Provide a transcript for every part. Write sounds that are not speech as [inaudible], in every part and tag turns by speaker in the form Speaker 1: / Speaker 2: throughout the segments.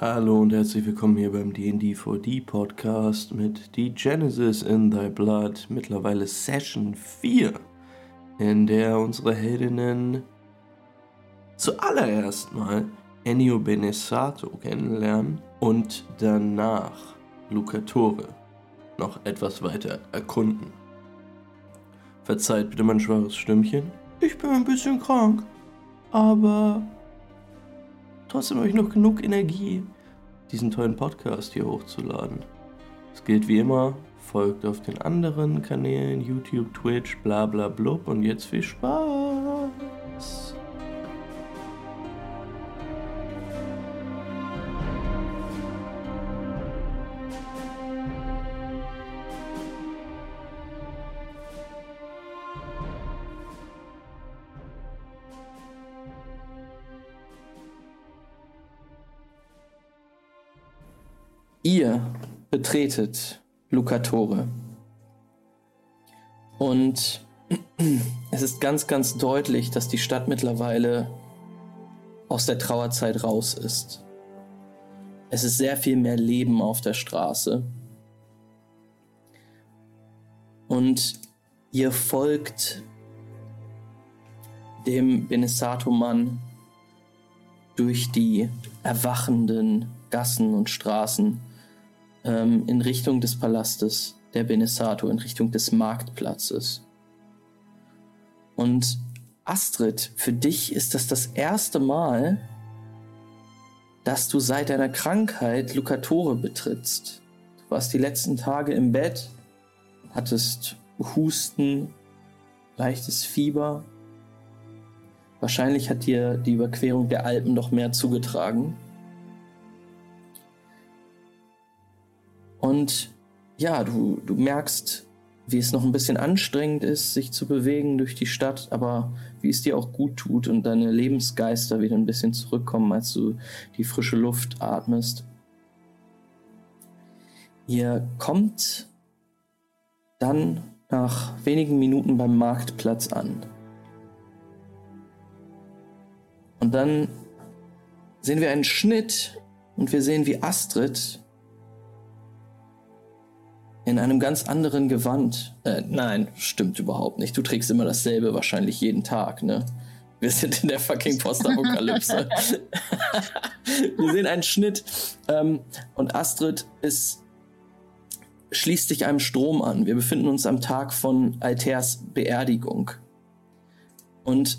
Speaker 1: Hallo und herzlich willkommen hier beim D&D 4D Podcast mit The Genesis in Thy Blood, mittlerweile Session 4, in der unsere Heldinnen zuallererst mal Ennio Benesato kennenlernen und danach Lucatore noch etwas weiter erkunden. Verzeiht bitte mein schwaches Stimmchen. Ich bin ein bisschen krank, aber trotzdem habe ich noch genug Energie, diesen tollen Podcast hier hochzuladen. Es gilt wie immer, folgt auf den anderen Kanälen, YouTube, Twitch, bla bla blub und jetzt viel Spaß!
Speaker 2: Betretet Lucatore. Und [clears throat] es ist ganz, ganz deutlich, dass die Stadt mittlerweile aus der Trauerzeit raus ist. Es ist sehr viel mehr Leben auf der Straße. Und ihr folgt dem Benesato-Mann durch die erwachenden Gassen und Straßen ähm, in Richtung des Palastes der Benesato, in Richtung des Marktplatzes. Und Astrid, für dich ist das das erste Mal, dass du seit deiner Krankheit Lucatore betrittst. Du warst die letzten Tage im Bett, hattest Husten, leichtes Fieber. Wahrscheinlich hat dir die Überquerung der Alpen noch mehr zugetragen. Und ja, du, du merkst, wie es noch ein bisschen anstrengend ist, sich zu bewegen durch die Stadt, aber wie es dir auch gut tut und deine Lebensgeister wieder ein bisschen zurückkommen, als du die frische Luft atmest. Ihr kommt dann nach wenigen Minuten beim Marktplatz an. Und dann sehen wir einen Schnitt und wir sehen, wie Astrid in einem ganz anderen Gewand. Äh, nein, stimmt überhaupt nicht. Du trägst immer dasselbe wahrscheinlich jeden Tag, ne? Wir sind in der fucking Postapokalypse. [laughs] Wir sehen einen Schnitt ähm, und Astrid ist, schließt sich einem Strom an. Wir befinden uns am Tag von Alters Beerdigung. Und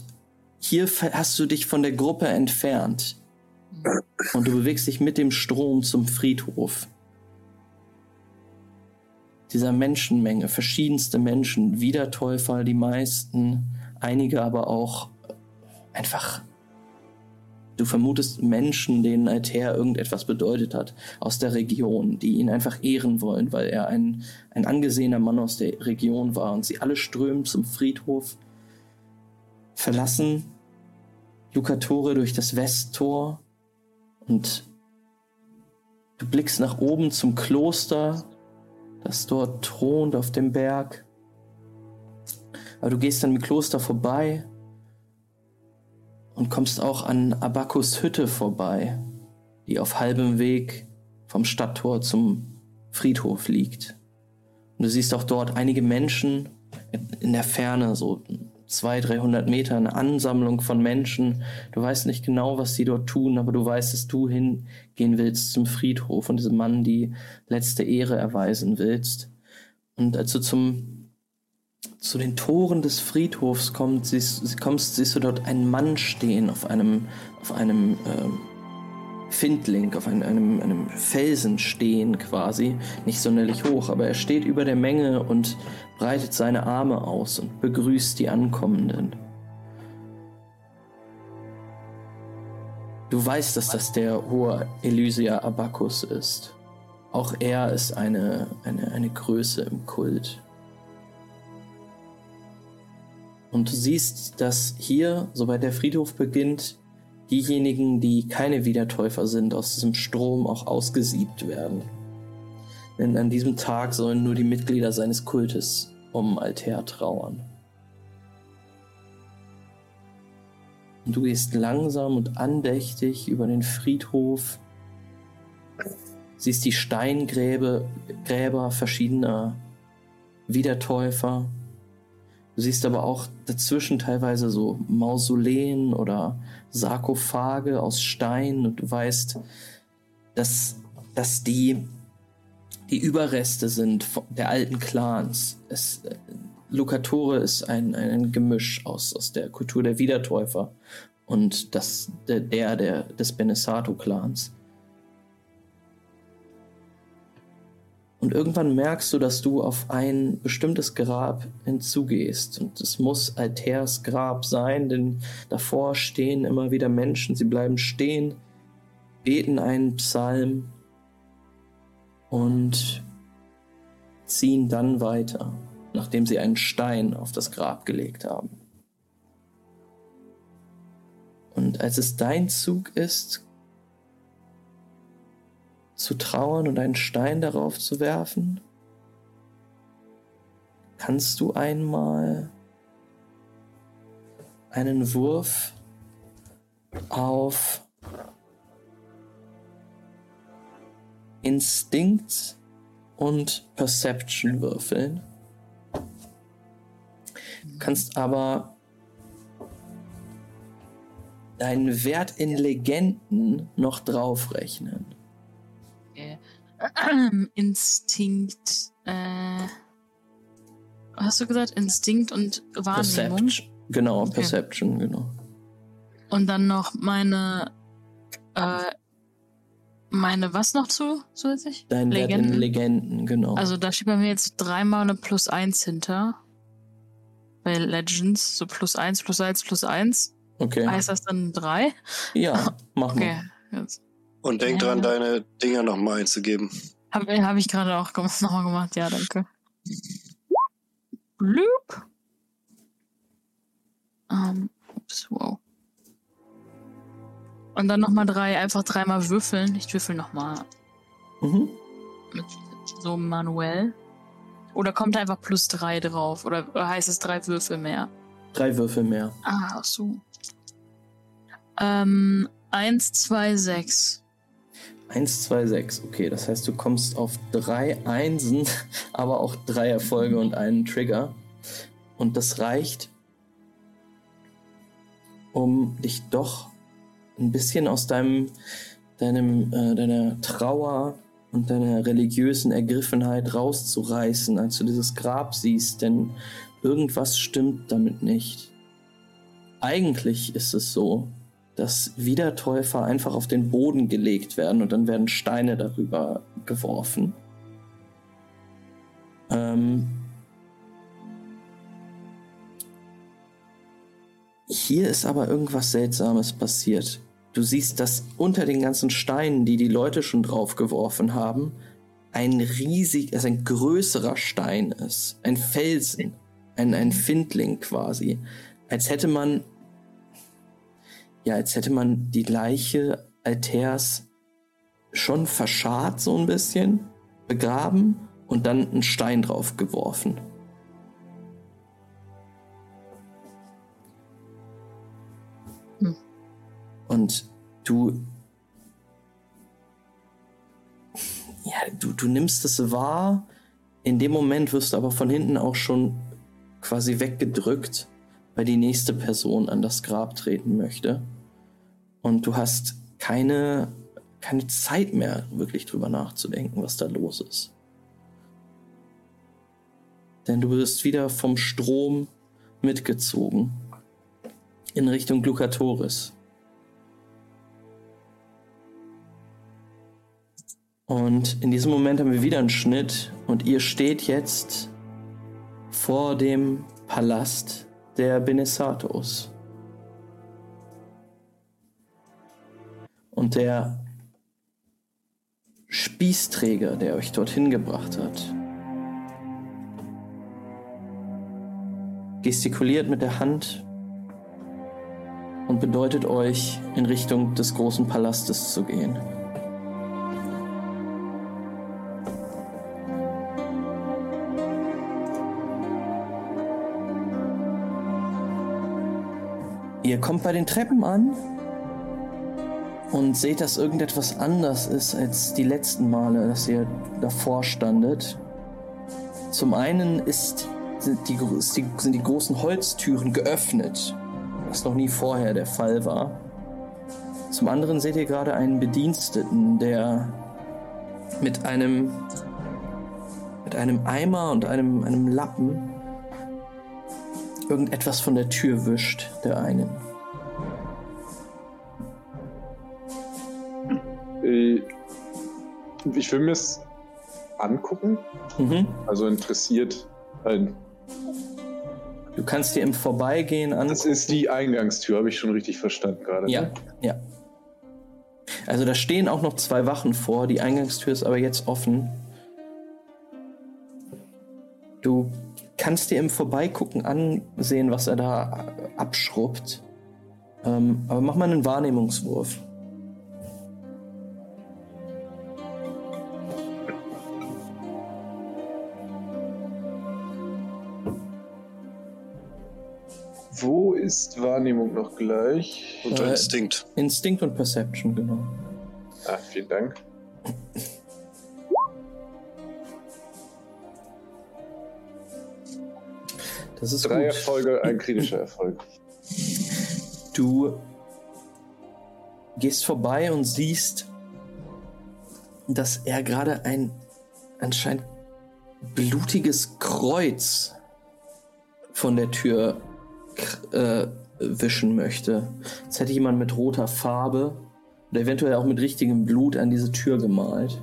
Speaker 2: hier hast du dich von der Gruppe entfernt. Und du bewegst dich mit dem Strom zum Friedhof dieser Menschenmenge, verschiedenste Menschen, Wiedertäufer, die meisten, einige aber auch einfach, du vermutest Menschen, denen Altair irgendetwas bedeutet hat, aus der Region, die ihn einfach ehren wollen, weil er ein, ein angesehener Mann aus der Region war und sie alle strömen zum Friedhof, verlassen Lucatore durch das Westtor und du blickst nach oben zum Kloster, das dort thront auf dem Berg. Aber du gehst dann im Kloster vorbei und kommst auch an Abakus Hütte vorbei, die auf halbem Weg vom Stadttor zum Friedhof liegt. Und du siehst auch dort einige Menschen in der Ferne, so 200, 300 Meter, eine Ansammlung von Menschen. Du weißt nicht genau, was sie dort tun, aber du weißt, dass du hingehen willst zum Friedhof und diesem Mann die letzte Ehre erweisen willst. Und als du zum, zu den Toren des Friedhofs kommst, siehst, kommst, siehst du dort einen Mann stehen auf einem, auf einem, ähm, Findling auf einem, einem, einem, Felsen stehen quasi, nicht sonderlich hoch, aber er steht über der Menge und breitet seine Arme aus und begrüßt die Ankommenden. Du weißt, dass das der hohe Elysia Abacus ist. Auch er ist eine, eine, eine Größe im Kult. Und du siehst, dass hier, sobald der Friedhof beginnt, diejenigen, die keine Wiedertäufer sind, aus diesem Strom auch ausgesiebt werden. Denn an diesem Tag sollen nur die Mitglieder seines Kultes um Alter trauern. Und du gehst langsam und andächtig über den Friedhof Siehst die Steingräber Gräber verschiedener Wiedertäufer. Du siehst aber auch dazwischen teilweise so Mausoleen oder Sarkophage aus Stein und du weißt, dass, dass die die Überreste sind der alten Clans. Es, Lucatore ist ein, ein Gemisch aus, aus der Kultur der Wiedertäufer und das, der, der, der des Benesato-Clans. Und irgendwann merkst du, dass du auf ein bestimmtes Grab hinzugehst. Und es muss Alters Grab sein, denn davor stehen immer wieder Menschen. Sie bleiben stehen, beten einen Psalm und ziehen dann weiter, nachdem sie einen Stein auf das Grab gelegt haben. Und als es dein Zug ist, zu trauern und einen Stein darauf zu werfen? Kannst du einmal einen Wurf auf Instinkt und Perception würfeln? Kannst aber deinen Wert in Legenden noch draufrechnen. [clears throat]
Speaker 3: Instinkt. Äh, hast du gesagt? Instinkt und Wahrnehmung?
Speaker 2: Perception. Genau, okay. Perception, genau.
Speaker 3: Und dann noch meine. Äh, meine was noch zu zusätzlich?
Speaker 2: Dein Legenden. Wert in Legenden, genau.
Speaker 3: Also da steht bei mir jetzt dreimal eine plus eins hinter. Bei Legends, so plus eins, plus eins, plus eins.
Speaker 2: Okay.
Speaker 3: Heißt das dann drei?
Speaker 2: Ja, [laughs] mach mal. Okay.
Speaker 4: Jetzt. Und denk ja. dran, deine Dinger nochmal einzugeben.
Speaker 3: Habe hab ich gerade auch [laughs] nochmal gemacht, ja, danke. Bloop. Um, ups, wow. Und dann nochmal drei, einfach dreimal würfeln. Ich würfel nochmal. Mhm. Mit, so manuell. Oder kommt einfach plus drei drauf? Oder heißt es drei Würfel mehr?
Speaker 2: Drei Würfel mehr.
Speaker 3: Ah, ach so. Ähm, eins, zwei, sechs.
Speaker 2: 1, 2, 6. Okay, das heißt, du kommst auf drei Einsen, [laughs] aber auch drei Erfolge und einen Trigger. Und das reicht, um dich doch ein bisschen aus deinem, deinem, äh, deiner Trauer und deiner religiösen Ergriffenheit rauszureißen, als du dieses Grab siehst, denn irgendwas stimmt damit nicht. Eigentlich ist es so, dass Wiedertäufer einfach auf den Boden gelegt werden und dann werden Steine darüber geworfen. Ähm Hier ist aber irgendwas Seltsames passiert. Du siehst, dass unter den ganzen Steinen, die die Leute schon drauf geworfen haben, ein riesig, also ein größerer Stein ist. Ein Felsen. Ein, ein Findling quasi. Als hätte man ja, als hätte man die Leiche Alters schon verscharrt so ein bisschen, begraben und dann einen Stein drauf Und du, ja, du, du nimmst es wahr, in dem Moment wirst du aber von hinten auch schon quasi weggedrückt weil die nächste Person an das Grab treten möchte. Und du hast keine, keine Zeit mehr, wirklich drüber nachzudenken, was da los ist. Denn du wirst wieder vom Strom mitgezogen in Richtung Glucatoris. Und in diesem Moment haben wir wieder einen Schnitt und ihr steht jetzt vor dem Palast der Benesatos. Und der Spießträger, der euch dorthin gebracht hat, gestikuliert mit der Hand und bedeutet euch, in Richtung des großen Palastes zu gehen. Ihr kommt bei den Treppen an und seht, dass irgendetwas anders ist als die letzten Male, dass ihr davor standet. Zum einen ist, sind, die, sind die großen Holztüren geöffnet, was noch nie vorher der Fall war. Zum anderen seht ihr gerade einen Bediensteten, der mit einem mit einem Eimer und einem, einem Lappen irgendetwas von der Tür wischt, der einen.
Speaker 5: Äh, ich will mir es angucken. Mhm. Also interessiert. Halt.
Speaker 2: Du kannst dir im Vorbeigehen angucken.
Speaker 5: Das ist die Eingangstür, habe ich schon richtig verstanden gerade.
Speaker 2: Ja, ne? ja. Also da stehen auch noch zwei Wachen vor. Die Eingangstür ist aber jetzt offen. Du kannst dir im Vorbeigucken ansehen, was er da abschrubbt. Ähm, aber mach mal einen Wahrnehmungswurf.
Speaker 5: Wo ist Wahrnehmung noch gleich?
Speaker 4: Und äh, Instinkt.
Speaker 2: Instinkt und Perception, genau.
Speaker 5: Ah, vielen Dank.
Speaker 2: Das ist
Speaker 5: Drei
Speaker 2: gut.
Speaker 5: Erfolge, ein kritischer Erfolg.
Speaker 2: Du gehst vorbei und siehst, dass er gerade ein anscheinend blutiges Kreuz von der Tür äh, wischen möchte. Jetzt hätte jemand mit roter Farbe oder eventuell auch mit richtigem Blut an diese Tür gemalt.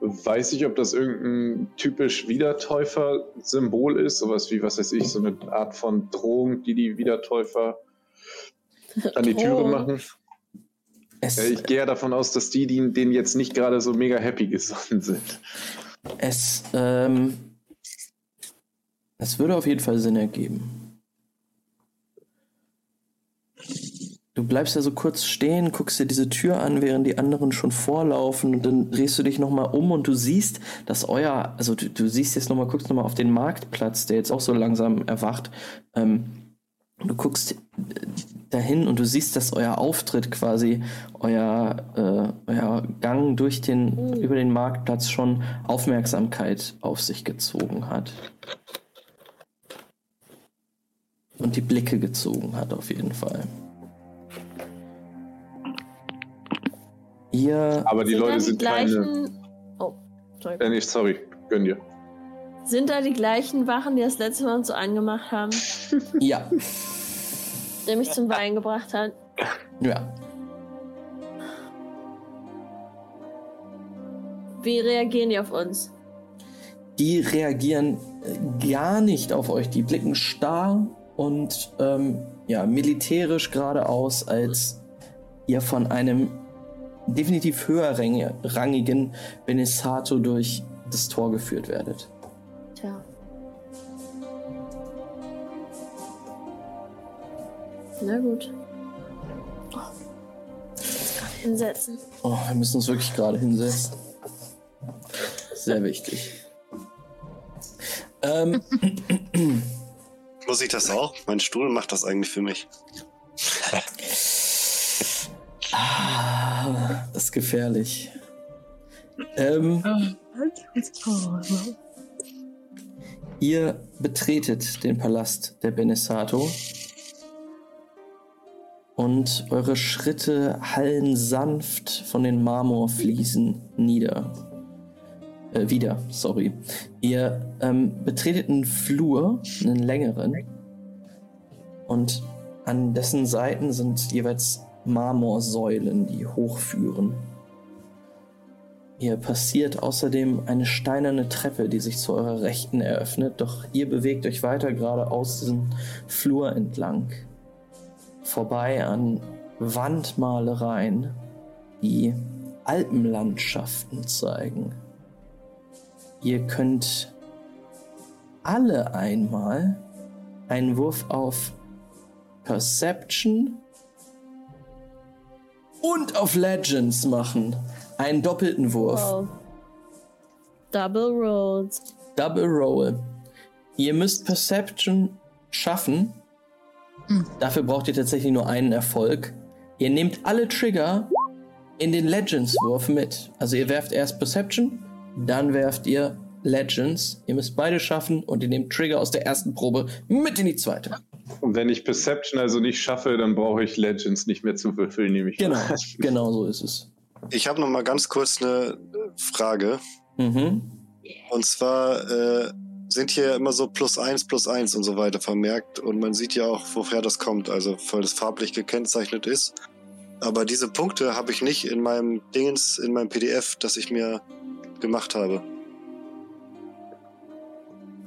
Speaker 5: Weiß ich, ob das irgendein typisch Wiedertäufer-Symbol ist, sowas wie, was weiß ich, so eine Art von Drohung, die die Wiedertäufer an die Türe machen? Es, ich gehe ja davon aus, dass die, die denen jetzt nicht gerade so mega happy gesonnen sind.
Speaker 2: Es, ähm, es würde auf jeden Fall Sinn ergeben. Du bleibst ja so kurz stehen, guckst dir diese Tür an, während die anderen schon vorlaufen und dann drehst du dich nochmal um und du siehst, dass euer, also du, du siehst jetzt nochmal, guckst nochmal auf den Marktplatz, der jetzt auch so langsam erwacht. Ähm, du guckst dahin und du siehst, dass euer Auftritt quasi, euer, äh, euer Gang durch den, mhm. über den Marktplatz schon Aufmerksamkeit auf sich gezogen hat. Und die Blicke gezogen hat auf jeden Fall. Ihr
Speaker 5: Aber die Leute sind gleichen... keine. Oh, sorry. Äh, nicht, sorry, gönn dir.
Speaker 6: Sind da die gleichen Wachen, die das letzte Mal uns so angemacht haben? [laughs]
Speaker 2: ja.
Speaker 6: Der mich zum Wein gebracht hat.
Speaker 2: Ja.
Speaker 6: Wie reagieren die auf uns?
Speaker 2: Die reagieren äh, gar nicht auf euch. Die blicken starr und ähm, ja, militärisch geradeaus, als ihr von einem definitiv höherrangigen Benesato durch das Tor geführt werdet.
Speaker 6: Tja. Na gut. Oh. Hinsetzen.
Speaker 2: Oh, wir müssen uns wirklich gerade hinsetzen. Sehr wichtig. Ähm.
Speaker 4: Muss ich das auch? Mein Stuhl macht das eigentlich für mich. [laughs]
Speaker 2: Ah, das ist gefährlich. Ähm, ihr betretet den Palast der Benesato und eure Schritte hallen sanft von den Marmorfliesen nieder. Äh, wieder, sorry. Ihr ähm, betretet einen Flur, einen längeren, und an dessen Seiten sind jeweils Marmorsäulen, die hochführen. Ihr passiert außerdem eine steinerne Treppe, die sich zu eurer Rechten eröffnet, doch ihr bewegt euch weiter geradeaus diesen Flur entlang. Vorbei an Wandmalereien, die Alpenlandschaften zeigen. Ihr könnt alle einmal einen Wurf auf Perception und auf Legends machen. Einen doppelten Wurf. Wow.
Speaker 6: Double Rolls.
Speaker 2: Double Roll. Ihr müsst Perception schaffen. Hm. Dafür braucht ihr tatsächlich nur einen Erfolg. Ihr nehmt alle Trigger in den Legends-Wurf mit. Also ihr werft erst Perception, dann werft ihr Legends. Ihr müsst beide schaffen und ihr nehmt Trigger aus der ersten Probe mit in die zweite.
Speaker 5: Und wenn ich Perception also nicht schaffe, dann brauche ich Legends nicht mehr zu würfeln, nehme ich
Speaker 2: Genau,
Speaker 5: an.
Speaker 2: genau so ist es.
Speaker 4: Ich habe noch mal ganz kurz eine Frage.
Speaker 2: Mhm.
Speaker 4: Und zwar äh, sind hier immer so plus eins, plus eins und so weiter vermerkt. Und man sieht ja auch, woher das kommt, also weil das farblich gekennzeichnet ist. Aber diese Punkte habe ich nicht in meinem Dingens, in meinem PDF, das ich mir gemacht habe.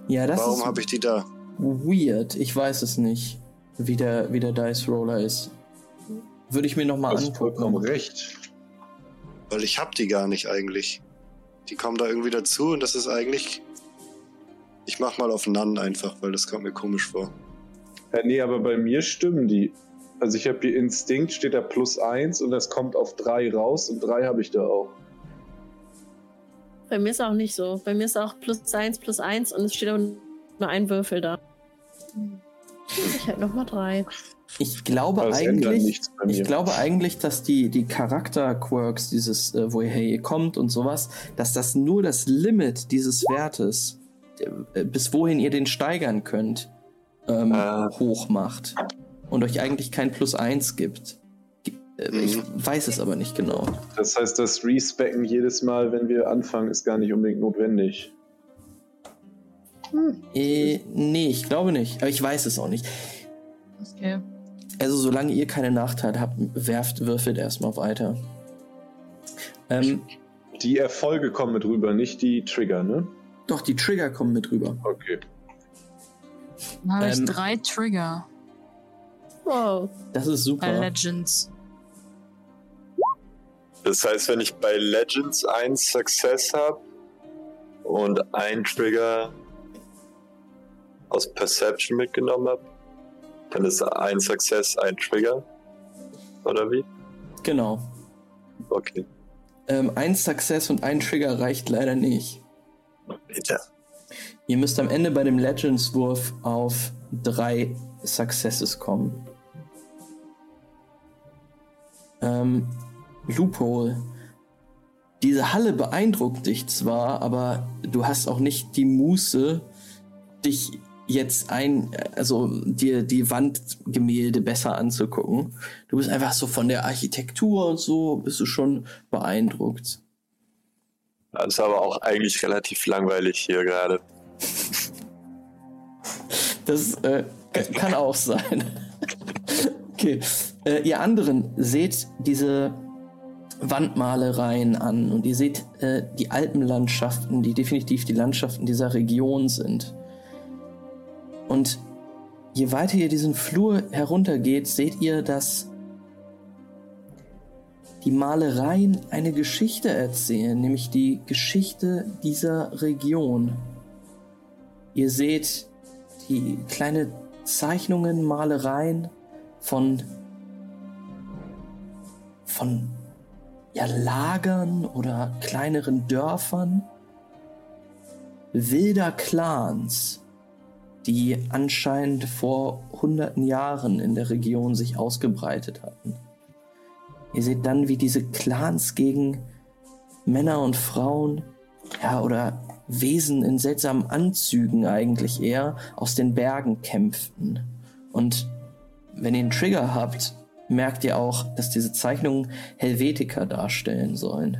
Speaker 2: Ja, das
Speaker 4: Warum habe ich die da?
Speaker 2: Weird. Ich weiß es nicht, wie der, wie der Dice Roller ist. Würde ich mir noch mal
Speaker 5: Du hast vollkommen
Speaker 2: angucken.
Speaker 5: recht.
Speaker 4: Weil ich habe die gar nicht eigentlich. Die kommen da irgendwie dazu und das ist eigentlich. Ich mach mal auf None einfach, weil das kommt mir komisch vor.
Speaker 5: Ja, nee, aber bei mir stimmen die. Also ich habe hier Instinkt, steht da plus eins und das kommt auf drei raus und drei habe ich da auch.
Speaker 6: Bei mir ist auch nicht so. Bei mir ist auch plus eins, plus eins und es steht aber nur ein Würfel da. Ich halt nochmal drei.
Speaker 2: Ich glaube
Speaker 5: ändert
Speaker 2: eigentlich, ich glaube eigentlich, dass die, die Charakter-Quirks, dieses, äh, woher ihr kommt und sowas, dass das nur das Limit dieses Wertes, äh, bis wohin ihr den steigern könnt, ähm,
Speaker 5: Ah.
Speaker 2: hoch macht. Und euch eigentlich kein Plus eins gibt. Ge- äh, Ich
Speaker 4: Mhm.
Speaker 2: weiß es aber nicht genau.
Speaker 5: Das heißt, das Respecken jedes Mal, wenn wir anfangen, ist gar nicht unbedingt notwendig.
Speaker 2: Äh, nee, ich glaube nicht. Aber ich weiß es auch nicht.
Speaker 3: Okay.
Speaker 2: Also solange ihr keine Nachteile habt, werft, würfelt erstmal weiter. Ähm,
Speaker 5: Die Erfolge kommen mit rüber, nicht die Trigger, ne?
Speaker 2: doch, die Trigger kommen mit rüber.
Speaker 5: Okay.
Speaker 3: Dann habe
Speaker 2: Ähm,
Speaker 3: ich drei Trigger
Speaker 6: Wow.
Speaker 2: Das ist
Speaker 3: bei
Speaker 2: super.
Speaker 3: Legends.
Speaker 7: Das heißt, wenn ich bei Legends ein Success habe und ein Trigger aus Perception mitgenommen habe, dann ist ein Success ein Trigger. Oder wie?
Speaker 2: Genau.
Speaker 7: Okay.
Speaker 2: Ähm, ein Success und ein Trigger reicht leider nicht.
Speaker 7: Bitte.
Speaker 2: Ihr müsst am Ende bei dem Legends-Wurf auf drei Successes kommen. Ähm, Loophole. Diese Halle beeindruckt dich zwar, aber du hast auch nicht die Muße, dich jetzt ein, also dir die Wandgemälde besser anzugucken. Du bist einfach so von der Architektur und so, bist du schon beeindruckt.
Speaker 7: Das ist aber auch eigentlich relativ langweilig hier gerade. [laughs]
Speaker 2: Das äh, kann auch sein. [laughs] Okay. Äh, ihr anderen seht diese Wandmalereien an und ihr seht äh, die Alpenlandschaften, die definitiv die Landschaften dieser Region sind. Und je weiter ihr diesen Flur heruntergeht, seht ihr, dass die Malereien eine Geschichte erzählen, nämlich die Geschichte dieser Region. Ihr seht die kleine Zeichnungen, Malereien von von ja, Lagern oder kleineren Dörfern, wilder Clans, die anscheinend vor hunderten Jahren in der Region sich ausgebreitet hatten. Ihr seht dann, wie diese Clans gegen Männer und Frauen, ja, oder Wesen in seltsamen Anzügen eigentlich eher aus den Bergen kämpften. Und wenn ihr einen Trigger habt, merkt ihr auch, dass diese Zeichnungen Helvetiker darstellen sollen.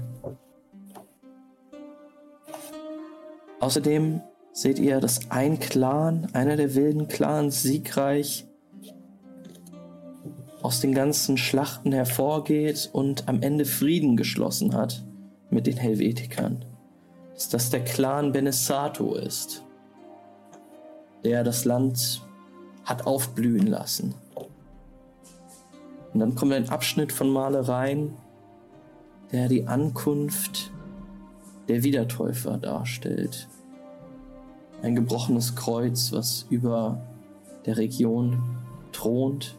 Speaker 2: Außerdem seht ihr, dass ein Clan, einer der wilden Clans, siegreich aus den ganzen Schlachten hervorgeht und am Ende Frieden geschlossen hat mit den Helvetikern. Dass das der Clan Benesato ist, der das Land hat aufblühen lassen. Und dann kommt ein Abschnitt von Malereien, der die Ankunft der Wiedertäufer darstellt. Ein gebrochenes Kreuz, was über der Region thront.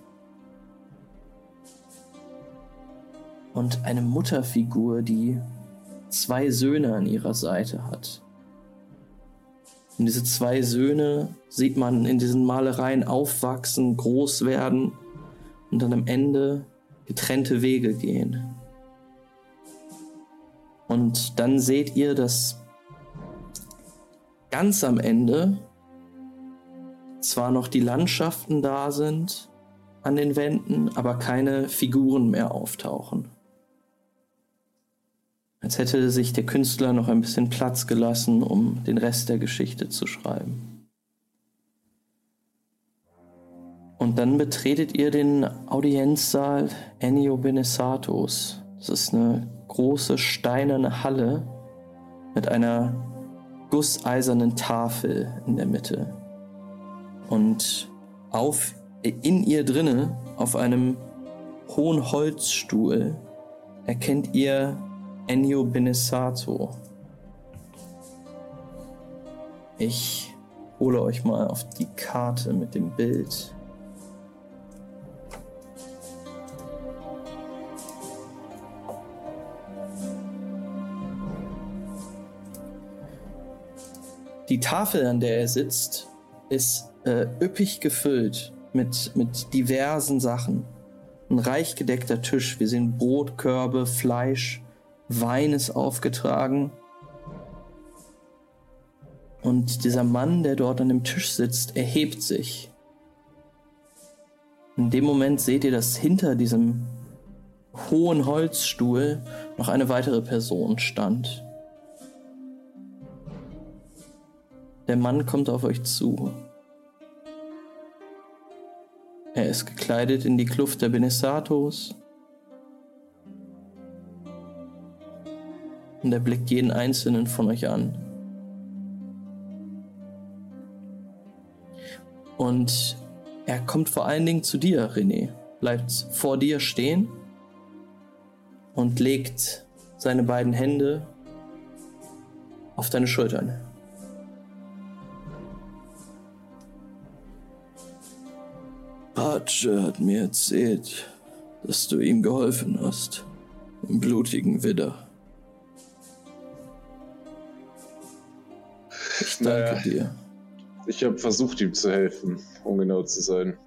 Speaker 2: Und eine Mutterfigur, die zwei Söhne an ihrer Seite hat. Und diese zwei Söhne sieht man in diesen Malereien aufwachsen, groß werden und dann am Ende getrennte Wege gehen. Und dann seht ihr, dass ganz am Ende zwar noch die Landschaften da sind an den Wänden, aber keine Figuren mehr auftauchen. Als hätte sich der Künstler noch ein bisschen Platz gelassen, um den Rest der Geschichte zu schreiben. Und dann betretet ihr den Audienzsaal Ennio Benesatos. Das ist eine große steinerne Halle mit einer gusseisernen Tafel in der Mitte. Und auf, in ihr drinne, auf einem hohen Holzstuhl, erkennt ihr Ennio Benesato. Ich hole euch mal auf die Karte mit dem Bild. Die Tafel, an der er sitzt, ist äh, üppig gefüllt mit, mit diversen Sachen. Ein reich gedeckter Tisch. Wir sehen Brotkörbe, Fleisch, Wein ist aufgetragen. Und dieser Mann, der dort an dem Tisch sitzt, erhebt sich. In dem Moment seht ihr, dass hinter diesem hohen Holzstuhl noch eine weitere Person stand. Der Mann kommt auf euch zu. Er ist gekleidet in die Kluft der Benesatos. Und er blickt jeden einzelnen von euch an. Und er kommt vor allen Dingen zu dir, René. Bleibt vor dir stehen und legt seine beiden Hände auf deine Schultern. Patsche hat mir erzählt, dass du ihm geholfen hast. Im blutigen Widder. Ich danke naja, dir.
Speaker 5: Ich habe versucht, ihm zu helfen, um genau zu sein.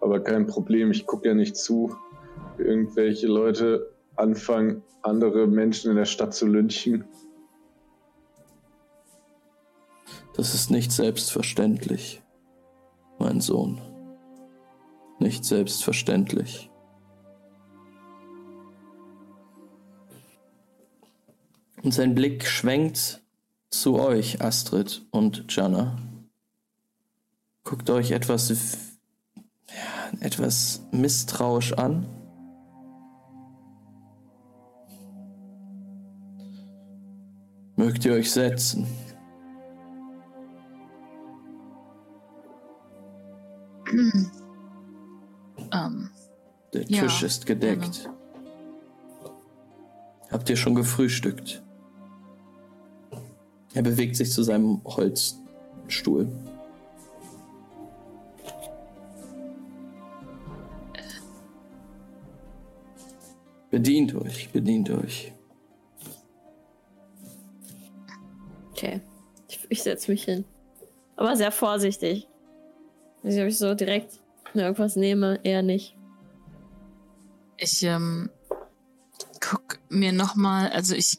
Speaker 5: Aber kein Problem, ich gucke ja nicht zu, wie irgendwelche Leute anfangen, andere Menschen in der Stadt zu lynchen.
Speaker 2: Das ist nicht selbstverständlich, mein Sohn. Nicht selbstverständlich. Und sein Blick schwenkt zu euch, Astrid und Jana. Guckt euch etwas, ja, etwas misstrauisch an. Mögt ihr euch setzen? [clears throat]
Speaker 3: ähm,
Speaker 2: Der Tisch ja, ist gedeckt. Ja. Habt ihr schon gefrühstückt? Er bewegt sich zu seinem Holzstuhl. Bedient euch, bedient euch.
Speaker 6: Okay, ich, ich setze mich hin. Aber sehr vorsichtig. Weiß nicht, ob ich so direkt irgendwas nehme, eher nicht.
Speaker 3: Ich ähm, guck mir nochmal, also ich,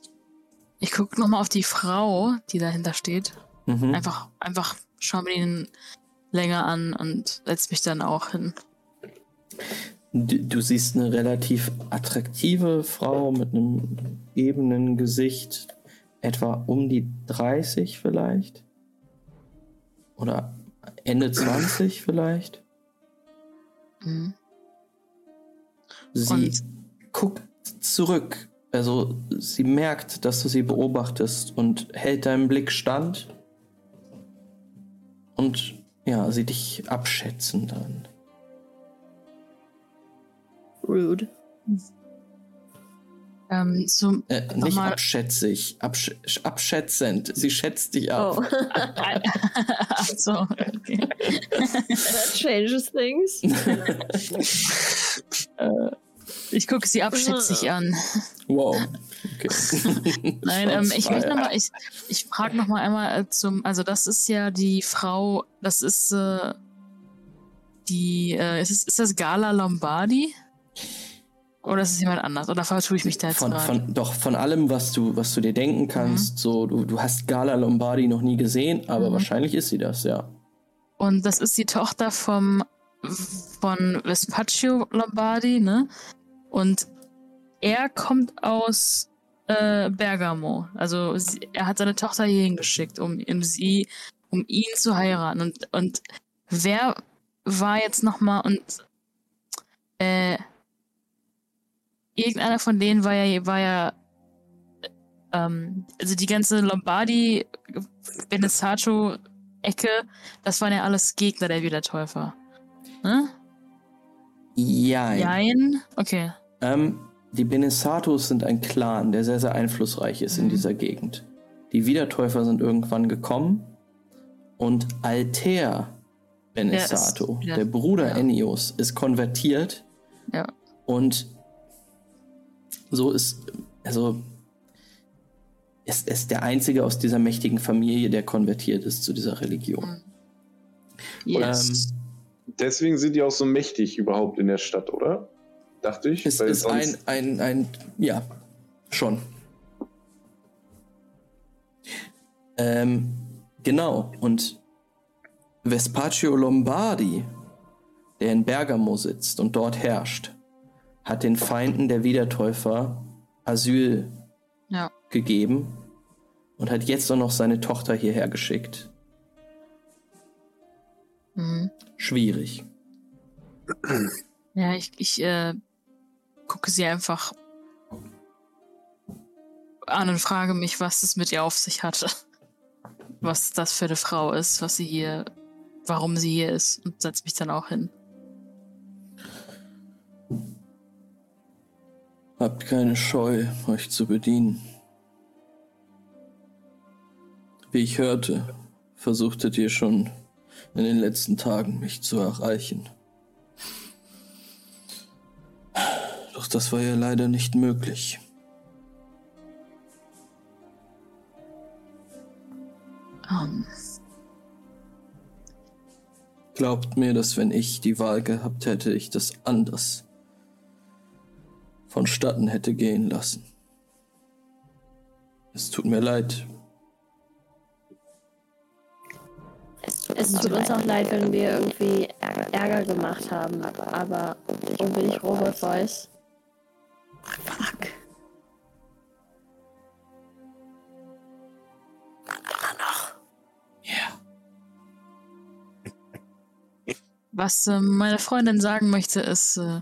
Speaker 3: ich guck nochmal auf die Frau, die dahinter steht. Mhm. Einfach, einfach schau mir den länger an und setz mich dann auch hin.
Speaker 2: Du, du, siehst eine relativ attraktive Frau mit einem ebenen Gesicht, etwa um die 30 vielleicht. Oder Ende 20 vielleicht. Mhm. Sie Und? guckt zurück. Also sie merkt, dass du sie beobachtest und hält deinem Blick stand. Und ja, sie dich abschätzen dann.
Speaker 6: Rude.
Speaker 3: Ähm, zum,
Speaker 2: äh, nicht abschätzig, absch abschätzend. Sie schätzt dich ab. Oh. [laughs]
Speaker 3: So, okay.
Speaker 6: That changes things. [laughs]
Speaker 3: äh, ich gucke sie abschätzig an.
Speaker 2: Wow. Okay. [laughs]
Speaker 3: Nein, ähm, ich möchte nochmal, ich, ich frage nochmal einmal äh, zum, also das ist ja die Frau, das ist, äh, die, äh, ist, ist das Gala Lombardi? Oder ist es jemand anders? Oder vertue ich mich da jetzt
Speaker 2: von, von, Doch, von allem, was du, was du dir denken kannst, mhm. so, du, du hast Gala Lombardi noch nie gesehen, aber mhm. wahrscheinlich ist sie das, ja.
Speaker 3: Und das ist die Tochter vom, von Vespaccio Lombardi, ne? Und er kommt aus äh, Bergamo. Also sie, er hat seine Tochter hier hingeschickt, um, um sie, um ihn zu heiraten. Und, und wer war jetzt nochmal und äh, irgendeiner von denen war ja, war ja ähm, also die ganze Lombardi, Benesato Ecke, das waren ja alles Gegner der Wiedertäufer. Ne?
Speaker 2: Jein.
Speaker 3: Jein? Okay.
Speaker 2: Ähm, die Benesatos sind ein Clan, der sehr, sehr einflussreich ist mhm. in dieser Gegend. Die Wiedertäufer sind irgendwann gekommen und Alter Benesato, der, der Bruder ja. Ennios, ist konvertiert.
Speaker 3: Ja.
Speaker 2: Und so ist, also, ist, ist der einzige aus dieser mächtigen Familie, der konvertiert ist zu dieser Religion. Mhm.
Speaker 3: Yes.
Speaker 5: Ähm, Deswegen sind die auch so mächtig überhaupt in der Stadt, oder? dachte ich.
Speaker 2: Es ist ein, ein, ein, ja, schon. Ähm, genau, und Vespaccio Lombardi, der in Bergamo sitzt und dort herrscht, hat den Feinden der Wiedertäufer Asyl
Speaker 3: ja.
Speaker 2: gegeben und hat jetzt auch noch seine Tochter hierher geschickt.
Speaker 3: Mhm.
Speaker 2: Schwierig.
Speaker 3: Ja, ich, ich äh, gucke sie einfach an und frage mich, was es mit ihr auf sich hatte. Was das für eine Frau ist, was sie hier, warum sie hier ist und setze mich dann auch hin.
Speaker 2: Habt keine Scheu, euch zu bedienen. Wie ich hörte, versuchtet ihr schon in den letzten Tagen mich zu erreichen. Doch das war ja leider nicht möglich.
Speaker 3: Um.
Speaker 2: Glaubt mir, dass wenn ich die Wahl gehabt hätte, ich das anders vonstatten hätte gehen lassen. Es tut mir leid.
Speaker 6: Es tut uns auch leid, wenn wir irgendwie Ärger gemacht haben, aber ich Robert Voice. Fuck.
Speaker 2: Ja.
Speaker 3: Was äh, meine Freundin sagen möchte, ist, äh,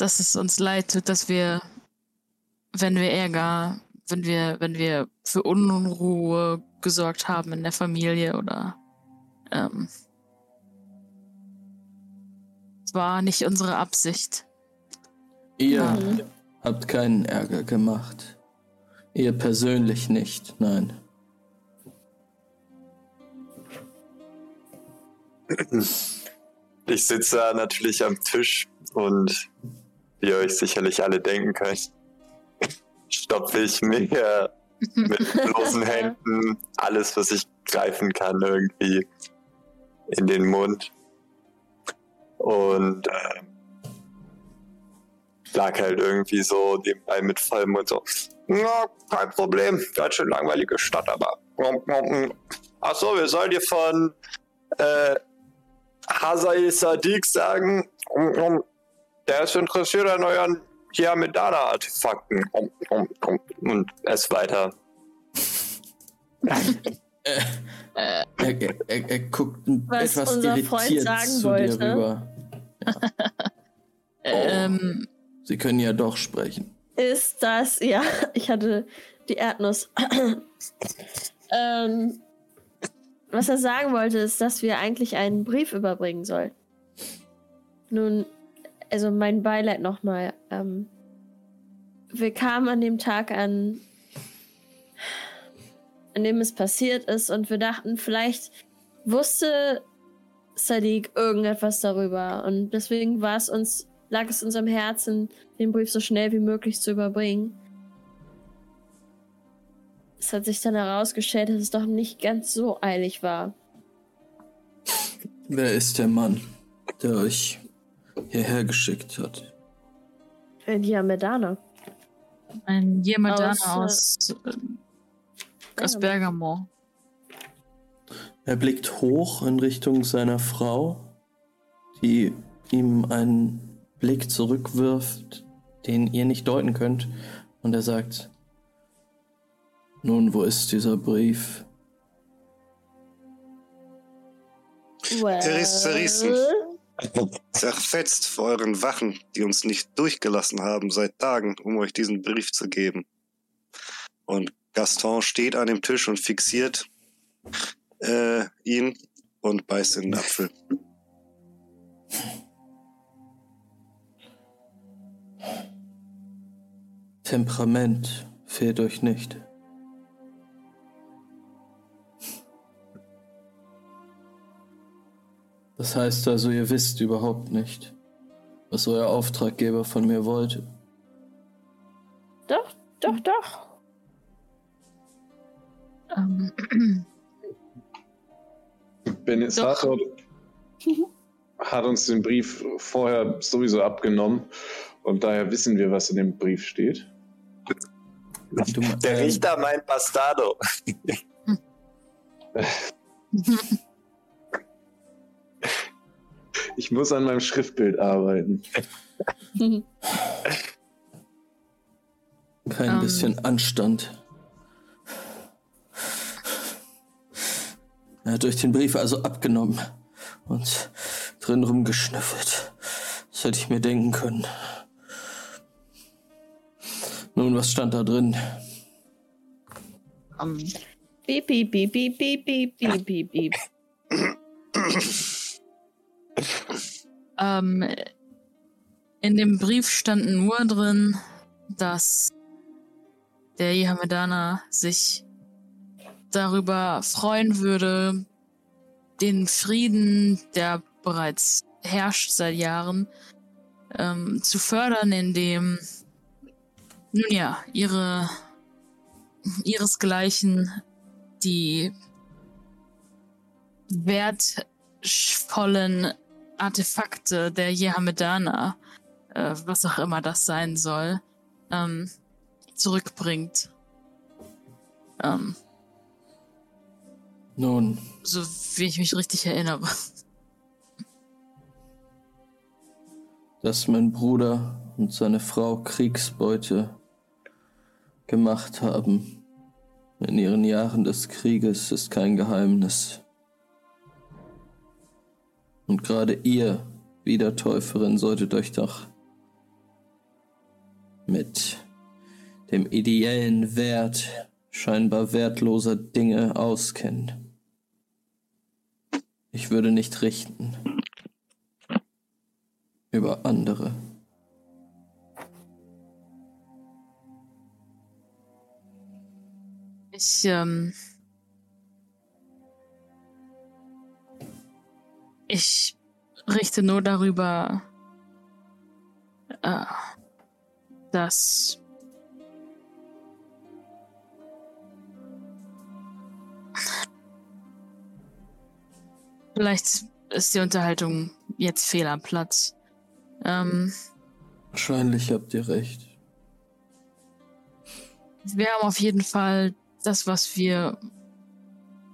Speaker 3: dass es uns leid tut, dass wir, wenn wir Ärger, wenn wir, wenn wir für Unruhe gesorgt haben in der Familie oder ähm, es war nicht unsere Absicht.
Speaker 2: Ihr mhm. habt keinen Ärger gemacht. Ihr persönlich nicht, nein.
Speaker 7: Ich sitze da natürlich am Tisch und wie ihr euch sicherlich alle denken könnt, [laughs] stopfe ich mir mit [laughs] bloßen Händen alles, was ich greifen kann, irgendwie in den Mund. Und äh, lag halt irgendwie so nebenbei mit vollem Mund so, ja, kein Problem, ganz schön langweilige Stadt, aber. Achso, wir sollen dir von äh, Hazai Sadiq sagen, der ist interessiert an euren Hiamedana-Artefakten. Und es weiter.
Speaker 2: äh, er, er, er, er, guckt Was etwas irritiert zu wollte. dir rüber. Ja. [laughs]
Speaker 3: ähm,
Speaker 2: Sie können ja doch sprechen.
Speaker 6: Ist das, ja, [laughs] ich hatte die Erdnuss. [laughs] ähm, was er sagen wollte, ist, dass wir eigentlich einen Brief überbringen sollen. Nun, also mein Beileid nochmal. Ähm, wir kamen an dem Tag an, an dem es passiert ist, und wir dachten, vielleicht wusste Sadiq irgendetwas darüber. Und deswegen war es uns lag es uns am Herzen, den Brief so schnell wie möglich zu überbringen. Es hat sich dann herausgestellt, dass es doch nicht ganz so eilig war.
Speaker 2: Wer ist der Mann, der euch hierher geschickt hat?
Speaker 6: Ein Yamedana.
Speaker 3: Ein Yamedana
Speaker 6: Aus,
Speaker 3: aus, äh, aus Bergamo.
Speaker 2: Er blickt hoch in Richtung seiner Frau, die ihm einen Blick zurückwirft, den ihr nicht deuten könnt, und er sagt, nun, wo ist dieser Brief?
Speaker 6: Well.
Speaker 4: Zerriss, zerrissen. [laughs] Zerfetzt vor euren Wachen, die uns nicht durchgelassen haben seit Tagen, um euch diesen Brief zu geben. Und Gaston steht an dem Tisch und fixiert äh, ihn und beißt in den Apfel.
Speaker 2: Temperament fehlt euch nicht. Das heißt also, ihr wisst überhaupt nicht, was euer Auftraggeber von mir wollte.
Speaker 6: Doch, doch, doch.
Speaker 3: Ähm,
Speaker 5: Benisator hat uns den Brief vorher sowieso abgenommen und daher wissen wir, was in dem Brief steht.
Speaker 7: Der
Speaker 2: ähm,
Speaker 7: Richter meint Bastardo. [laughs] [laughs]
Speaker 5: Ich muss an meinem Schriftbild arbeiten.
Speaker 2: Kein
Speaker 3: um.
Speaker 2: bisschen Anstand. Er hat euch den Brief also abgenommen und drin rumgeschnüffelt. Das hätte ich mir denken können. Nun, was stand da drin?
Speaker 6: Um. Beep, beep, beep, beep, beep, beep, beep, beep
Speaker 3: ähm, in dem Brief stand nur drin, dass der Jehamedana sich darüber freuen würde, den Frieden, der bereits herrscht seit Jahren, ähm, zu fördern, indem, nun ja, ihre, ihresgleichen die wertvollen Artefakte der Jehamedana, äh, was auch immer das sein soll, ähm, zurückbringt. Ähm,
Speaker 2: Nun,
Speaker 3: so wie ich mich richtig erinnere.
Speaker 2: dass mein Bruder und seine Frau Kriegsbeute gemacht haben in ihren Jahren des Krieges, ist kein Geheimnis. Und gerade ihr, Wiedertäuferin, solltet euch doch mit dem ideellen Wert scheinbar wertloser Dinge auskennen. Ich würde nicht richten über andere.
Speaker 3: Ich, ähm, ich richte nur darüber, äh, dass vielleicht ist die Unterhaltung jetzt fehl am Platz. Ähm,
Speaker 2: Wahrscheinlich habt ihr recht.
Speaker 3: Wir haben auf jeden Fall das, was wir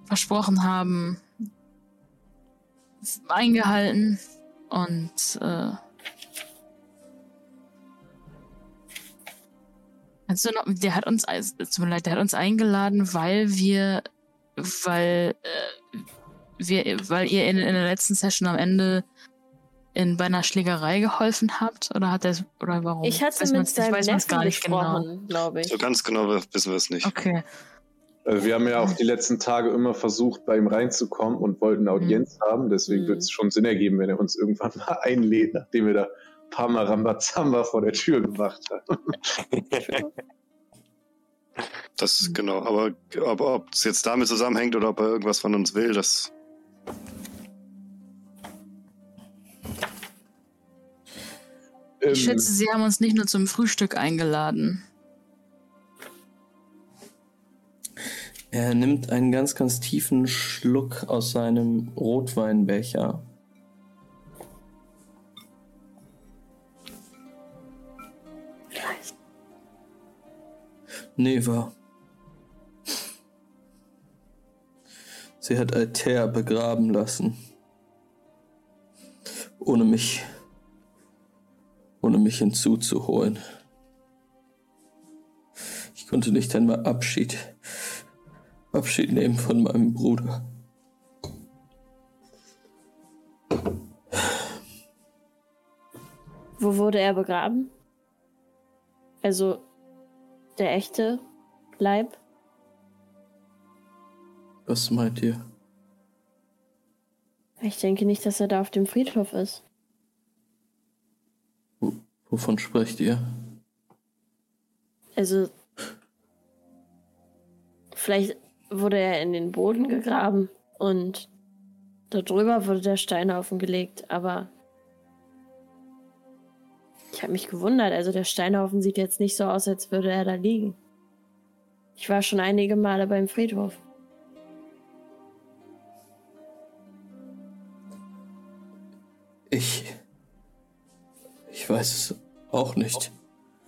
Speaker 3: versprochen haben, eingehalten. Und äh, also noch, der hat uns, es tut mir leid, der hat uns eingeladen, weil wir, weil äh, wir, weil ihr in, in der letzten Session am Ende in bei einer Schlägerei geholfen habt? Oder hat er oder warum?
Speaker 6: Ich hatte
Speaker 3: Weiß
Speaker 6: mit seinem
Speaker 3: weiß man's
Speaker 6: Neffen gesprochen, glaube ich.
Speaker 4: So ganz genau wissen wir es nicht.
Speaker 3: Okay.
Speaker 5: Also wir haben ja auch die letzten Tage immer versucht, bei ihm reinzukommen und wollten eine Audienz haben. Deswegen
Speaker 6: Mhm.
Speaker 5: wird es schon Sinn ergeben, wenn er uns irgendwann mal [laughs] einlädt, nachdem wir da ein paar Mal Rambazamba vor der Tür gemacht haben. [laughs]
Speaker 4: Das genau. Aber, aber ob es jetzt damit zusammenhängt oder ob er irgendwas von uns will, das.
Speaker 3: Ich
Speaker 5: Ähm,
Speaker 3: schätze, Sie haben uns nicht nur zum Frühstück eingeladen.
Speaker 2: Er nimmt einen ganz, ganz tiefen Schluck aus seinem Rotweinbecher. Neva. Sie hat Alter begraben lassen. Ohne mich. ohne mich hinzuzuholen. Ich konnte nicht einmal Abschied. Abschied nehmen von meinem Bruder.
Speaker 6: Wo wurde er begraben? Also der echte Leib?
Speaker 2: Was meint ihr?
Speaker 6: Ich denke nicht, dass er da auf dem Friedhof ist.
Speaker 2: W wovon sprecht ihr?
Speaker 6: Also, vielleicht wurde er in den Boden gegraben und darüber wurde der Steinhaufen gelegt, aber ich habe mich gewundert. Also der Steinhaufen sieht jetzt nicht so aus, als würde er da liegen. Ich war schon einige Male beim Friedhof.
Speaker 2: Ich. Ich weiß es auch nicht.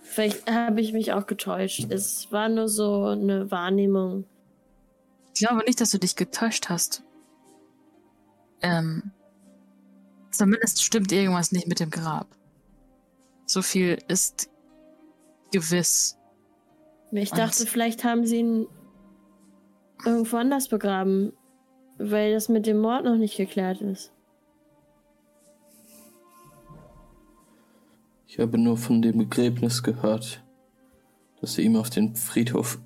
Speaker 6: Vielleicht habe ich mich auch getäuscht. Es war nur so eine Wahrnehmung.
Speaker 3: Ich glaube nicht, dass du dich getäuscht hast. Ähm. Zumindest stimmt irgendwas nicht mit dem Grab. So viel ist gewiss.
Speaker 6: Ich dachte, Und vielleicht haben sie ihn irgendwo anders begraben, weil das mit dem Mord noch nicht geklärt ist.
Speaker 2: Ich habe nur von dem Begräbnis gehört, dass sie ihm auf den Friedhof.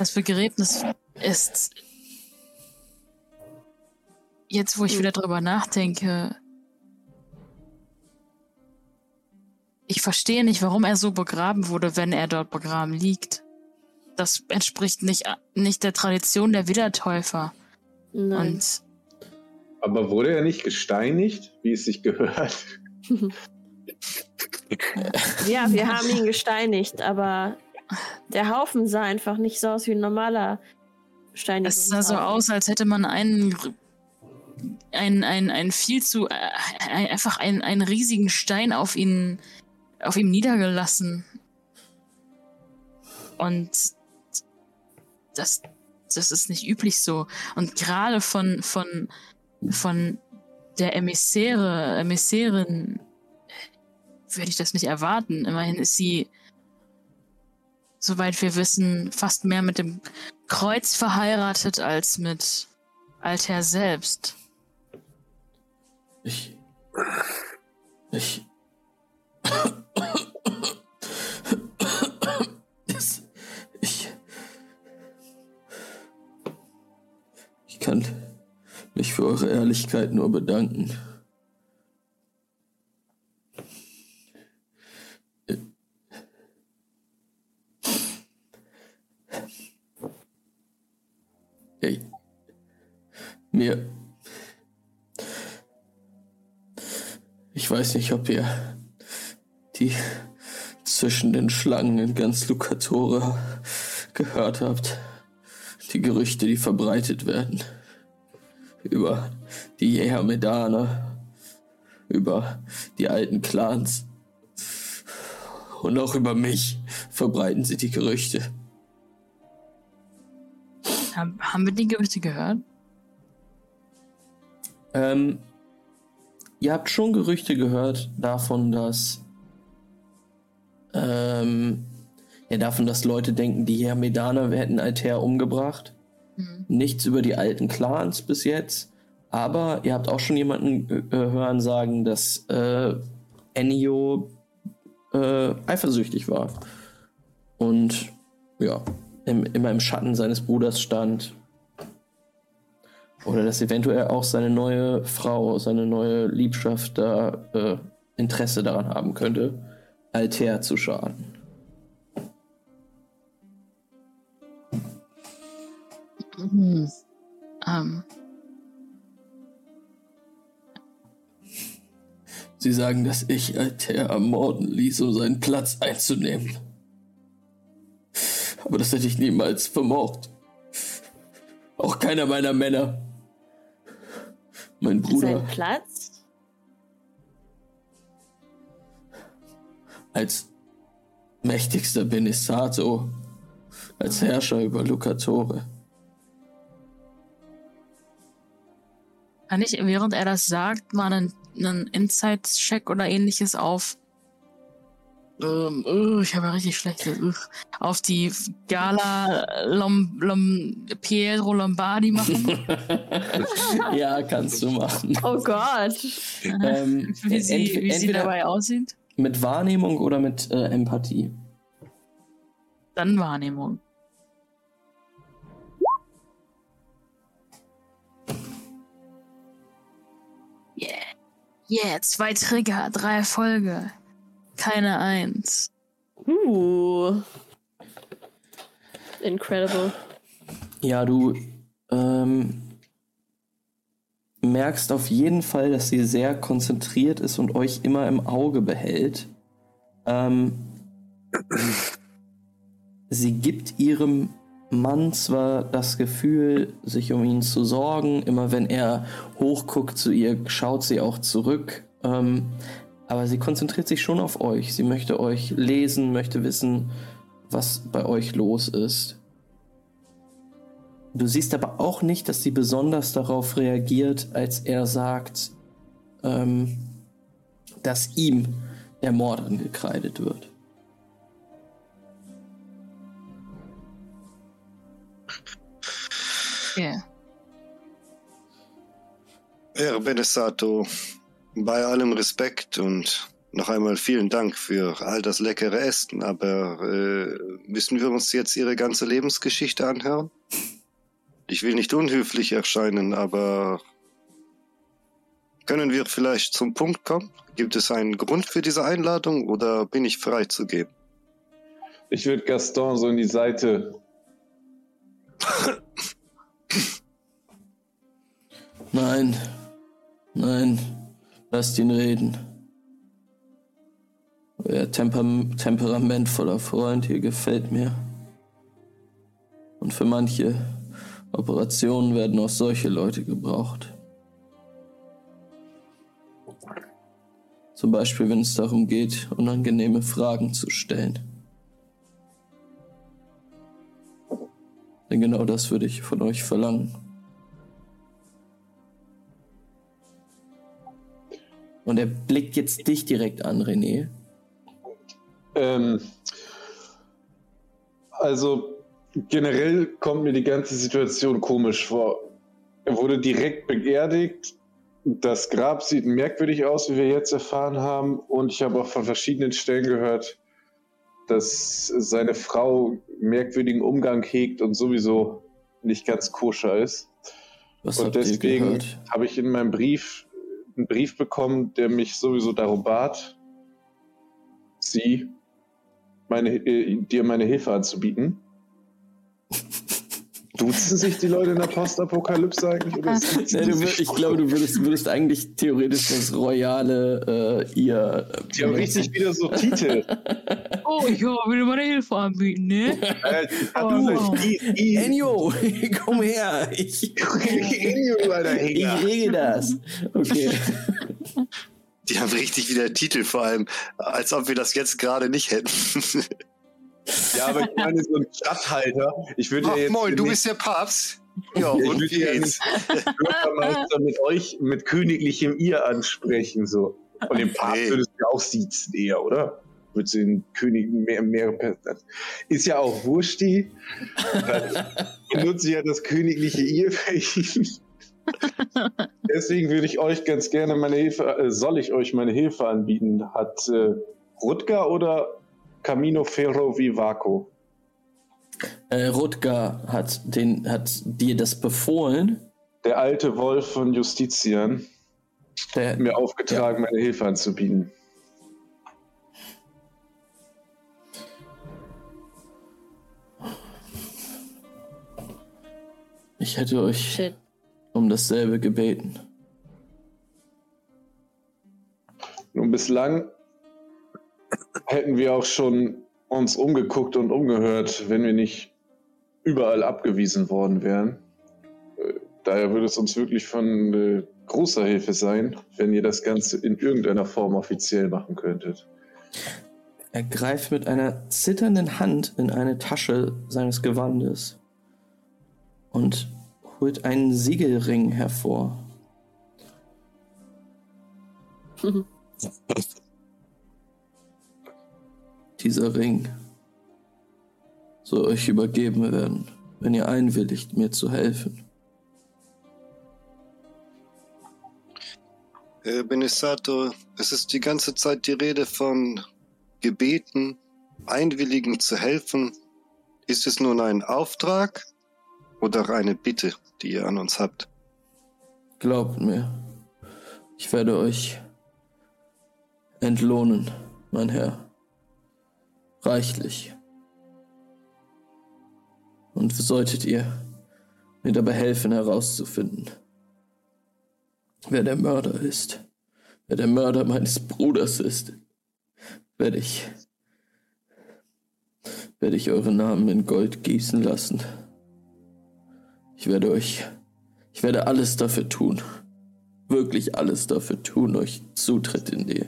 Speaker 3: Das Begräbnis ist. Jetzt, wo ich wieder drüber nachdenke, Ich verstehe nicht, warum er so begraben wurde, wenn er dort begraben liegt. Das entspricht nicht, nicht der Tradition der Wiedertäufer. Nein. Und
Speaker 5: Aber wurde er nicht gesteinigt, wie es sich gehört? [laughs] [laughs]
Speaker 6: ja, wir haben ihn gesteinigt, aber der Haufen sah einfach nicht so aus wie ein normaler Steinigung.
Speaker 3: Es sah so aus, als hätte man einen ein, ein, ein viel zu, äh, einfach einen, einen riesigen Stein auf ihn auf ihm niedergelassen. Und das, das ist nicht üblich so. Und gerade von, von, von der Emissäre, Emissärin würde ich das nicht erwarten. Immerhin ist sie, soweit wir wissen, fast mehr mit dem Kreuz verheiratet als mit Alter selbst.
Speaker 2: Ich. Ich. Ich. Ich kann mich für eure Ehrlichkeit nur bedanken. Hey. Mir. Ich weiß nicht, ob ihr die zwischen den Schlangen in ganz Lucatore gehört habt. Die Gerüchte, die verbreitet werden. Über die Jägermedaner, über die alten Clans. Und auch über mich verbreiten sie die Gerüchte.
Speaker 3: Haben wir die Gerüchte gehört?
Speaker 2: Ähm, ihr habt schon Gerüchte gehört davon, dass ähm, ja, davon, dass Leute denken, die Hermedaner hätten Altair umgebracht. Mhm. Nichts über die alten Clans bis jetzt. Aber ihr habt auch schon jemanden äh, hören sagen, dass äh, Ennio äh, eifersüchtig war. Und ja, im, immer im Schatten seines Bruders stand. Oder dass eventuell auch seine neue Frau, seine neue Liebschaft da äh, Interesse daran haben könnte. Alter zu schaden.
Speaker 3: Mhm. Ähm.
Speaker 2: Sie sagen, dass ich Alter ermorden ließ, um seinen Platz einzunehmen. Aber das hätte ich niemals vermocht. Auch keiner meiner Männer. Mein Bruder.
Speaker 6: Sein Platz?
Speaker 2: Als mächtigster Benisato. Als Herrscher über Lucatore.
Speaker 3: Kann ich, während er das sagt, mal einen, einen Insights-Check oder ähnliches auf. Ähm, uh, ich habe ja richtig schlechte. Uh, auf die Gala Lom, Lom, Pietro Lombardi machen? [laughs]
Speaker 2: ja, kannst du machen.
Speaker 6: Oh Gott.
Speaker 3: ähm, wie sie, wie sie dabei aussieht?
Speaker 2: Mit Wahrnehmung oder mit äh, Empathie?
Speaker 3: Dann Wahrnehmung. Yeah. Yeah, zwei Trigger, drei Erfolge. Keine Eins.
Speaker 6: Uh. Incredible.
Speaker 2: Ja, du ähm, merkst auf jeden Fall, dass sie sehr konzentriert ist und euch immer im Auge behält. Ähm, sie gibt ihrem Mann zwar das Gefühl, sich um ihn zu sorgen. Immer wenn er hochguckt zu ihr, schaut sie auch zurück. Ähm, aber sie konzentriert sich schon auf euch. Sie möchte euch lesen, möchte wissen, was bei euch los ist. Du siehst aber auch nicht, dass sie besonders darauf reagiert, als er sagt, ähm, dass ihm der Mord angekreidet wird.
Speaker 3: Yeah.
Speaker 4: Herr Benesato, bei allem Respekt und noch einmal vielen Dank für all das leckere Essen, aber äh, müssen wir uns jetzt Ihre ganze Lebensgeschichte anhören? Ich will nicht unhöflich erscheinen, aber können wir vielleicht zum Punkt kommen? Gibt es einen Grund für diese Einladung oder bin ich frei zu gehen?
Speaker 5: Ich würde Gaston so in die Seite
Speaker 2: Nein, nein, lasst ihn reden. Euer Temper temperamentvoller Freund hier gefällt mir. Und für manche Operationen werden auch solche Leute gebraucht. Zum Beispiel, wenn es darum geht, unangenehme Fragen zu stellen. Denn genau das würde ich von euch verlangen. Und er blickt jetzt dich direkt an, René.
Speaker 5: Ähm, also generell kommt mir die ganze Situation komisch vor. Er wurde direkt beerdigt. Das Grab sieht merkwürdig aus, wie wir jetzt erfahren haben. Und ich habe auch von verschiedenen Stellen gehört, dass seine Frau merkwürdigen Umgang hegt und sowieso nicht ganz koscher ist.
Speaker 2: Was
Speaker 5: und deswegen habe ich in meinem Brief einen Brief bekommen, der mich sowieso darum bat, sie meine, äh, dir meine Hilfe anzubieten. Duzen sich die Leute in der Postapokalypse eigentlich? Oder [laughs]
Speaker 2: nee, du würd, ich glaube, du würdest, würdest eigentlich theoretisch das royale äh, ihr.
Speaker 5: Äh, die haben richtig wieder so Titel. [laughs]
Speaker 3: oh, ich will meine Hilfe anbieten, ne?
Speaker 2: Äh, oh. Enyo, [laughs] komm her. Ich,
Speaker 5: Enyo, Alter,
Speaker 2: ich regel das. Okay.
Speaker 4: Die haben richtig wieder Titel, vor allem, als ob wir das jetzt gerade nicht hätten.
Speaker 5: Ja, aber ich meine, so ein Stadthalter. Ich würde
Speaker 4: Ach,
Speaker 5: ja jetzt.
Speaker 4: Moin, du bist der Papst. Ja,
Speaker 5: ich
Speaker 4: und geht's?
Speaker 5: Bürgermeister mit euch mit königlichem Ihr ansprechen, so. Und den Papst
Speaker 4: Nee.
Speaker 5: würdest du ja auch siezen eher, oder? Mit den Königen mehr, mehr Ist ja auch wurscht, die. Dann benutze ja das königliche Ihr für ihn. Deswegen würde ich euch ganz gerne meine Hilfe, äh, soll ich euch meine Hilfe anbieten? Hat äh, Rutger oder Camino Ferro Vivaco?
Speaker 2: Äh, Rutger hat, den, hat dir das befohlen.
Speaker 5: Der alte Wolf von Justitian
Speaker 2: Der,
Speaker 5: hat mir aufgetragen, meine Hilfe anzubieten.
Speaker 2: ich hätte euch
Speaker 6: Shit.
Speaker 2: um dasselbe gebeten.
Speaker 5: Nun bislang hätten wir auch schon uns umgeguckt und umgehört, wenn wir nicht überall abgewiesen worden wären. Äh, daher würde es uns wirklich von äh, großer Hilfe sein, wenn ihr das Ganze in irgendeiner Form offiziell machen könntet.
Speaker 2: Er greift mit einer zitternden Hand in eine Tasche seines Gewandes und holt einen Siegelring hervor. [laughs] Dieser Ring soll euch übergeben werden, wenn ihr einwilligt, mir zu helfen.
Speaker 4: Herr Benisato, es ist die ganze Zeit die Rede von Gebeten, Einwilligen zu helfen. Ist es nun ein Auftrag oder eine Bitte, die ihr an uns habt?
Speaker 2: Glaubt mir, ich werde euch entlohnen, mein Herr reichlich. Und solltet ihr mir dabei helfen herauszufinden, wer der Mörder ist, wer der Mörder meines Bruders ist, werde ich, werde ich eure Namen in Gold gießen lassen. Ich werde euch, ich werde alles dafür tun, wirklich alles dafür tun, euch Zutritt in die,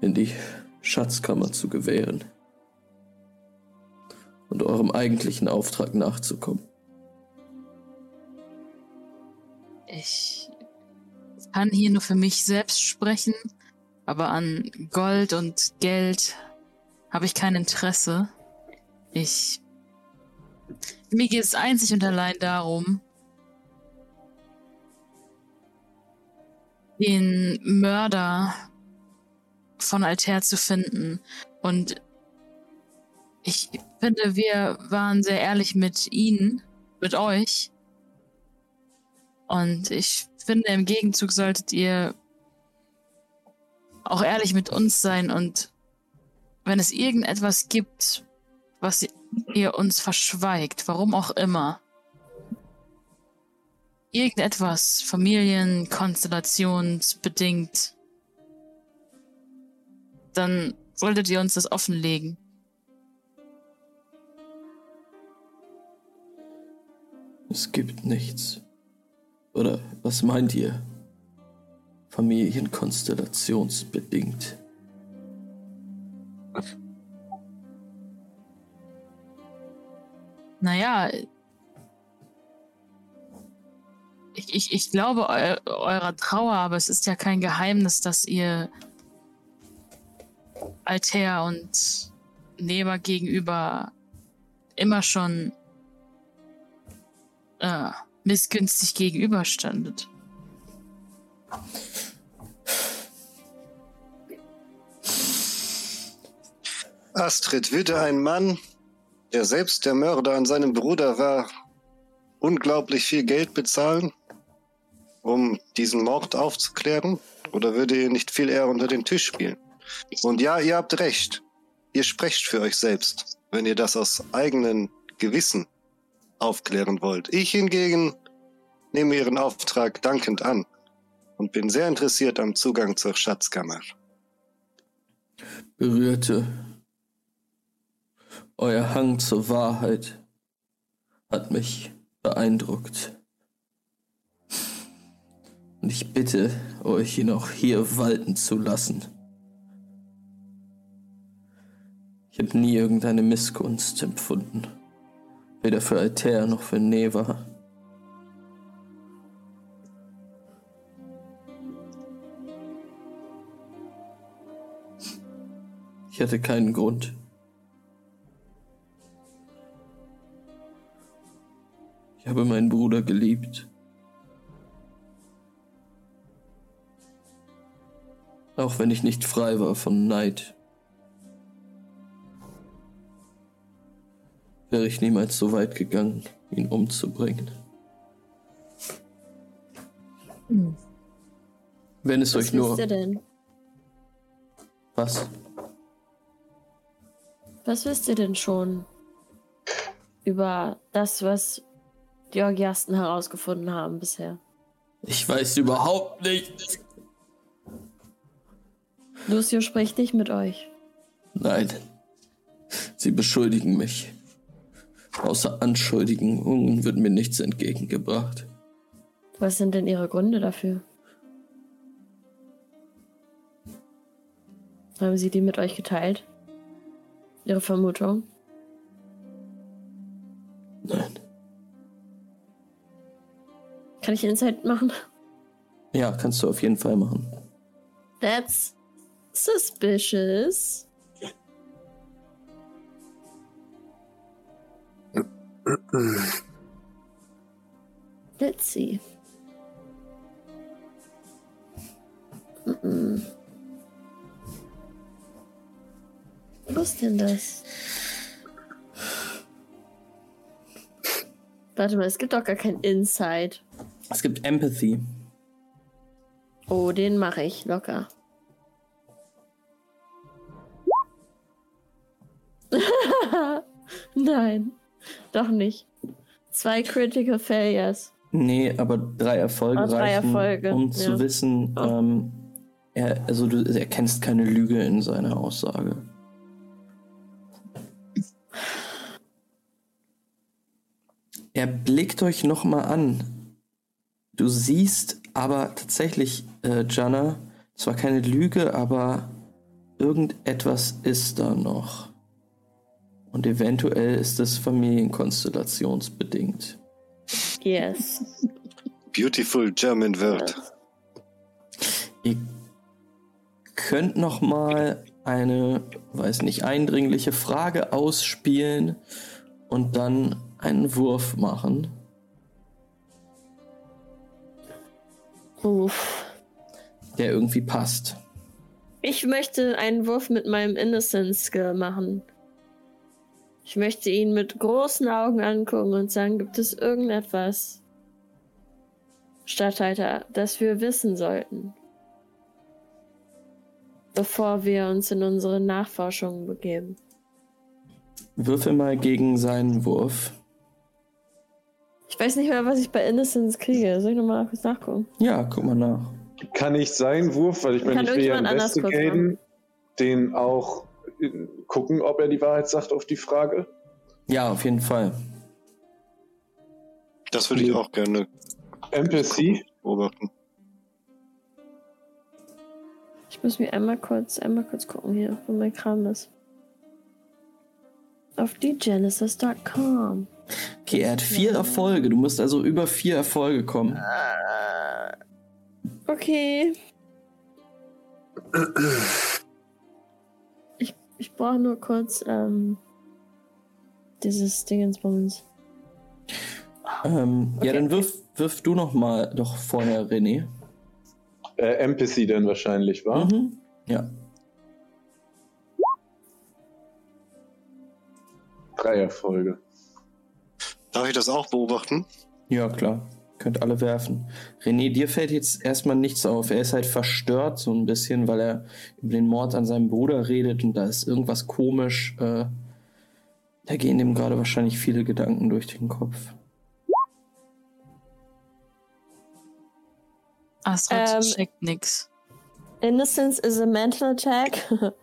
Speaker 2: in die Schatzkammer zu gewähren und eurem eigentlichen Auftrag nachzukommen.
Speaker 3: Ich kann hier nur für mich selbst sprechen, aber an Gold und Geld habe ich kein Interesse. Ich. Mir geht es einzig und allein darum, den Mörder von Alter zu finden. Und ich finde, wir waren sehr ehrlich mit Ihnen, mit euch. Und ich finde, im Gegenzug solltet ihr auch ehrlich mit uns sein und wenn es irgendetwas gibt, was ihr uns verschweigt, warum auch immer, irgendetwas Familienkonstellationsbedingt, dann solltet ihr uns das offenlegen.
Speaker 2: Es gibt nichts. Oder was meint ihr? Familienkonstellationsbedingt.
Speaker 3: Naja, ich, ich, ich glaube eu eurer Trauer, aber es ist ja kein Geheimnis, dass ihr Altair und Neba gegenüber immer schon äh, missgünstig gegenüberstandet.
Speaker 4: Astrid, würde ein Mann, der selbst der Mörder an seinem Bruder war, unglaublich viel Geld bezahlen, um diesen Mord aufzuklären? Oder würde ihr nicht viel eher unter den Tisch spielen? Und ja, ihr habt recht. Ihr sprecht für euch selbst, wenn ihr das aus eigenen Gewissen aufklären wollt. Ich hingegen nehme Ihren Auftrag dankend an und bin sehr interessiert am Zugang zur Schatzkammer.
Speaker 2: Berührte. Euer Hang zur Wahrheit hat mich beeindruckt. Und ich bitte euch, ihn auch hier walten zu lassen. Ich habe nie irgendeine Missgunst empfunden. Weder für Altair noch für Neva. Ich hatte keinen Grund. Ich habe meinen Bruder geliebt. Auch wenn ich nicht frei war von Neid wäre ich niemals so weit gegangen, ihn umzubringen. Hm. Wenn es
Speaker 6: was
Speaker 2: euch nur.
Speaker 6: Was wisst ihr denn?
Speaker 2: Was?
Speaker 6: Was wisst ihr denn schon über das, was die Orgiasten herausgefunden haben bisher?
Speaker 2: Ich weiß überhaupt nichts.
Speaker 6: Lucio spricht nicht mit euch.
Speaker 2: Nein. Sie beschuldigen mich. Außer Anschuldigungen wird mir nichts entgegengebracht.
Speaker 6: Was sind denn Ihre Gründe dafür? Haben Sie die mit euch geteilt? Ihre Vermutung?
Speaker 2: Nein.
Speaker 6: Kann ich Insight machen?
Speaker 2: Ja, kannst du auf jeden Fall machen.
Speaker 6: That's suspicious. Let's see. Mm. Was ist denn das? Warte mal, es gibt doch gar kein Insight.
Speaker 2: Es gibt Empathy.
Speaker 6: Oh, den mache ich locker. [laughs] Nein, doch nicht. Zwei Critical Failures.
Speaker 2: Nee, aber drei Erfolge
Speaker 6: drei
Speaker 2: reichen,
Speaker 6: Erfolge,
Speaker 2: um
Speaker 6: ja.
Speaker 2: zu wissen,
Speaker 6: Oh.
Speaker 2: ähm, er, also du erkennst keine Lüge in seiner Aussage. Er blickt euch nochmal an. Du siehst aber tatsächlich, äh, Jana, zwar keine Lüge, aber irgendetwas ist da noch. Und eventuell ist es familienkonstellationsbedingt.
Speaker 6: Yes.
Speaker 4: Beautiful German Word.
Speaker 2: Ihr könnt noch mal eine, weiß nicht, eindringliche Frage ausspielen und dann einen Wurf machen.
Speaker 6: Uff.
Speaker 2: der irgendwie passt.
Speaker 6: Ich möchte einen Wurf mit meinem Innocence Skill machen. Ich möchte ihn mit großen Augen angucken und sagen, gibt es irgendetwas, Stadthalter, das wir wissen sollten, bevor wir uns in unsere Nachforschungen begeben.
Speaker 2: Würfel mal gegen seinen Wurf.
Speaker 6: Ich weiß nicht mehr, was ich bei Innocence kriege. Soll ich nochmal kurz nachgucken?
Speaker 2: Ja, guck mal nach.
Speaker 5: Kann ich seinen Wurf, weil ich meine, ich will ja investigaten, den auch gucken, ob er die Wahrheit sagt auf die Frage?
Speaker 2: Ja, auf jeden Fall.
Speaker 4: Das würde ich auch gerne
Speaker 5: Empathy?
Speaker 4: beobachten.
Speaker 6: Ich muss mir einmal kurz, einmal kurz gucken hier, wo mein Kram ist. Auf dgenesis.com.
Speaker 2: Okay, er hat vier Erfolge. Du musst also über vier Erfolge kommen.
Speaker 6: Okay. [clears throat] Ich, brauche nur kurz ähm, dieses Dingensbums.
Speaker 2: Ähm, Ja,
Speaker 6: Okay.
Speaker 2: dann wirf, wirf du noch mal doch vorher, René.
Speaker 5: Äh, Empathy dann wahrscheinlich, war?
Speaker 2: Mhm. Ja.
Speaker 5: Drei Erfolge.
Speaker 4: Darf ich das auch beobachten?
Speaker 2: Ja, klar. Könnt alle werfen. René, dir fällt jetzt erstmal nichts auf. Er ist halt verstört so ein bisschen, weil er über den Mord an seinem Bruder redet und da ist irgendwas komisch. Äh, da gehen dem gerade wahrscheinlich viele Gedanken durch den Kopf.
Speaker 3: Astrid
Speaker 6: Ähm,
Speaker 3: checkt nix.
Speaker 6: Innocence is a mental attack. [laughs]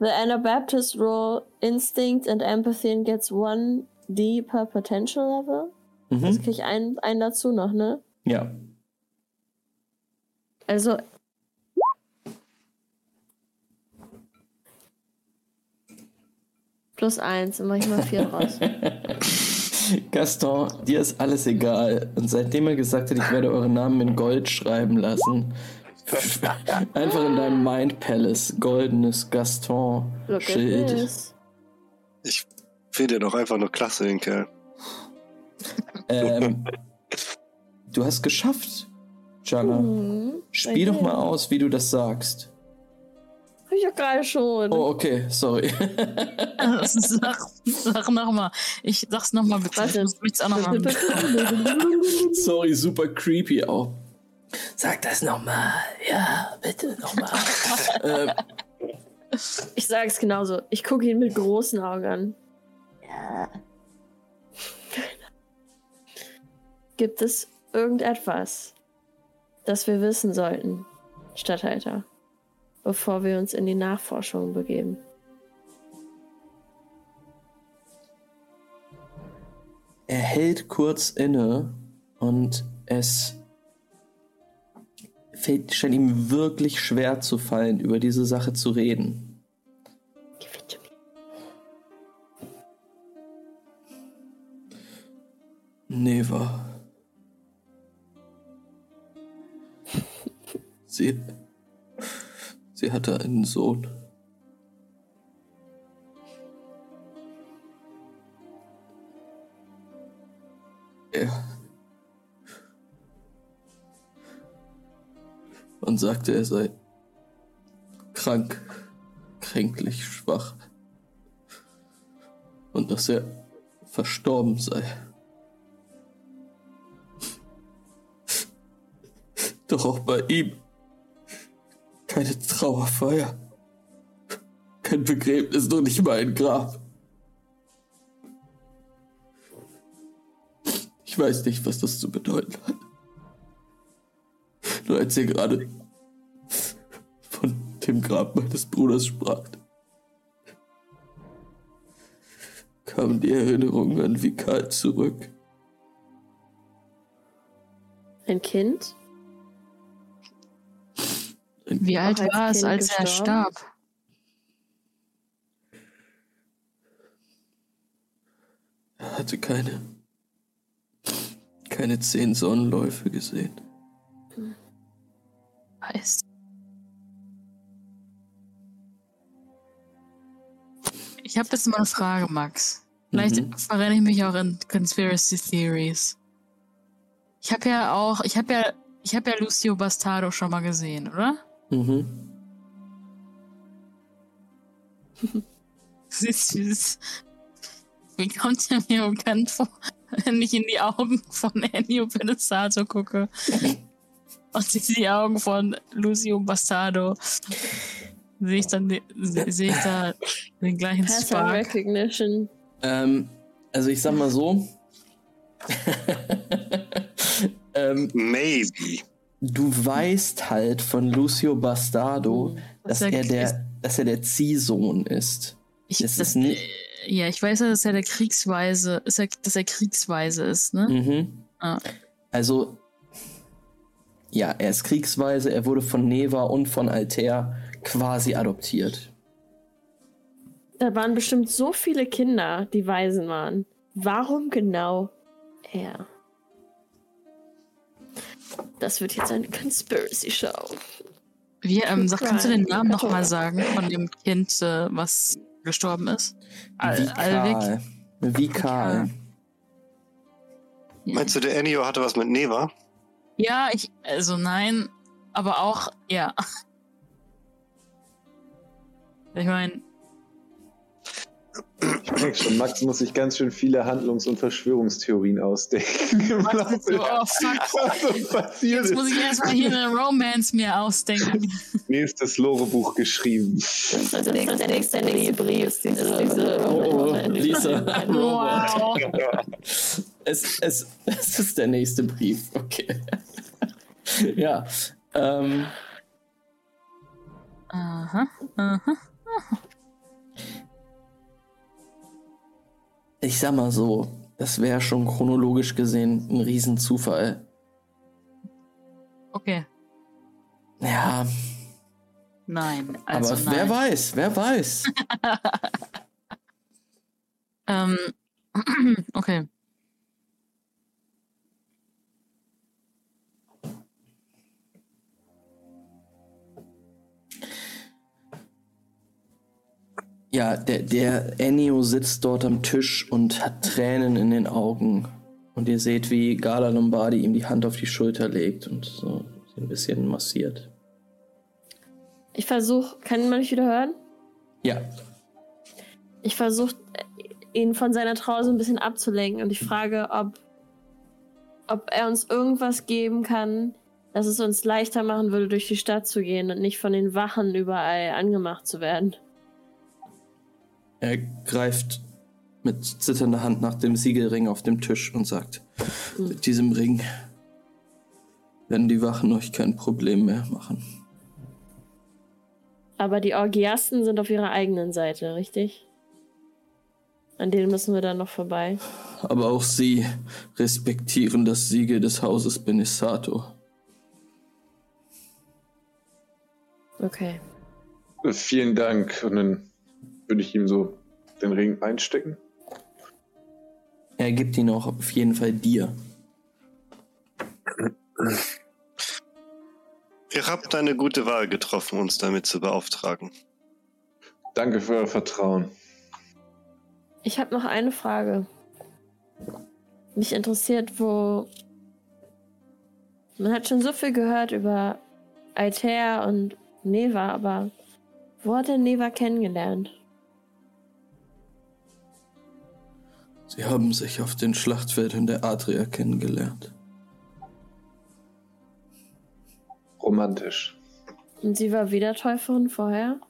Speaker 6: The Anabaptist roll instinct and empathy and gets 1d per potential level. Jetzt
Speaker 2: Mhm.
Speaker 6: krieg ich einen, einen dazu noch, ne?
Speaker 2: Ja.
Speaker 6: Also. Plus eins, dann mach ich mal vier raus. [laughs]
Speaker 2: Gaston, dir ist alles egal. Und seitdem er gesagt hat, ich werde euren Namen in Gold schreiben lassen, [laughs] einfach in deinem Mind Palace, goldenes Gaston-Schild.
Speaker 4: Ich finde doch einfach nur klasse, den Kerl.
Speaker 2: Ähm, [laughs] du hast geschafft, Jana.
Speaker 6: Hm,
Speaker 2: Spiel doch mal aus, wie du das sagst.
Speaker 6: Hab ich doch gerade schon.
Speaker 2: Oh, okay, sorry. [laughs]
Speaker 3: sag, sag nochmal. Ich sag's nochmal bitte.
Speaker 6: Warte.
Speaker 3: Ich es auch nochmal. [laughs]
Speaker 2: sorry, super creepy auch. Sag das nochmal. Ja, bitte nochmal. ähm,
Speaker 6: Ich sag's genauso. Ich gucke ihn mit großen Augen an. Ja. Gibt es irgendetwas, das wir wissen sollten, Statthalter, bevor wir uns in die Nachforschung begeben?
Speaker 2: hält kurz inne und es fällt, scheint ihm wirklich schwer zu fallen, über diese Sache zu reden. Neva. Sie, sie hatte einen Sohn. Er. Man sagte, er sei krank, kränklich, schwach. Und dass er verstorben sei. Doch auch bei ihm keine Trauerfeier. Kein Begräbnis, noch nicht mal ein Grab. Ich weiß nicht, was das zu bedeuten hat. Nur als ihr gerade von dem Grab meines Bruders sprach, kamen die Erinnerungen an Vikal zurück.
Speaker 6: Ein Kind?
Speaker 3: Wie alt war es, als er starb?
Speaker 2: Er hatte keine, keine zehn Sonnenläufe gesehen.
Speaker 3: Weiß. Ich habe jetzt mal eine Frage, Max. Vielleicht mhm. verrenne ich mich auch in Conspiracy Theories. Ich habe ja auch, ich habe ja, ich habe ja Lucio Bastardo schon mal gesehen, oder? Mhm. [laughs] Süß. Wie kommt er mir bekannt vor, wenn ich in die Augen von Ennio Benesato gucke? [laughs] Und in die Augen von Lucio Bastardo sehe ich dann sehe ich da den gleichen Pattern Spark.
Speaker 6: Recognition.
Speaker 2: Ähm, also ich sag mal so. [laughs]
Speaker 4: ähm, Maybe
Speaker 2: du weißt halt von Lucio Bastardo, dass er, der, dass er der Ziehsohn ist.
Speaker 3: Ich, das, das ist nicht. Ja, ich weiß ja, dass er der Kriegsweise, ist er, dass er Kriegsweise ist, ne?
Speaker 2: Mhm. Ah. Also, ja, er ist Kriegsweise, er wurde von Neva und von Altair quasi adoptiert.
Speaker 6: Da waren bestimmt so viele Kinder, die Waisen waren. Warum genau er? Das wird jetzt eine Conspiracy-Show.
Speaker 3: Wie, ähm, sag, kannst du den Namen nochmal sagen von dem Kind, äh, was gestorben ist?
Speaker 2: Al Vikal. Vikal.
Speaker 4: Meinst du, der Ennio hatte was mit Neva?
Speaker 3: Ja, ich, also nein, aber auch, ja. Ich meine,
Speaker 5: ich merke schon, Max muss sich ganz schön viele Handlungs- und Verschwörungstheorien ausdenken. [laughs] [laughs]
Speaker 3: Was so, oh, fuck. passiert Jetzt muss ich erstmal hier eine Romance mir ausdenken.
Speaker 5: Nächstes Lorebuch geschrieben.
Speaker 6: Das ist also der nächste, Brief. Ist
Speaker 2: oh, oh, Lisa. Wow. Es, es, es ist der nächste Brief, okay. ja. Ähm.
Speaker 3: Aha, aha, aha.
Speaker 2: Ich sag mal so, das wäre schon chronologisch gesehen ein Riesenzufall.
Speaker 3: Okay.
Speaker 2: Ja.
Speaker 3: Nein. Also
Speaker 2: Aber
Speaker 3: nein.
Speaker 2: wer weiß, wer weiß. [laughs]
Speaker 3: ähm, [clears throat] okay.
Speaker 2: Ja, der, der Ennio sitzt dort am Tisch und hat Tränen in den Augen. Und ihr seht, wie Gala Lombardi ihm die Hand auf die Schulter legt und so ein bisschen massiert.
Speaker 6: Ich versuche, kann man mich wieder hören?
Speaker 2: Ja.
Speaker 6: Ich versuche, ihn von seiner Trauer so ein bisschen abzulenken und ich frage, ob, ob er uns irgendwas geben kann, dass es uns leichter machen würde, durch die Stadt zu gehen und nicht von den Wachen überall angemacht zu werden.
Speaker 2: Er greift mit zitternder Hand nach dem Siegelring auf dem Tisch und sagt, mhm. mit diesem Ring werden die Wachen euch kein Problem mehr machen.
Speaker 6: Aber die Orgiasten sind auf ihrer eigenen Seite, richtig? An denen müssen wir dann noch vorbei.
Speaker 2: Aber auch sie respektieren das Siegel des Hauses Benisato.
Speaker 6: Okay.
Speaker 5: Vielen Dank. Und dann würde ich ihm so den Ring einstecken.
Speaker 2: Er gibt ihn auch auf jeden Fall dir.
Speaker 4: Ihr habt eine gute Wahl getroffen, uns damit zu beauftragen.
Speaker 5: Danke für euer Vertrauen.
Speaker 6: Ich habe noch eine Frage. Mich interessiert, wo. Man hat schon so viel gehört über Altair und Neva, aber wo hat er Neva kennengelernt?
Speaker 2: Sie haben sich auf den Schlachtfeldern der Adria kennengelernt.
Speaker 5: Romantisch.
Speaker 6: Und sie war wieder Täuferin vorher?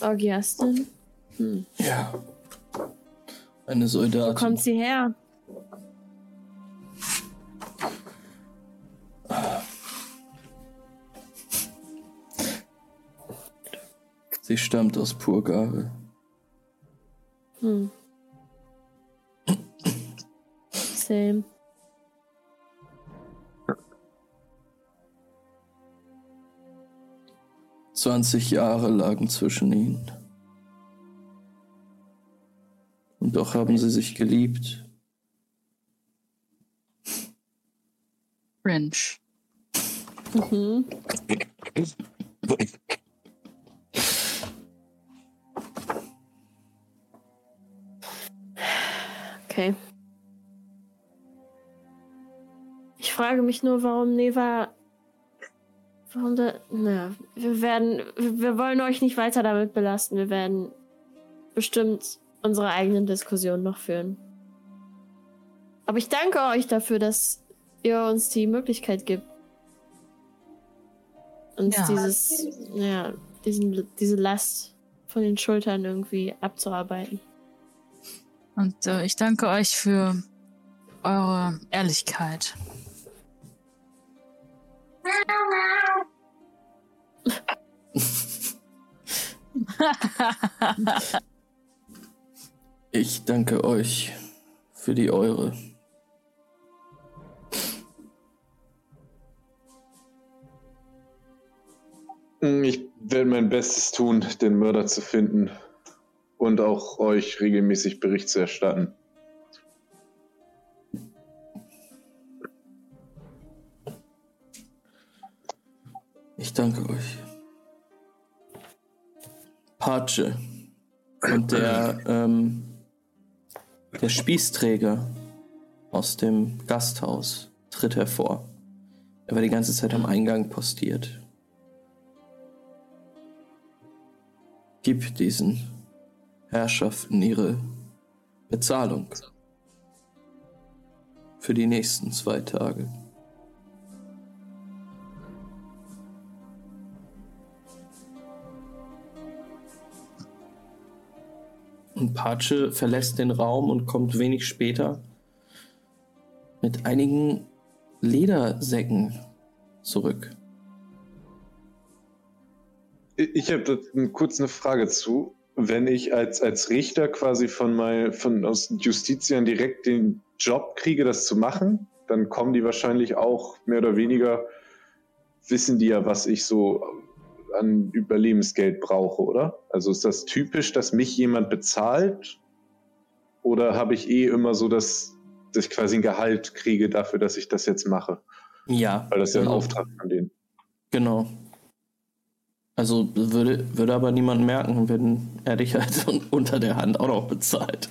Speaker 6: Orgiastin? Hm.
Speaker 2: Ja. Eine Soldatin.
Speaker 6: Wo kommt sie her?
Speaker 2: Sie stammt aus Purgare.
Speaker 6: Hm. Same.
Speaker 2: Zwanzig Jahre lagen zwischen ihnen. Und doch haben sie sich geliebt.
Speaker 3: Cringe.
Speaker 6: Mhm. [laughs] Okay. Ich frage mich nur, warum Neva. Warum da. Na, wir werden. Wir wollen euch nicht weiter damit belasten. Wir werden bestimmt unsere eigenen Diskussionen noch führen. Aber ich danke euch dafür, dass ihr uns die Möglichkeit gibt. Uns
Speaker 3: Ja.
Speaker 6: dieses. Ja, diesen, diese Last von den Schultern irgendwie abzuarbeiten.
Speaker 3: Und äh, ich danke euch für eure Ehrlichkeit. [laughs]
Speaker 2: Ich danke euch für die eure.
Speaker 5: Ich werde mein Bestes tun, den Mörder zu finden und auch euch regelmäßig Bericht zu erstatten.
Speaker 2: Ich danke euch. Pace und der, ähm, der Spießträger aus dem Gasthaus tritt hervor. Er war die ganze Zeit am Eingang postiert. Gib diesen Herrschaften ihre Bezahlung für die nächsten zwei Tage. Und Pace verlässt den Raum und kommt wenig später mit einigen Ledersäcken zurück.
Speaker 5: Ich habe kurz eine Frage zu. Wenn ich als, als Richter quasi von, mein, von aus Justizien direkt den Job kriege, das zu machen, dann kommen die wahrscheinlich auch mehr oder weniger, wissen die ja, was ich so an Überlebensgeld brauche, oder? Also ist das typisch, dass mich jemand bezahlt? Oder habe ich eh immer so, dass, dass ich quasi ein Gehalt kriege dafür, dass ich das jetzt mache?
Speaker 2: Ja.
Speaker 5: Weil das ja ein
Speaker 2: also-
Speaker 5: Auftrag von denen.
Speaker 2: Genau. Also würde, würde aber niemand merken, wenn er dich halt un- [laughs] unter der Hand auch noch bezahlt.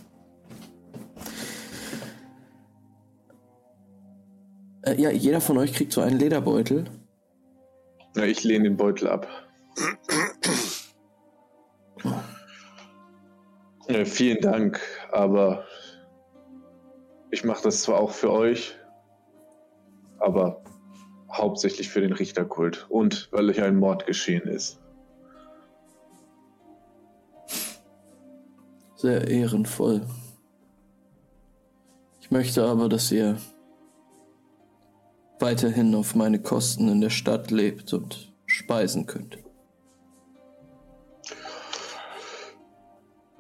Speaker 2: Äh, ja, jeder von euch kriegt so einen Lederbeutel.
Speaker 5: Ja, ich lehne den Beutel ab. Äh, vielen Dank, aber ich mache das zwar auch für euch, aber hauptsächlich für den Richterkult und weil hier ein Mord geschehen ist.
Speaker 2: Sehr ehrenvoll. Ich möchte aber, dass ihr weiterhin auf meine Kosten in der Stadt lebt und speisen könnt.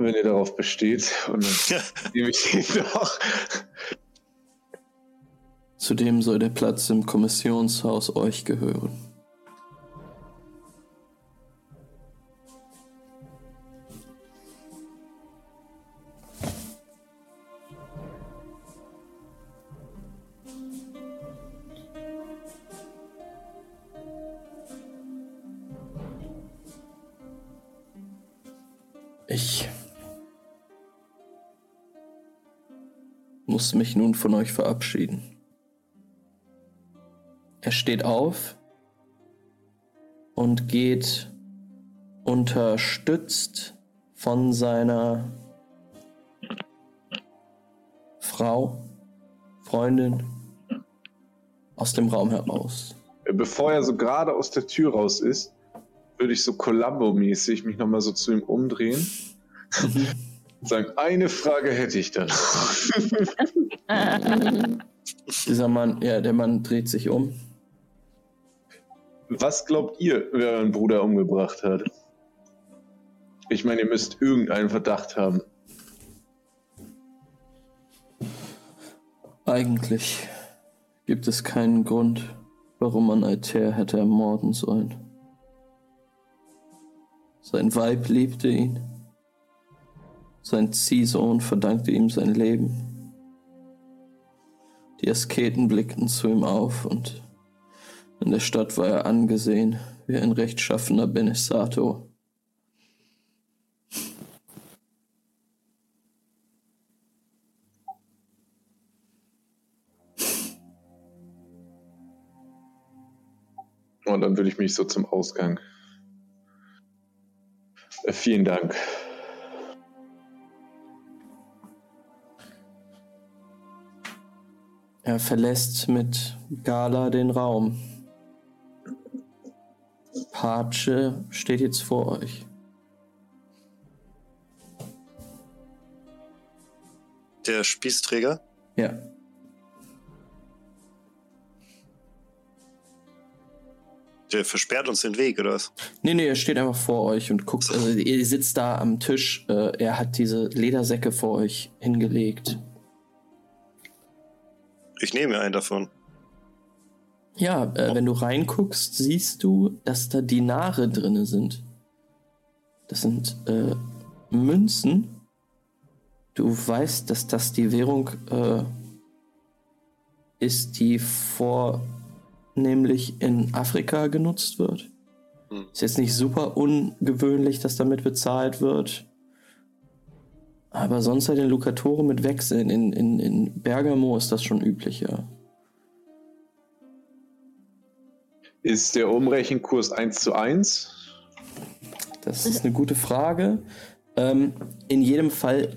Speaker 5: wenn ihr darauf besteht. Und dann [laughs] nehme ich ihn doch.
Speaker 2: Zudem soll der Platz im Kommissionshaus euch gehören. Ich muss mich nun von euch verabschieden. Er steht auf und geht unterstützt von seiner Frau, Freundin aus dem Raum heraus.
Speaker 5: Bevor er so gerade aus der Tür raus ist, würde ich so Columbo-mäßig mich nochmal so zu ihm umdrehen und [laughs] sagen, eine Frage hätte ich dann. [laughs]
Speaker 2: Dieser Mann, ja, der Mann dreht sich um.
Speaker 5: Was glaubt ihr, wer euren Bruder umgebracht hat? Ich meine, ihr müsst irgendeinen Verdacht haben.
Speaker 2: Eigentlich gibt es keinen Grund, warum man Altair hätte ermorden sollen. Sein Weib liebte ihn. Sein Ziehsohn verdankte ihm sein Leben. Die Asketen blickten zu ihm auf und in der Stadt war er angesehen wie ein rechtschaffener Benesato.
Speaker 5: Und dann würde ich mich so zum Ausgang äh, vielen Dank.
Speaker 2: Er verlässt mit Gala den Raum. Patsche steht jetzt vor euch.
Speaker 4: Der Spießträger?
Speaker 2: Ja.
Speaker 4: Der versperrt uns den Weg, oder was?
Speaker 2: Nee, nee, er steht einfach vor euch und guckt. Also, ihr sitzt da am Tisch. Äh, er hat diese Ledersäcke vor euch hingelegt.
Speaker 4: Ich nehme einen davon.
Speaker 2: Ja, äh, wenn du reinguckst, siehst du, dass da Dinare drin sind. Das sind äh, Münzen. Du weißt, dass das die Währung äh, ist, die vor nämlich in Afrika genutzt wird. Hm. Ist jetzt nicht super ungewöhnlich, dass damit bezahlt wird. Aber sonst halt in Lucatore mit Wechseln. In, in, in Bergamo ist das schon üblicher.
Speaker 5: Ist der Umrechenkurs 1 zu 1?
Speaker 2: Das ist eine gute Frage. Ähm, in jedem Fall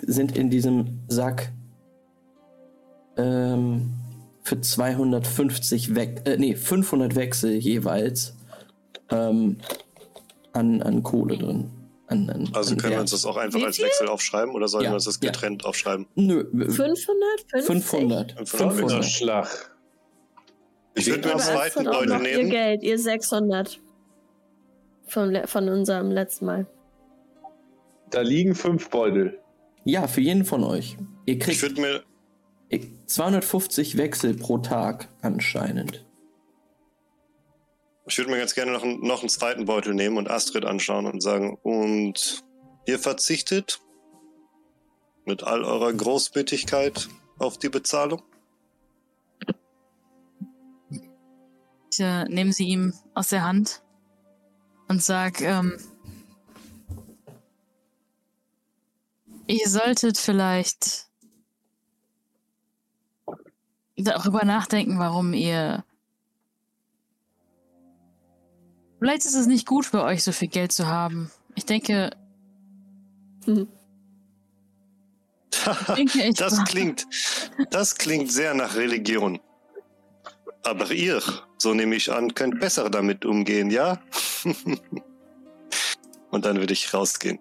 Speaker 2: sind in diesem Sack ähm, für 250 Wechsel, äh, nee, 500 Wechsel jeweils ähm, an, an Kohle drin. An,
Speaker 4: an, also können wir uns das auch einfach als Wechsel aufschreiben oder sollen ja, wir uns das getrennt ja. aufschreiben?
Speaker 2: Nö.
Speaker 6: 500?
Speaker 2: 500. 500. 500.
Speaker 5: Schlag.
Speaker 4: Ich würde mir einen zweiten Beutel nehmen.
Speaker 6: Ihr Geld, ihr 600. Von, von unserem letzten Mal.
Speaker 5: Da liegen fünf Beutel.
Speaker 2: Ja, für jeden von euch. Ihr kriegt.
Speaker 4: Ich würde mir
Speaker 2: 250 Wechsel pro Tag anscheinend.
Speaker 4: Ich würde mir ganz gerne noch, noch einen zweiten Beutel nehmen und Astrid anschauen und sagen, und ihr verzichtet mit all eurer Großmütigkeit auf die Bezahlung?
Speaker 3: Ich äh, nehme sie ihm aus der Hand und sag, ähm, ihr solltet vielleicht darüber nachdenken, warum ihr. Vielleicht ist es nicht gut für euch, so viel Geld zu haben. Ich denke. Hm.
Speaker 4: ich denke ich [laughs] das klingt, das klingt sehr nach Religion. Aber ihr, so nehme ich an, könnt besser damit umgehen, ja? [laughs] Und dann würde ich rausgehen.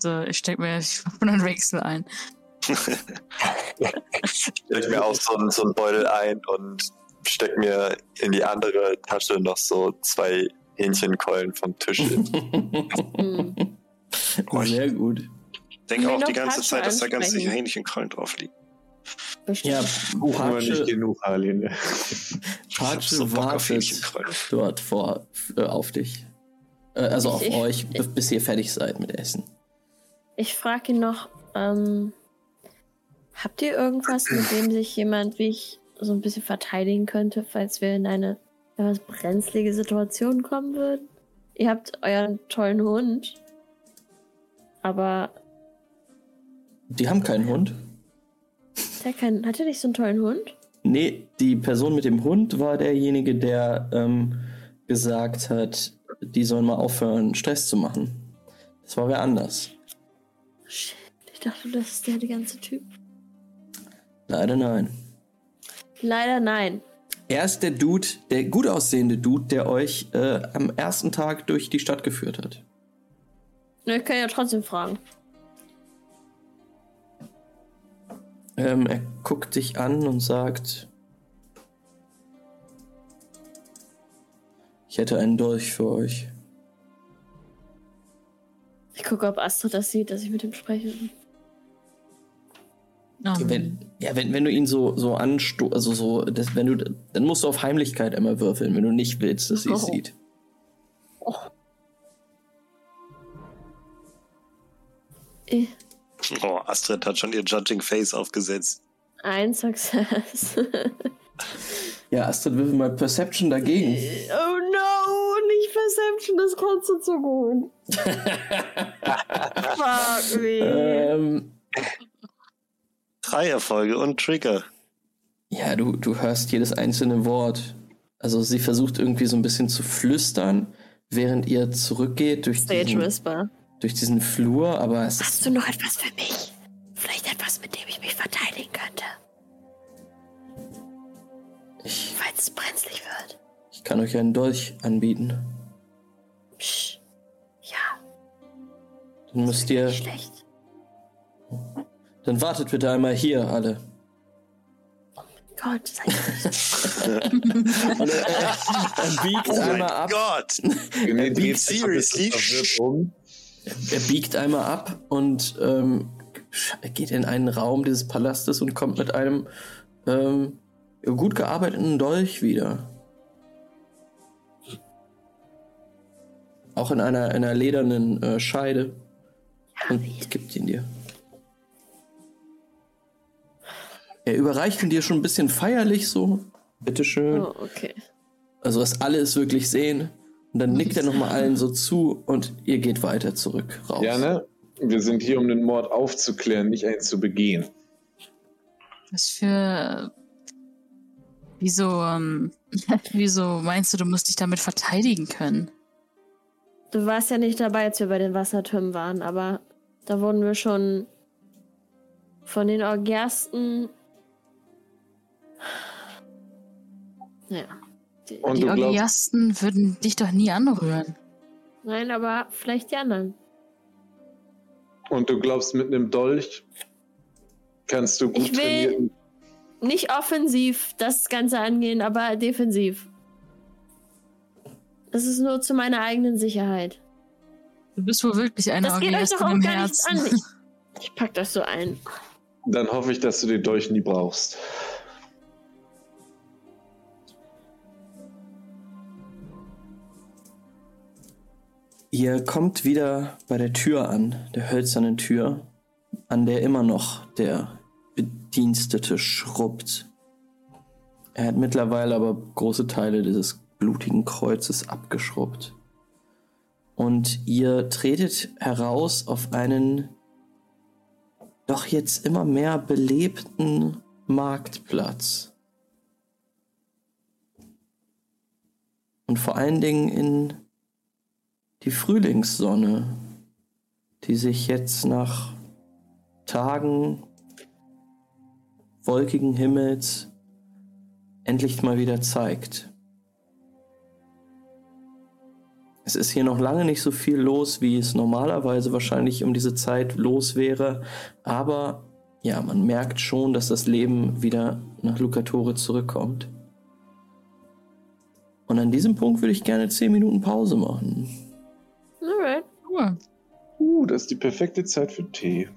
Speaker 3: So, ich stecke mir [laughs] einen Wechsel ein.
Speaker 7: Stelle mir auch so, einen, so einen Beutel ein und stecke mir in die andere Tasche noch so zwei Hähnchenkeulen vom Tisch.
Speaker 6: Hm. [laughs]
Speaker 2: Sehr gut.
Speaker 4: Ich denke auch die ganze Zeit, dass da ganz sicher. Hähnchenkeulen drauf liegen.
Speaker 6: Bestimmt.
Speaker 2: Ja,
Speaker 5: Buchen wir nicht genug. [laughs]
Speaker 4: Ich hab
Speaker 2: Patsche
Speaker 4: so
Speaker 2: wartet dort vor, äh, auf dich. Äh, also
Speaker 6: Ich-
Speaker 2: auf
Speaker 6: ich-
Speaker 2: euch, b- bis ihr fertig seid mit Essen.
Speaker 6: Ich frage ihn noch, ähm, habt ihr irgendwas, mit dem sich jemand wie ich so ein bisschen verteidigen könnte, falls wir in eine etwas brenzlige Situation kommen würden? Ihr habt euren tollen Hund, aber
Speaker 2: Die haben keinen Hund.
Speaker 6: Der kann, hat er nicht so einen tollen Hund?
Speaker 2: Nee, die Person mit dem Hund war derjenige, der ähm, gesagt hat, die sollen mal aufhören, Stress zu machen. Das war wer anders.
Speaker 6: Shit, ich dachte, das ist der, der ganze Typ.
Speaker 2: Leider nein.
Speaker 6: Leider nein.
Speaker 2: Er ist der Dude, der gut aussehende Dude, der euch äh, am ersten Tag durch die Stadt geführt hat.
Speaker 6: Na, Ich kann ja trotzdem fragen.
Speaker 2: Ähm, er guckt dich an und sagt, ich hätte einen Dolch für euch.
Speaker 6: Ich gucke, ob Astrid das sieht, dass ich mit ihm spreche.
Speaker 3: Ähm,
Speaker 2: Wenn, ja, wenn, wenn du ihn so, so ansto, also so, das, wenn du, dann musst du auf Heimlichkeit einmal würfeln, wenn du nicht willst, dass sie es
Speaker 6: Oh.
Speaker 2: sieht.
Speaker 6: Eh,
Speaker 4: Oh, Astrid hat schon ihr Judging Face aufgesetzt.
Speaker 6: Ein Success. [laughs]
Speaker 2: Ja, Astrid, würfel mal Perception dagegen.
Speaker 6: oh no, nicht Perception, das kannst du zu gut. [laughs] Fuck me.
Speaker 2: ähm,
Speaker 4: Drei Erfolge und Trigger.
Speaker 2: ja, du, du hörst jedes einzelne Wort. Also sie versucht irgendwie so ein bisschen zu flüstern, während ihr zurückgeht durch
Speaker 6: Stage
Speaker 2: diesen,
Speaker 6: Whisper.
Speaker 2: Durch diesen Flur, aber es ist
Speaker 6: Hast du noch etwas für mich? Vielleicht etwas, mit dem ich mich verteidigen könnte,
Speaker 2: ich,
Speaker 6: falls es brenzlig wird.
Speaker 2: ich kann euch einen Dolch anbieten.
Speaker 6: Psch. Ja,
Speaker 2: Dann müsst ihr,
Speaker 6: nicht schlecht.
Speaker 2: dann wartet bitte einmal hier alle.
Speaker 6: Gott, sei.
Speaker 2: Und er, er, er biegt
Speaker 4: Oh
Speaker 2: einmal
Speaker 4: mein
Speaker 2: ab.
Speaker 4: Gott! [laughs]
Speaker 5: René
Speaker 2: biegt
Speaker 4: seriously?
Speaker 5: um.
Speaker 2: Er biegt einmal ab und ähm, geht in einen Raum dieses Palastes und kommt mit einem ähm, gut gearbeiteten Dolch wieder. Auch in einer, einer ledernen äh, Scheide. Und gibt ihn dir. Er überreicht ihn dir schon ein bisschen feierlich so. Bitteschön.
Speaker 6: Oh, okay.
Speaker 2: Also, dass alle es wirklich sehen. Und dann nickt er nochmal allen so zu und ihr geht weiter zurück raus.
Speaker 5: Ja, ne? Wir sind hier, um den Mord aufzuklären, nicht einen zu begehen.
Speaker 3: Was für. Wieso, ähm, [laughs] wieso meinst du, du musst dich damit verteidigen können?
Speaker 6: Du warst ja nicht dabei, als wir bei den Wassertürmen waren, aber da wurden wir schon von den Orgersten. [sighs] Ja. Die,
Speaker 5: Und
Speaker 3: die
Speaker 5: du glaubst,
Speaker 3: Orgiasten würden dich doch nie anrühren.
Speaker 6: nein, aber vielleicht die anderen.
Speaker 5: und du glaubst, mit einem Dolch kannst du gut
Speaker 6: Ich will-
Speaker 5: trainieren.
Speaker 6: Nicht offensiv das Ganze angehen, aber defensiv. Das ist nur zu meiner eigenen Sicherheit.
Speaker 3: Du bist wohl wirklich eine
Speaker 6: Das geht euch doch auch gar nichts
Speaker 3: Herzen.
Speaker 6: an. Ich, [laughs] ich pack das so ein.
Speaker 5: Dann hoffe ich, dass du den Dolch nie brauchst.
Speaker 2: Ihr kommt wieder bei der Tür an, der hölzernen Tür, an der immer noch der Bedienstete schrubbt. Er hat mittlerweile aber große Teile dieses blutigen Kreuzes abgeschrubbt. Und ihr tretet heraus auf einen doch jetzt immer mehr belebten Marktplatz. Und vor allen Dingen in die Frühlingssonne, die sich jetzt nach Tagen wolkigen Himmels endlich mal wieder zeigt. Es ist hier noch lange nicht so viel los, wie es normalerweise wahrscheinlich um diese Zeit los wäre, aber ja, man merkt schon, dass das Leben wieder nach Lucatore zurückkommt. Und an diesem Punkt würde ich gerne 10 Minuten Pause machen.
Speaker 3: Cool.
Speaker 5: Uh, das ist die perfekte Zeit für Tee.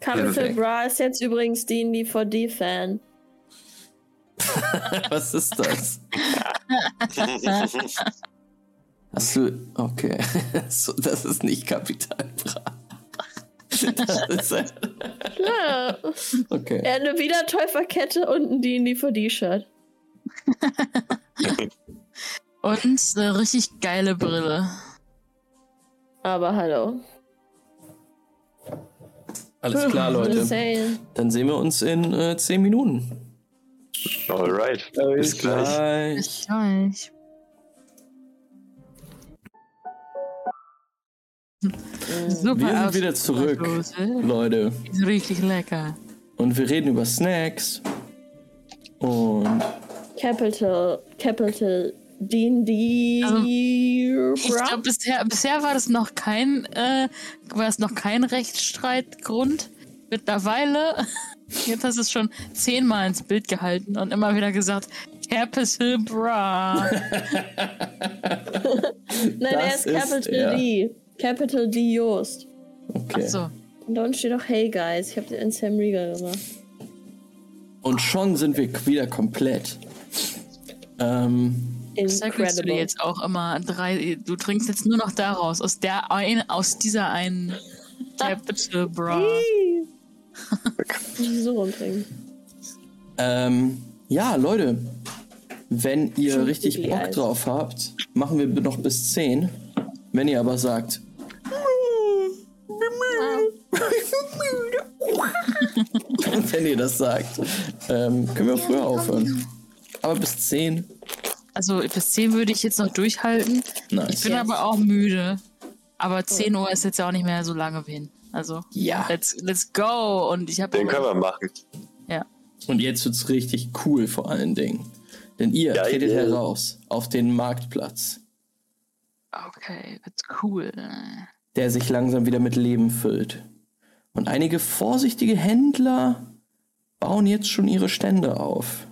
Speaker 6: Capital
Speaker 2: Perfekt.
Speaker 6: Bra ist jetzt übrigens D&D 4D-Fan. [laughs]
Speaker 2: Was ist das? Hast du. Okay. [laughs] So, das ist nicht Kapital Bra. Das ist,
Speaker 6: Ja.
Speaker 2: okay.
Speaker 6: Er hat eine Wiedertäuferkette und ein D&D 4D-Shirt. [laughs]
Speaker 3: Und eine richtig geile Brille.
Speaker 6: Aber hallo.
Speaker 2: Alles klar, [laughs] Leute. Dann sehen wir uns in äh, 10 Minuten.
Speaker 7: Alright. Bis gleich.
Speaker 2: Gleich.
Speaker 3: Bis gleich. Super.
Speaker 2: Wir sind wieder zurück. Leute.
Speaker 3: Ist richtig lecker.
Speaker 2: Und wir reden über Snacks. Und
Speaker 6: Capital, Capital D&D
Speaker 3: Also, Ich
Speaker 6: Bra.
Speaker 3: glaube, bisher, bisher war das noch kein, äh, war es noch kein Rechtsstreitgrund. Mittlerweile, [laughs] jetzt hast du es schon zehnmal ins Bild gehalten und immer wieder gesagt, Capital Bra. [laughs]
Speaker 6: Nein, er
Speaker 2: das
Speaker 6: ist Capital
Speaker 2: ist er.
Speaker 6: D. Capital D Joost.
Speaker 2: okay.
Speaker 3: Achso.
Speaker 6: Und da unten steht auch Hey Guys. Ich habe den in Sam Riegel gemacht.
Speaker 2: Und schon sind wir wieder komplett. Ähm,
Speaker 3: Kriegst du dir jetzt auch immer drei, du trinkst jetzt nur noch daraus, aus der ein, aus dieser einen [laughs] Capital Bra.
Speaker 6: So rumtrinken.
Speaker 2: ähm, ja, Leute. Wenn ihr
Speaker 6: Schon
Speaker 2: richtig Bock
Speaker 6: alt.
Speaker 2: drauf habt, machen wir noch bis 10. Wenn ihr aber sagt, [laughs] wenn ihr das sagt, ähm, können wir früher aufhören. Aber bis 10?
Speaker 3: Also bis 10 würde ich jetzt noch durchhalten.
Speaker 2: Nice.
Speaker 3: Ich bin aber auch müde. Aber 10 Uhr ist jetzt ja auch nicht mehr so lange hin. Also,
Speaker 2: Ja.
Speaker 3: let's, let's go. Und ich habe.
Speaker 7: Den können wir machen.
Speaker 3: Ja.
Speaker 2: Und jetzt wird's richtig cool vor allen Dingen. Denn ihr
Speaker 7: Geil.
Speaker 2: tretet heraus auf den Marktplatz,
Speaker 3: Okay, that's cool.
Speaker 2: der sich langsam wieder mit Leben füllt. Und einige vorsichtige Händler bauen jetzt schon ihre Stände auf.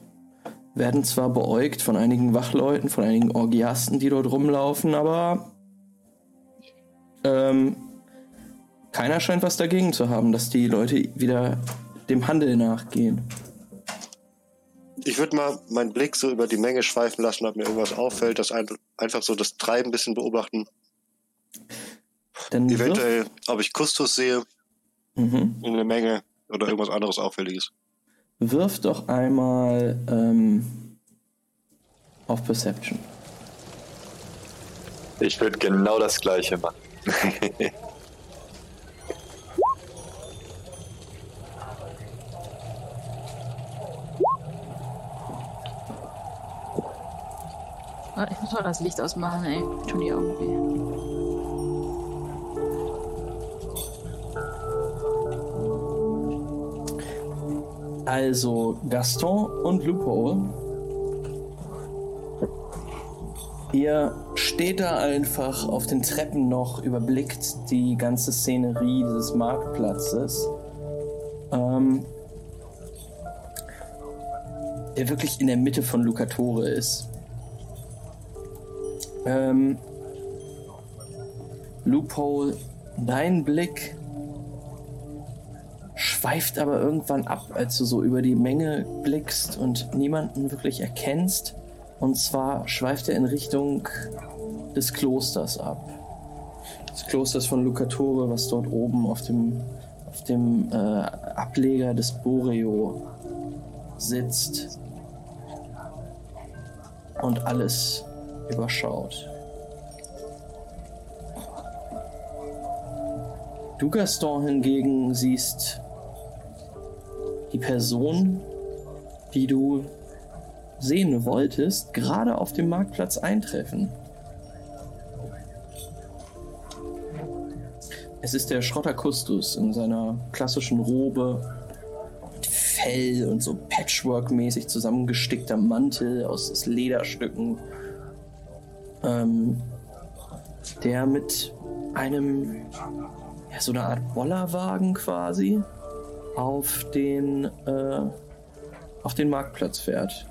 Speaker 2: Werden zwar beäugt von einigen Wachleuten, von einigen Orgiasten, die dort rumlaufen, aber ähm, keiner scheint was dagegen zu haben, dass die Leute wieder dem Handel nachgehen.
Speaker 4: Ich würde mal meinen Blick so über die Menge schweifen lassen, ob mir irgendwas auffällt, das ein, einfach so das Treiben ein bisschen beobachten.
Speaker 2: Dann wirf-
Speaker 4: Eventuell, ob ich Kustus sehe
Speaker 2: Mhm.
Speaker 4: in der Menge oder irgendwas anderes Auffälliges.
Speaker 2: Wirf doch einmal ähm, auf Perception.
Speaker 7: Ich würde genau das gleiche machen.
Speaker 3: Warte, Ich muss mal das Licht ausmachen, ey. Tun die Augen weh.
Speaker 2: Also Gaston und Loophole. Ihr steht da einfach auf den Treppen noch, überblickt die ganze Szenerie dieses Marktplatzes. Ähm, der wirklich in der Mitte von Lucatore ist. Ähm, Loophole, dein Blick schweift aber irgendwann ab, als du so über die Menge blickst und niemanden wirklich erkennst. Und zwar schweift er in Richtung des Klosters ab. Des Klosters von Lucatore, was dort oben auf dem, auf dem äh, Ableger des Boreo sitzt und alles überschaut. Du, Gaston, hingegen siehst die Person, die du sehen wolltest, gerade auf dem Marktplatz eintreffen. Es ist der Schrotter Kustus in seiner klassischen Robe mit Fell und so Patchwork-mäßig zusammengestickter Mantel aus, Lederstücken, ähm, der mit einem, ja, so einer Art Bollerwagen quasi auf den, äh, auf den Marktplatz fährt.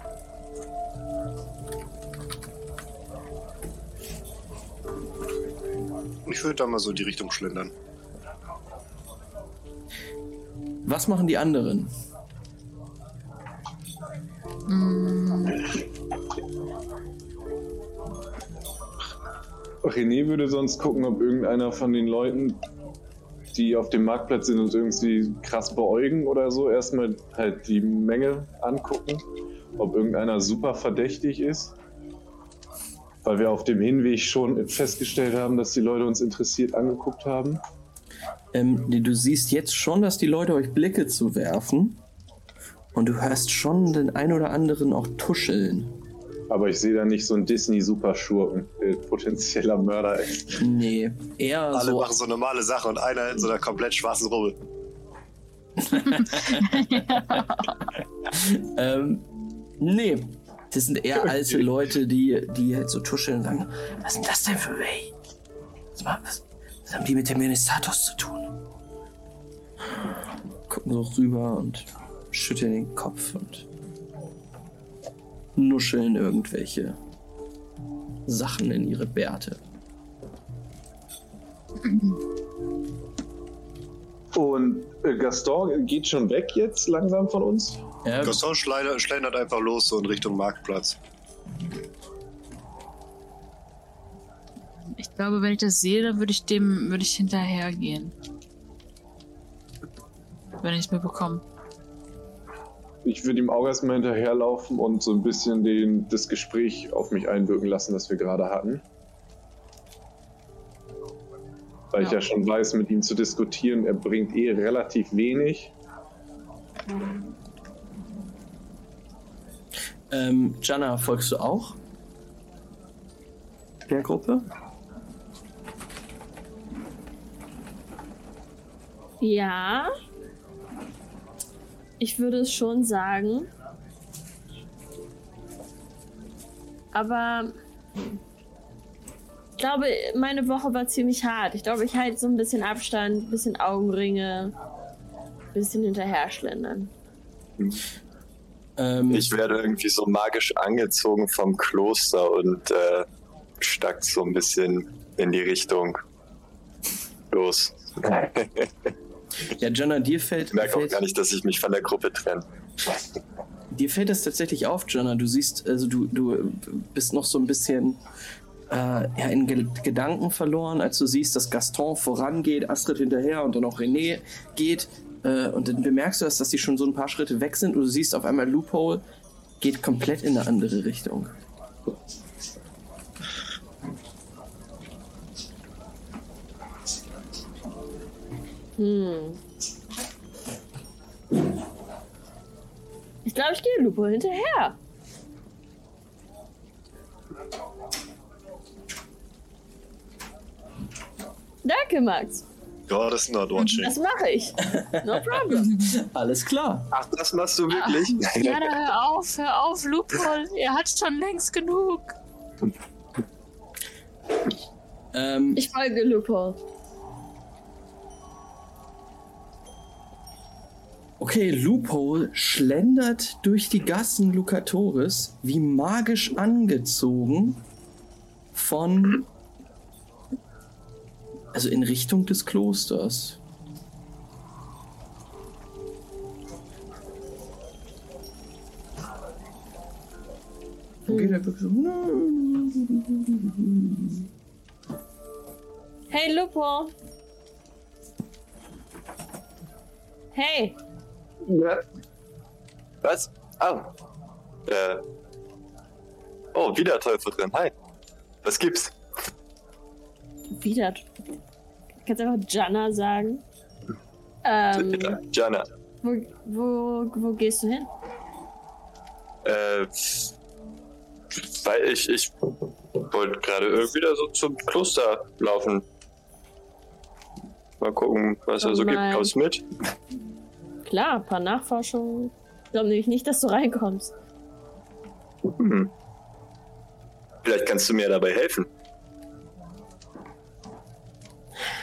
Speaker 4: Ich würde da mal so in die Richtung schlendern.
Speaker 2: Was machen die anderen? Mm.
Speaker 5: René würde sonst gucken, ob irgendeiner von den Leuten, die auf dem Marktplatz sind, uns irgendwie krass beäugen oder so, erstmal halt die Menge angucken, ob irgendeiner super verdächtig ist. Weil wir auf dem Hinweg schon festgestellt haben, dass die Leute uns interessiert angeguckt haben.
Speaker 2: Ähm, du siehst jetzt schon, dass die Leute euch Blicke zuwerfen. Und du hörst schon den ein oder anderen auch tuscheln.
Speaker 5: Aber ich sehe da nicht so einen Disney-Superschurken, der potenzieller Mörder ist.
Speaker 2: Nee, eher
Speaker 4: Alle
Speaker 2: so.
Speaker 4: machen so normale Sache und einer in so einer komplett schwarzen Rubbel. [laughs]
Speaker 2: Ähm, nee, das sind eher alte Leute, die, die halt so tuscheln und sagen: Was ist denn das denn für Way? Was, was, was haben die mit dem Ministatus zu tun? Gucken so rüber und schütteln den Kopf und nuscheln irgendwelche Sachen in ihre Bärte.
Speaker 5: Und äh, Gaston geht schon weg jetzt langsam von uns.
Speaker 2: Ja,
Speaker 4: Gaston schlendert, schlendert einfach los so in Richtung Marktplatz.
Speaker 3: Ich glaube, wenn ich das sehe, dann würde ich dem, würde ich hinterhergehen. Wenn ich es mir bekomme.
Speaker 5: Ich würde ihm auch erstmal hinterherlaufen und so ein bisschen den, das Gespräch auf mich einwirken lassen, das wir gerade hatten. Weil ich
Speaker 3: Ja.
Speaker 5: ja schon weiß, mit ihm zu diskutieren, er bringt eh relativ wenig.
Speaker 2: ähm, Jana, folgst du auch? Der Gruppe?
Speaker 6: Ja. Ich würde es schon sagen. Aber ich glaube, meine Woche war ziemlich hart. Ich glaube, ich halte so ein bisschen Abstand, ein bisschen Augenringe, ein bisschen hinterher schlendern.
Speaker 2: Ähm,
Speaker 7: Ich werde irgendwie so magisch angezogen vom Kloster und äh, stack so ein bisschen in die Richtung los. [laughs]
Speaker 2: ja, Jana, dir fällt,
Speaker 7: Ich merke auch gar nicht, dass ich mich von der Gruppe trenne.
Speaker 2: Dir fällt das tatsächlich auf, Jana. Du siehst, also du, du bist noch so ein bisschen äh, ja, in Ge Gedanken verloren, als du siehst, dass Gaston vorangeht, Astrid hinterher und dann auch René geht. Äh, und dann bemerkst du, dass, dass die schon so ein paar Schritte weg sind und du siehst auf einmal Loophole geht komplett in eine andere Richtung.
Speaker 6: Hm. Ich glaube, ich gehe Lupo hinterher. Danke, Max.
Speaker 4: God is not watching.
Speaker 6: Das mache ich. No problem. [laughs]
Speaker 2: Alles klar.
Speaker 7: Ach, das machst du wirklich?
Speaker 3: Ja, da hör auf, hör auf, Loophole. Er hat schon längst genug.
Speaker 2: Ähm,
Speaker 6: Ich folge Lupo.
Speaker 2: Okay, Loophole schlendert durch die Gassen Lucatoris wie magisch angezogen von. Also in Richtung des Klosters. Wo geht er wirklich so?
Speaker 6: Hey, Lupo. Hey,
Speaker 7: Was? Oh. Äh. Oh, wieder Täuferin. Hi. Was gibt's?
Speaker 6: wieder. Kannst einfach Jana sagen. Ähm,
Speaker 7: Ja, Jana.
Speaker 6: wo, wo, wo gehst du hin?
Speaker 7: Äh. Weil ich, ich wollte gerade irgendwie da so zum Kloster laufen. Mal gucken, was er
Speaker 6: Oh
Speaker 7: so gibt.
Speaker 6: nein.
Speaker 7: Kommst mit?
Speaker 6: Klar, ein paar Nachforschungen. Ich glaube nämlich nicht, dass du reinkommst.
Speaker 7: Hm. [laughs] Vielleicht kannst du mir dabei helfen.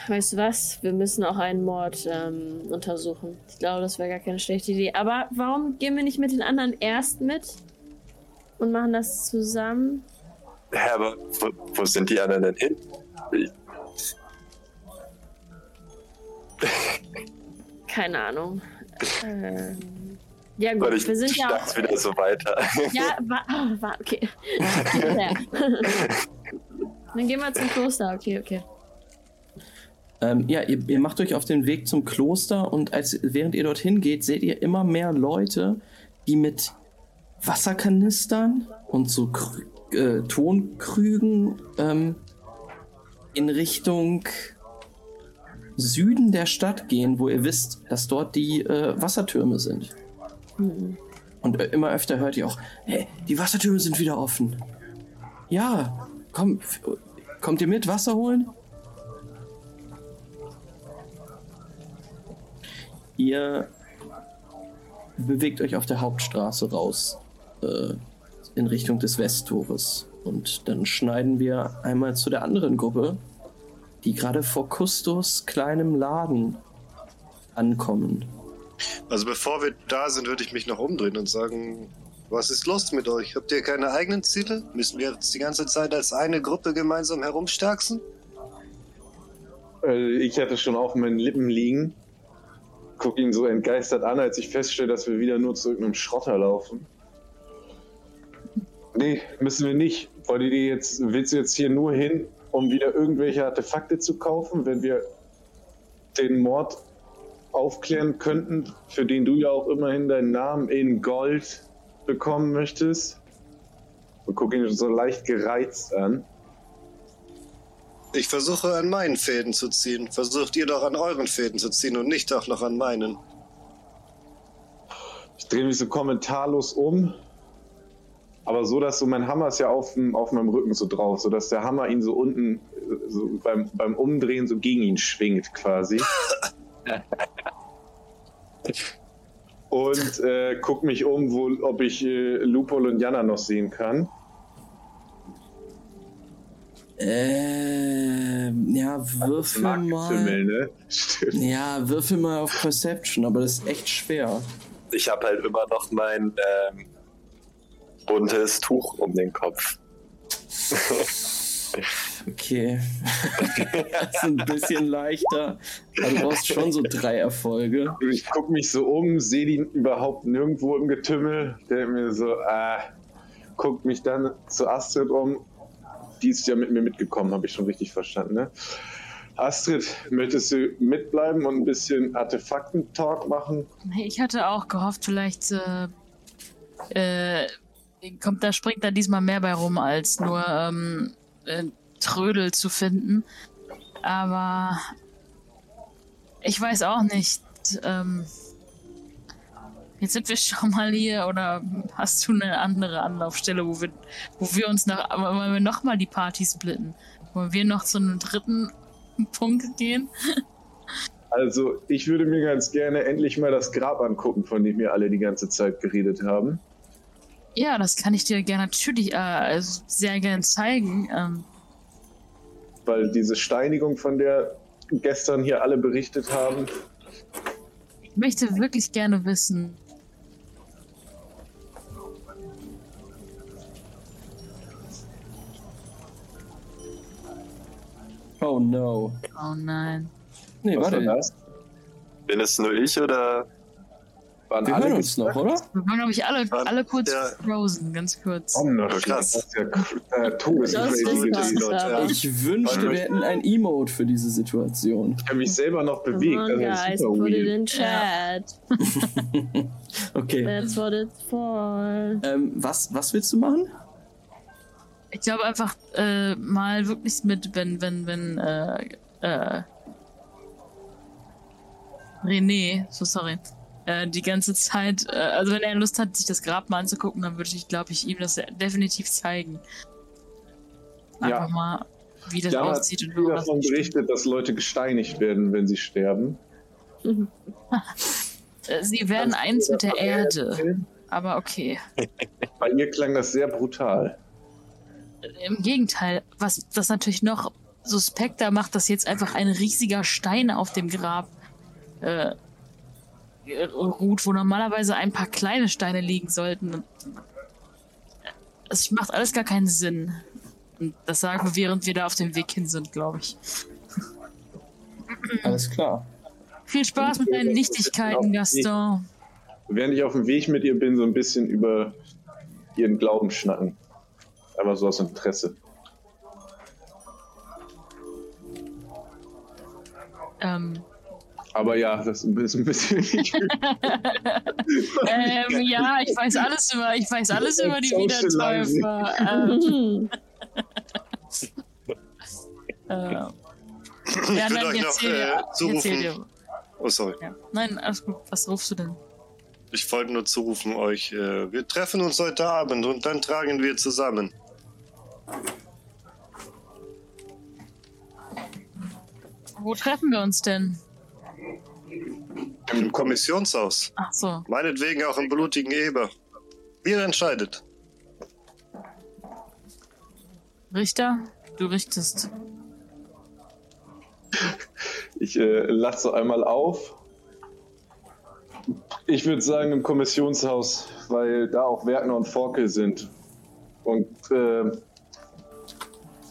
Speaker 6: Weißt du was? Wir müssen auch einen Mord ähm, untersuchen. Ich glaube, das wäre gar keine schlechte Idee. Aber warum gehen wir nicht mit den anderen erst mit? Und machen das zusammen?
Speaker 7: Ja, aber wo, wo sind die anderen denn hin? Ich,
Speaker 6: Keine Ahnung. Ähm, ja gut,
Speaker 7: Weil ich
Speaker 6: wir sind ja
Speaker 7: dachte
Speaker 6: auch...
Speaker 7: wieder so weiter.
Speaker 6: Ja, wa oh, wa okay. [laughs] Dann gehen wir zum Kloster, okay, okay.
Speaker 2: Ähm, ja, ihr, ihr macht euch auf den Weg zum Kloster und als, während ihr dorthin geht, seht ihr immer mehr Leute, die mit Wasserkanistern und so Krü äh, Tonkrügen ähm, in Richtung Süden der Stadt gehen, wo ihr wisst, dass dort die äh, Wassertürme sind. Und äh, immer öfter hört ihr auch, hey, die Wassertürme sind wieder offen. Ja, komm, kommt ihr mit, Wasser holen? Ihr bewegt euch auf der Hauptstraße raus äh, in Richtung des Westtores. Und dann schneiden wir einmal zu der anderen Gruppe, die gerade vor Kustos kleinem Laden ankommen.
Speaker 4: Also bevor wir da sind, würde ich mich noch umdrehen und sagen, was ist los mit euch? Habt ihr keine eigenen Ziele? Müssen wir jetzt die ganze Zeit als eine Gruppe gemeinsam herumstärksen?
Speaker 5: Äh, Ich hatte schon auf meinen Lippen liegen. Guck ihn so entgeistert an, als ich feststelle, dass wir wieder nur zu irgendeinem Schrotter laufen. Nee, müssen wir nicht. Wollt ihr die jetzt, willst du jetzt hier nur hin, um wieder irgendwelche Artefakte zu kaufen, wenn wir den Mord aufklären könnten, für den du ja auch immerhin deinen Namen in Gold bekommen möchtest? Und guck ihn so leicht gereizt an.
Speaker 4: Ich versuche an meinen Fäden zu ziehen. Versucht ihr doch an euren Fäden zu ziehen und nicht auch noch an meinen.
Speaker 5: Ich drehe mich so kommentarlos um. Aber so, dass so mein Hammer ist ja auf, dem- auf meinem Rücken so drauf, so dass der Hammer ihn so unten so beim, beim Umdrehen so gegen ihn schwingt quasi. [laughs] und äh, guck mich um, wo, ob ich äh, Lupol und Jana noch sehen kann.
Speaker 2: Ähm, ja, würfel
Speaker 5: Marktfimmel,
Speaker 2: mal.
Speaker 5: ne? [laughs] Stimmt.
Speaker 2: Ja, würfel mal auf Perception, aber das ist echt schwer.
Speaker 7: Ich habe halt immer noch mein ähm, buntes Tuch um den Kopf. [laughs]
Speaker 2: Okay. das ist ein bisschen leichter. Aber du brauchst schon so drei Erfolge.
Speaker 5: Ich guck mich so um, sehe die überhaupt nirgendwo im Getümmel. Der mir so, äh, guckt mich dann zu Astrid um. Die ist ja mit mir mitgekommen, habe ich schon richtig verstanden, ne? Astrid, möchtest du mitbleiben und ein bisschen Artefakten-Talk machen?
Speaker 3: Ich hatte auch gehofft, vielleicht äh, äh, kommt da, springt da diesmal mehr bei rum, als nur ähm, äh, Trödel zu finden. Aber ich weiß auch nicht. Ähm, jetzt sind wir schon mal hier oder hast du eine andere Anlaufstelle, wo wir, wo wir uns noch, wollen wir noch mal die Party splitten? Wollen wir noch zu einem dritten Punkt gehen?
Speaker 5: Also, ich würde mir ganz gerne endlich mal das Grab angucken, von dem wir alle die ganze Zeit geredet haben.
Speaker 3: Ja, das kann ich dir gerne natürlich äh, also sehr gerne zeigen. Ähm,
Speaker 5: Weil diese Steinigung, von der gestern hier alle berichtet haben,
Speaker 3: ich möchte wirklich gerne wissen.
Speaker 2: Oh no.
Speaker 3: Oh nein.
Speaker 2: Nee,
Speaker 5: was war
Speaker 2: warte.
Speaker 5: das?
Speaker 7: Bin es nur ich oder
Speaker 5: Waren
Speaker 2: Wir
Speaker 5: alle
Speaker 2: hören uns noch, oder?
Speaker 3: Wir waren, glaube ich, alle, alle kurz
Speaker 4: Ja.
Speaker 3: frozen, ganz kurz.
Speaker 5: Omnoschi,
Speaker 4: Krass.
Speaker 5: das ist ja äh,
Speaker 6: Das
Speaker 5: todescrazy
Speaker 6: ist
Speaker 5: gewesen.
Speaker 6: krass.
Speaker 4: Leute, ja.
Speaker 2: Ich wünschte, wir hätten ein Emote für diese Situation.
Speaker 5: Ich habe mich selber noch bewegt.
Speaker 6: On,
Speaker 5: Das
Speaker 6: guys,
Speaker 5: ist super
Speaker 6: put it
Speaker 5: weird.
Speaker 6: in chat. [laughs]
Speaker 2: Okay.
Speaker 6: That's what it's for.
Speaker 2: Ähm, was, was willst du machen?
Speaker 3: Ich glaube einfach äh, mal wirklich mit, wenn, wenn, wenn, äh, äh, René, so sorry, äh, die ganze Zeit, äh, also wenn er Lust hat, sich das Grab mal anzugucken, dann würde ich, glaube ich, ihm das definitiv zeigen. Einfach
Speaker 5: Ja.
Speaker 3: mal, wie das
Speaker 5: hat
Speaker 3: aussieht und das
Speaker 5: davon berichtet, dass Leute gesteinigt werden, wenn sie sterben. [laughs]
Speaker 3: Äh, Sie werden eins mit der Erde, aber okay.
Speaker 5: Bei ihr klang das sehr brutal.
Speaker 3: Im Gegenteil, was das natürlich noch suspekter macht, dass jetzt einfach ein riesiger Stein auf dem Grab äh, ruht, wo normalerweise ein paar kleine Steine liegen sollten. Es macht alles gar keinen Sinn. Und das sagen wir, während wir da auf dem Weg hin sind, glaube ich.
Speaker 2: Alles klar.
Speaker 3: Viel Spaß mit deinen Nichtigkeiten, Gaston.
Speaker 5: Während ich auf dem Weg mit ihr bin, so ein bisschen über ihren Glauben schnacken. Aber so aus Interesse.
Speaker 3: Ähm,
Speaker 5: Aber ja, das ist ein bisschen. [laughs]
Speaker 3: ähm, ja, ich weiß alles über, ich weiß alles über die. Wiedertäufer. Ähm, äh,
Speaker 4: Ich
Speaker 3: ja,
Speaker 4: würde
Speaker 3: nein,
Speaker 4: euch noch
Speaker 3: dir-
Speaker 4: äh, zurufen.
Speaker 3: dir.
Speaker 4: Oh, sorry.
Speaker 3: Ja. Nein, alles gut. Was rufst du denn?
Speaker 4: Ich wollte nur zurufen euch, äh, wir treffen uns heute Abend und dann tragen wir zusammen.
Speaker 3: Wo treffen wir uns denn?
Speaker 4: Im Kommissionshaus.
Speaker 3: Ach so.
Speaker 4: Meinetwegen auch im blutigen Eber. Ihr entscheidet.
Speaker 3: Richter, du richtest.
Speaker 5: Ich äh, lache so einmal auf. Ich würde sagen im Kommissionshaus, weil da auch Werkner und Forkel sind. Und äh,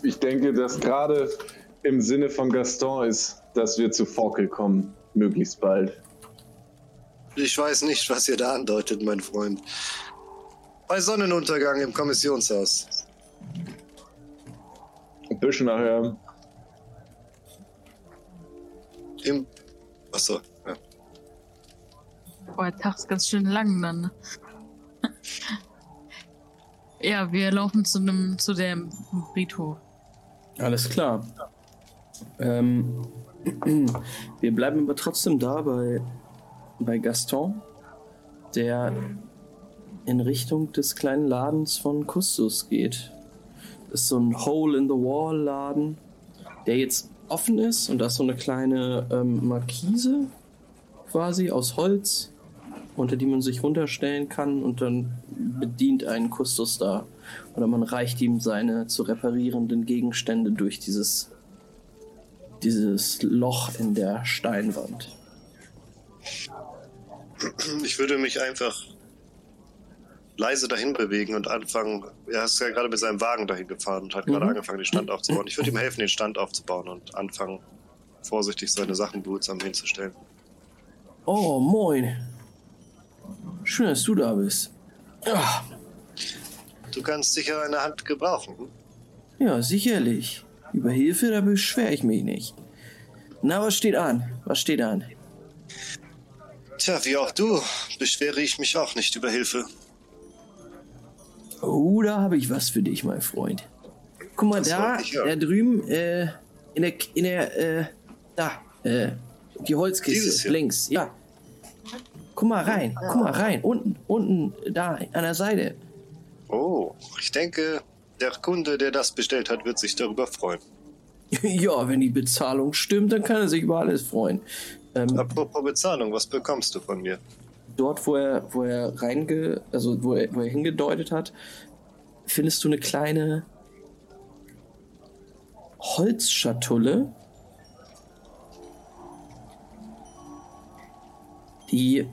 Speaker 5: ich denke, dass gerade im Sinne von Gaston ist, dass wir zu Forkel kommen, möglichst bald.
Speaker 4: Ich weiß nicht, was ihr da andeutet, mein Freund. Bei Sonnenuntergang im Kommissionshaus.
Speaker 5: Ein bisschen nachher.
Speaker 4: Im. Achso. Ja.
Speaker 3: Boah, der Tag ist ganz schön lang dann. [laughs] ja, wir laufen zu einem, zu dem Friedhof.
Speaker 2: Alles klar. Ähm, wir bleiben aber trotzdem da bei, bei Gaston, der in Richtung des kleinen Ladens von Kustus geht. Das ist so ein Hole-in-the-Wall-Laden, der jetzt offen ist und da ist so eine kleine ähm, Markise quasi aus Holz, unter die man sich runterstellen kann und dann bedient einen Kustus da. Oder man reicht ihm seine zu reparierenden Gegenstände durch dieses, dieses Loch in der Steinwand.
Speaker 4: Ich würde mich einfach leise dahin bewegen und anfangen. Er ist ja gerade mit seinem Wagen dahin gefahren und hat gerade
Speaker 2: Mhm.
Speaker 4: angefangen, den Stand aufzubauen. Ich würde ihm helfen, den Stand aufzubauen und anfangen, vorsichtig seine Sachen behutsam hinzustellen.
Speaker 2: Oh, moin. Schön, dass du da bist. Ah,
Speaker 4: Du kannst sicher eine Hand gebrauchen.
Speaker 2: ja, sicherlich. Über Hilfe, da beschwere ich mich nicht. Na, was steht an? Was steht an?
Speaker 4: Tja, wie auch du, beschwere ich mich auch nicht über Hilfe.
Speaker 2: Oh, da habe ich was für dich, mein Freund. Guck mal,
Speaker 4: Das
Speaker 2: da,
Speaker 4: ich hören.
Speaker 2: da drüben, äh, in der, in der, äh, da, äh, die Holzkiste, links, ja. Guck mal rein, guck mal rein, unten, unten, da, an der Seite.
Speaker 4: Oh, ich denke, der Kunde, der das bestellt hat, wird sich darüber freuen. [laughs]
Speaker 2: ja, wenn die Bezahlung stimmt, dann kann er sich über alles freuen. Ähm,
Speaker 4: Apropos Bezahlung, was bekommst du von mir?
Speaker 2: dort, wo er, wo er reinge, also wo er, wo er hingedeutet hat, findest du eine kleine Holzschatulle, die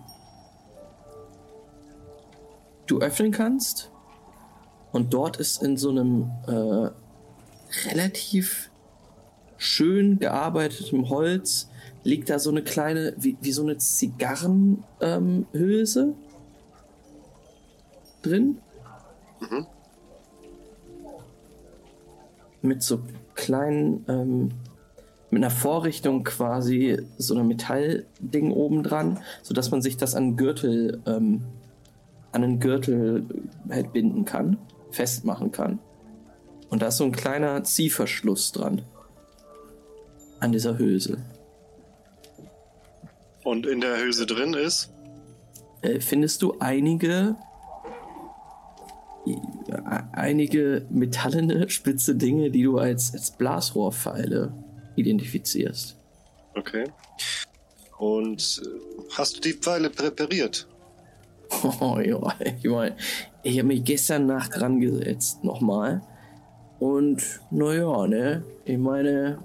Speaker 2: du öffnen kannst. Und dort ist in so einem äh, relativ schön gearbeitetem Holz liegt da so eine kleine, wie, wie so eine Zigarrenhülse ähm, drin.
Speaker 4: Mhm.
Speaker 2: Mit so kleinen, ähm, mit einer Vorrichtung quasi, so einer Metallding oben dran, sodass man sich das an Gürtel, ähm, an einen Gürtel halt binden kann, festmachen kann. Und da ist so ein kleiner Ziehverschluss dran. An dieser Hülse.
Speaker 4: Und in der Hülse drin ist?
Speaker 2: äh, findest du einige äh, einige metallene, [laughs] spitze Dinge, die du als, als Blasrohrpfeile identifizierst.
Speaker 4: Okay. Und äh, hast du die Pfeile präpariert? [laughs]
Speaker 2: Oh ja, ich meine, ich habe mich gestern Nacht dran gesetzt, nochmal. Und naja, ne, ich meine,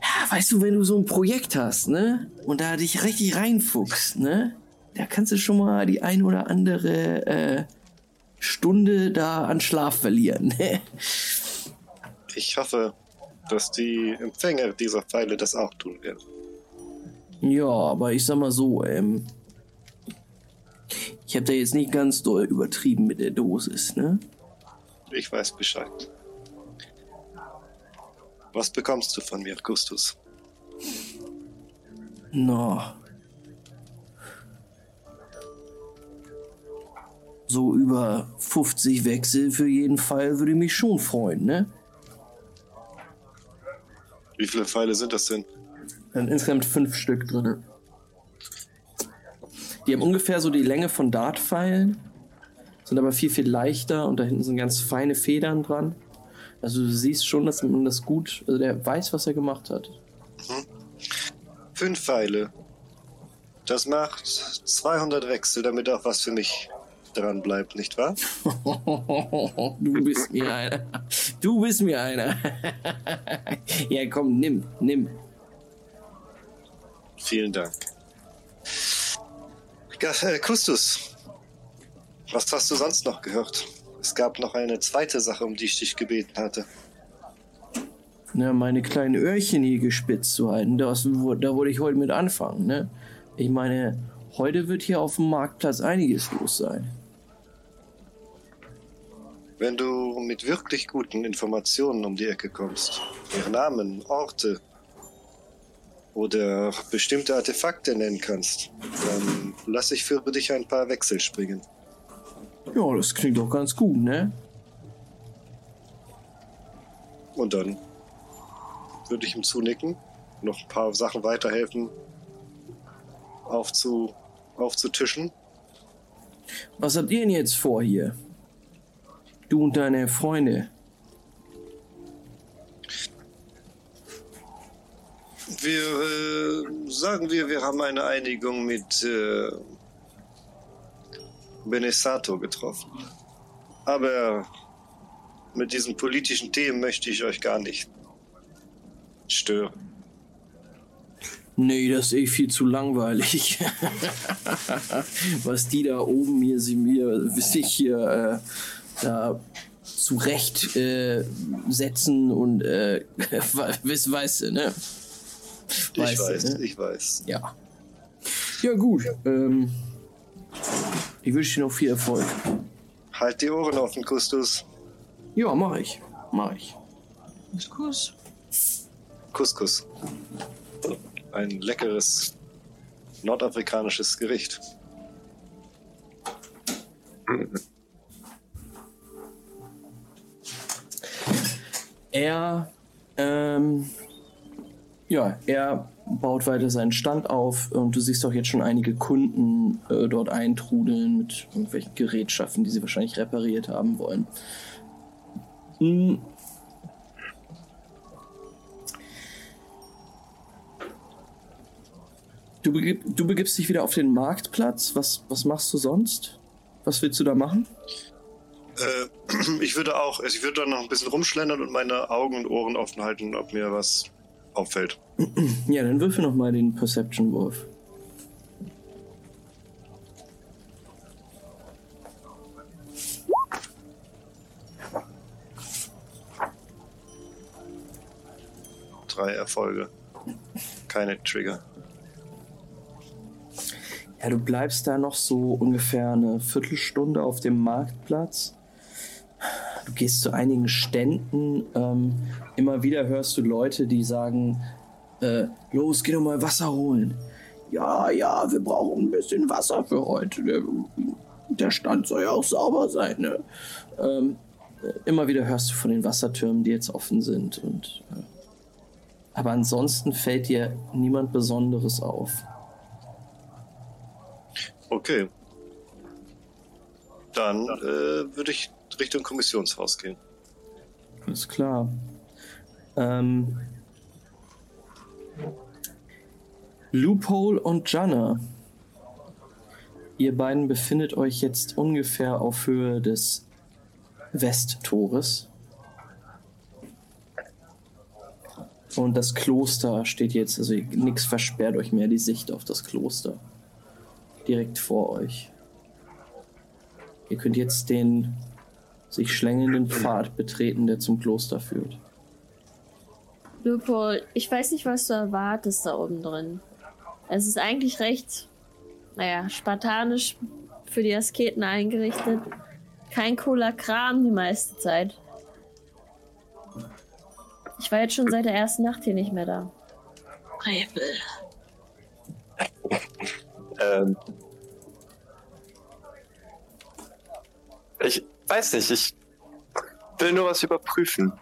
Speaker 2: ja, weißt du, wenn du so ein Projekt hast, ne, und da dich richtig reinfuchst, ne, da kannst du schon mal die ein oder andere äh, Stunde da an Schlaf verlieren. Ne?
Speaker 4: Ich hoffe, dass die Empfänger dieser Pfeile das auch tun werden.
Speaker 2: Ja, aber ich sag mal so, ähm, ich habe da jetzt nicht ganz doll übertrieben mit der Dosis, ne?
Speaker 4: Ich weiß Bescheid. Was bekommst du von mir, Gustus?
Speaker 2: Na. So über 50 Wechsel für jeden Fall würde mich schon freuen, ne?
Speaker 4: Wie viele Pfeile sind das denn?
Speaker 2: Dann insgesamt fünf Stück drin. Die haben ungefähr so die Länge von Dartpfeilen, sind aber viel, viel leichter und da hinten sind ganz feine Federn dran. Also du siehst schon, dass man das gut, also der weiß, was er gemacht hat.
Speaker 4: Mhm. Fünf Pfeile. Das macht 200 Wechsel, damit auch was für mich dran bleibt, nicht wahr? [laughs]
Speaker 2: du bist mir einer. Du bist mir einer. [laughs] ja, komm, nimm, nimm.
Speaker 4: Vielen Dank. Äh, Kustus, was hast du sonst noch gehört? Es gab noch eine zweite Sache, um die ich dich gebeten hatte.
Speaker 2: Na, meine kleinen Öhrchen hier gespitzt zu halten, das, da wollte ich heute mit anfangen, ne? Ich meine, heute wird hier auf dem Marktplatz einiges los sein.
Speaker 4: Wenn du mit wirklich guten Informationen um die Ecke kommst, ihre Namen, Orte, oder bestimmte Artefakte nennen kannst, dann lass ich für dich ein paar Wechsel springen.
Speaker 2: Ja, das klingt doch ganz gut, ne?
Speaker 4: Und dann würde ich ihm zunicken, noch ein paar Sachen weiterhelfen, aufzu, aufzutischen.
Speaker 2: Was habt ihr denn jetzt vor hier? Du und deine Freunde.
Speaker 4: Wir äh, sagen wir, wir haben eine Einigung mit äh, Benesato getroffen. Aber mit diesen politischen Themen möchte ich euch gar nicht stören.
Speaker 2: Nee, das ist eh viel zu langweilig. [laughs] Was die da oben hier, sie mir, sich hier äh, da zurecht äh, setzen und äh, [laughs] weißt du, ne?
Speaker 4: Ich weißt weiß, ne? ich weiß.
Speaker 2: Ja. Ja, gut. Ähm, ich wünsche dir noch viel Erfolg.
Speaker 4: Halt die Ohren offen, Kustus.
Speaker 2: Ja, mach ich. Mach ich.
Speaker 3: Couscous.
Speaker 4: Couscous. Ein leckeres nordafrikanisches Gericht.
Speaker 2: Er ähm, ja, er baut weiter seinen Stand auf und du siehst auch jetzt schon einige Kunden äh, dort eintrudeln mit irgendwelchen Gerätschaften, die sie wahrscheinlich repariert haben wollen. Hm. Du, begib, du begibst dich wieder auf den Marktplatz. Was, was machst du sonst? Was willst du da machen?
Speaker 4: Äh, [clears throat] ich würde auch, also ich würde da noch ein bisschen rumschlendern und meine Augen und Ohren offen halten, ob mir was auffällt.
Speaker 2: Ja, dann würfel noch mal den Perception-Wurf.
Speaker 4: Drei Erfolge. Keine Trigger.
Speaker 2: Ja, du bleibst da noch so ungefähr eine Viertelstunde auf dem Marktplatz Du gehst zu einigen Ständen. Ähm, immer wieder hörst du Leute, die sagen: äh, Los, geh doch mal Wasser holen. Ja, ja, wir brauchen ein bisschen Wasser für heute. Der, der Stand soll ja auch sauber sein. Ne? Ähm, immer wieder hörst du von den Wassertürmen, die jetzt offen sind. Und, äh, aber ansonsten fällt dir niemand Besonderes auf.
Speaker 4: Okay. Dann äh, würde ich Richtung Kommissionshaus gehen.
Speaker 2: Alles klar. Ähm, Loophole und Janna. Ihr beiden befindet euch jetzt ungefähr auf Höhe des Westtores. Und das Kloster steht jetzt, also nichts versperrt euch mehr die Sicht auf das Kloster. Direkt vor euch. Ihr könnt jetzt den sich schlängelnden Pfad betreten, der zum Kloster führt.
Speaker 6: Lupo, ich weiß nicht, was du erwartest da oben drin. Es ist eigentlich recht, naja, spartanisch für die Asketen eingerichtet. Kein cooler Kram die meiste Zeit. Ich war jetzt schon seit der ersten Nacht hier nicht mehr da.
Speaker 3: Rebel.
Speaker 7: Ähm, ich weiß nicht, ich will nur was überprüfen.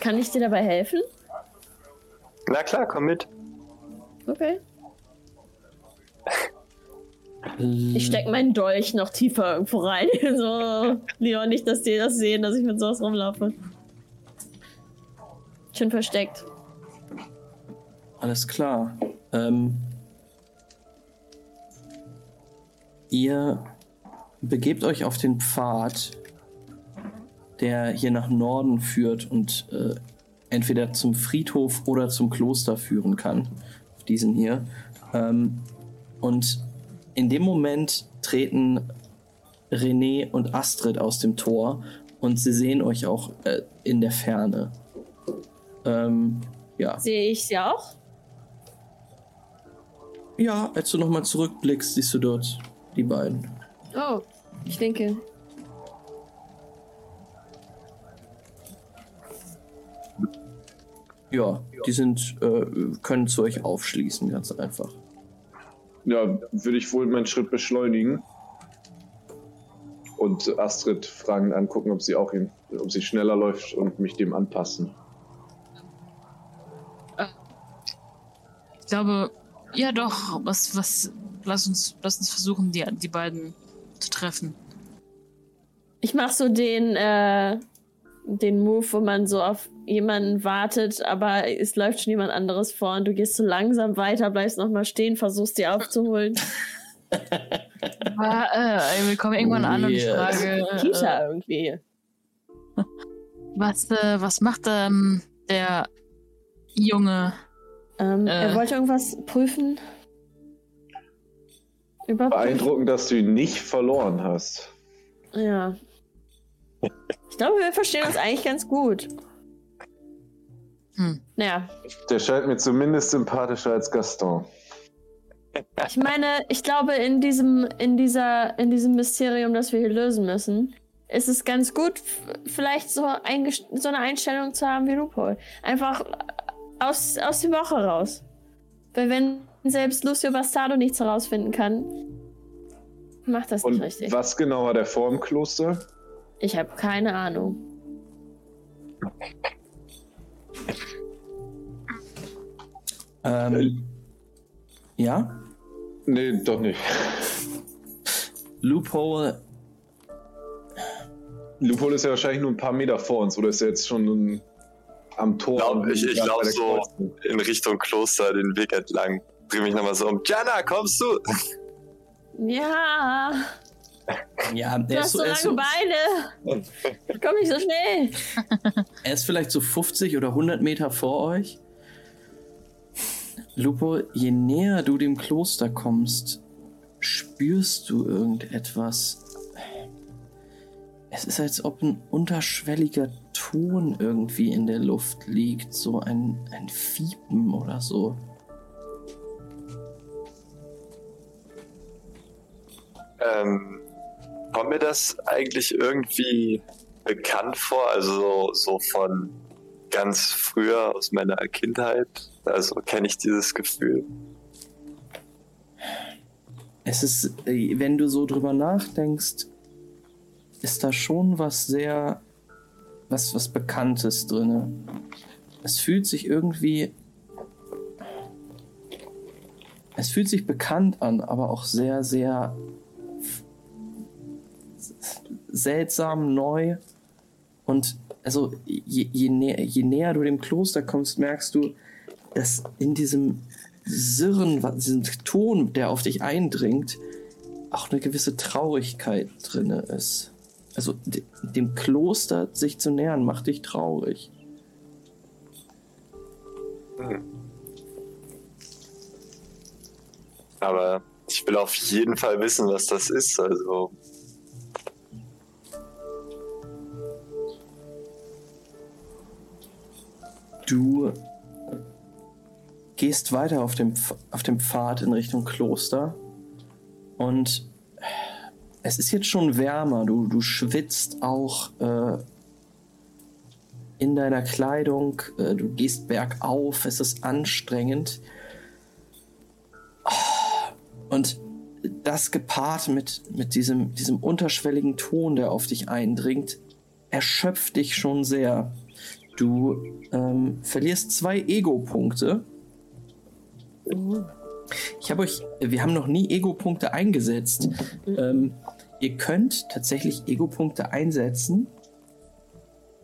Speaker 6: Kann ich dir dabei helfen?
Speaker 7: Na klar, komm mit.
Speaker 6: Okay. Ich stecke meinen Dolch noch tiefer irgendwo rein. [laughs] so, lieber nicht, dass die das sehen, dass ich mit sowas rumlaufe. Schön versteckt.
Speaker 2: Alles klar. Ähm, ihr begebt euch auf den Pfad, der hier nach Norden führt und äh, entweder zum Friedhof oder zum Kloster führen kann. Auf diesen hier. Ähm, und in dem Moment treten René und Astrid aus dem Tor und sie sehen euch auch äh, in der Ferne. Ähm, ja.
Speaker 6: Sehe ich sie auch?
Speaker 2: Ja, als du nochmal zurückblickst, siehst du dort die beiden.
Speaker 6: Oh, ich denke.
Speaker 2: Ja, die sind, äh, können zu euch aufschließen, ganz einfach.
Speaker 5: Ja, würde ich wohl meinen Schritt beschleunigen. Und Astrid fragend angucken, ob sie auch hin, ob sie schneller läuft und mich dem anpassen.
Speaker 3: Ich glaube, ja doch, was, was, lass uns, lass uns versuchen, die, die beiden zu treffen.
Speaker 6: Ich mach so den, äh, den Move, wo man so auf jemanden wartet, aber es läuft schon jemand anderes vor und du gehst so langsam weiter, bleibst nochmal stehen, versuchst die aufzuholen. [laughs]
Speaker 3: Aber, äh, wir kommen irgendwann an und ich
Speaker 2: Yes.
Speaker 3: frage,
Speaker 6: Kita
Speaker 3: äh,
Speaker 6: irgendwie.
Speaker 3: was, äh, was macht ähm, der Junge?
Speaker 6: Ähm,
Speaker 3: Äh.
Speaker 6: Er wollte irgendwas prüfen. Überprüfen.
Speaker 5: Beeindruckend, dass du ihn nicht verloren hast.
Speaker 6: Ja. Ich glaube, wir verstehen uns eigentlich ganz gut.
Speaker 3: Hm.
Speaker 6: Naja,
Speaker 5: Der scheint mir zumindest sympathischer als Gaston.
Speaker 6: ich meine, ich glaube, in diesem, in dieser, in diesem Mysterium, das wir hier lösen müssen, ist es ganz gut, vielleicht so, so eine Einstellung zu haben wie Lupol. Einfach aus, aus der Woche raus. Weil wenn selbst Lucio Bastardo nichts herausfinden kann, macht das nicht
Speaker 5: Und
Speaker 6: richtig.
Speaker 5: was genau war der vor im Kloster?
Speaker 6: Ich habe keine Ahnung.
Speaker 2: Ähm, ja,
Speaker 5: Nee, doch nicht.
Speaker 2: Loophole,
Speaker 5: Lupol ist ja wahrscheinlich nur ein paar Meter vor uns, oder ist er jetzt schon am Tor?
Speaker 7: Glaub, ich ich laufe so
Speaker 5: Kreuzung.
Speaker 7: in Richtung Kloster den Weg entlang. Dreh mich nochmal so um. Jana, kommst du?
Speaker 6: Ja,
Speaker 2: ja,
Speaker 6: du
Speaker 2: der ist,
Speaker 6: hast
Speaker 2: so,
Speaker 6: so
Speaker 2: er, ist
Speaker 6: lange
Speaker 2: so,
Speaker 6: Beine. Komm nicht so schnell.
Speaker 2: er ist vielleicht so 50 oder 100 Meter vor euch. Lupo, je näher du dem Kloster kommst, spürst du irgendetwas. Es ist, als ob ein unterschwelliger Ton irgendwie in der Luft liegt, so ein, ein Fiepen oder so.
Speaker 7: Ähm, kommt mir das eigentlich irgendwie bekannt vor? Also so, von ganz früher aus meiner Kindheit? Also kenne ich dieses Gefühl.
Speaker 2: Es ist, äh, wenn du so drüber nachdenkst, ist da schon was sehr, was, was Bekanntes drinne. Es fühlt sich irgendwie, es fühlt sich bekannt an, aber auch sehr, sehr seltsam neu. Und also je, je, nä je näher du dem Kloster kommst, merkst du, dass in diesem Sirren, diesem Ton, der auf dich eindringt, auch eine gewisse Traurigkeit drinne ist. Also de dem Kloster sich zu nähern, macht dich traurig.
Speaker 7: Aber ich will auf jeden Fall wissen, was das ist. Also
Speaker 2: Du gehst weiter auf dem, auf dem Pfad in Richtung Kloster und es ist jetzt schon wärmer. Du, du schwitzt auch äh, in deiner Kleidung. Äh, du gehst bergauf. Es ist anstrengend. Und das gepaart mit, mit diesem, diesem unterschwelligen Ton, der auf dich eindringt, erschöpft dich schon sehr. Du ähm, verlierst zwei Ego-Punkte. Ich habe euch, wir haben noch nie Ego-Punkte eingesetzt. Ähm, ihr könnt tatsächlich Ego-Punkte einsetzen,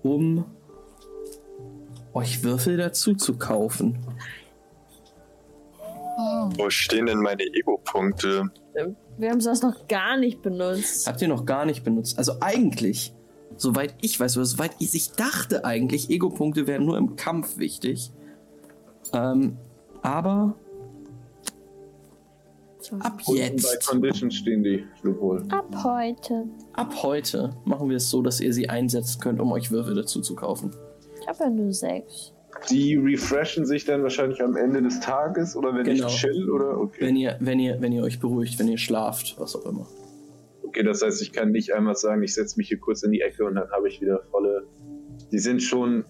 Speaker 2: um euch Würfel dazu zu kaufen.
Speaker 7: Wo stehen denn meine Ego-Punkte?
Speaker 6: Wir haben das noch gar nicht benutzt.
Speaker 2: Habt ihr noch gar nicht benutzt? Also eigentlich, soweit ich weiß, oder soweit ich, ich dachte eigentlich, Ego-Punkte wären nur im Kampf wichtig. Ähm, aber ab
Speaker 5: Bei
Speaker 2: jetzt,
Speaker 5: Conditions stehen die Loophole.
Speaker 6: Ab heute.
Speaker 2: ab heute machen wir es so, dass ihr sie einsetzen könnt, um euch Würfel dazu zu kaufen.
Speaker 6: Ich habe ja nur sechs.
Speaker 5: Die refreshen sich dann wahrscheinlich am Ende des Tages oder wenn
Speaker 2: Genau.
Speaker 5: ich chill oder okay.
Speaker 2: Wenn ihr, wenn ihr, wenn ihr euch beruhigt, wenn ihr schlaft, was auch immer.
Speaker 5: Okay, das heißt, ich kann nicht einmal sagen, ich setze mich hier kurz in die Ecke und dann habe ich wieder volle. Die sind schon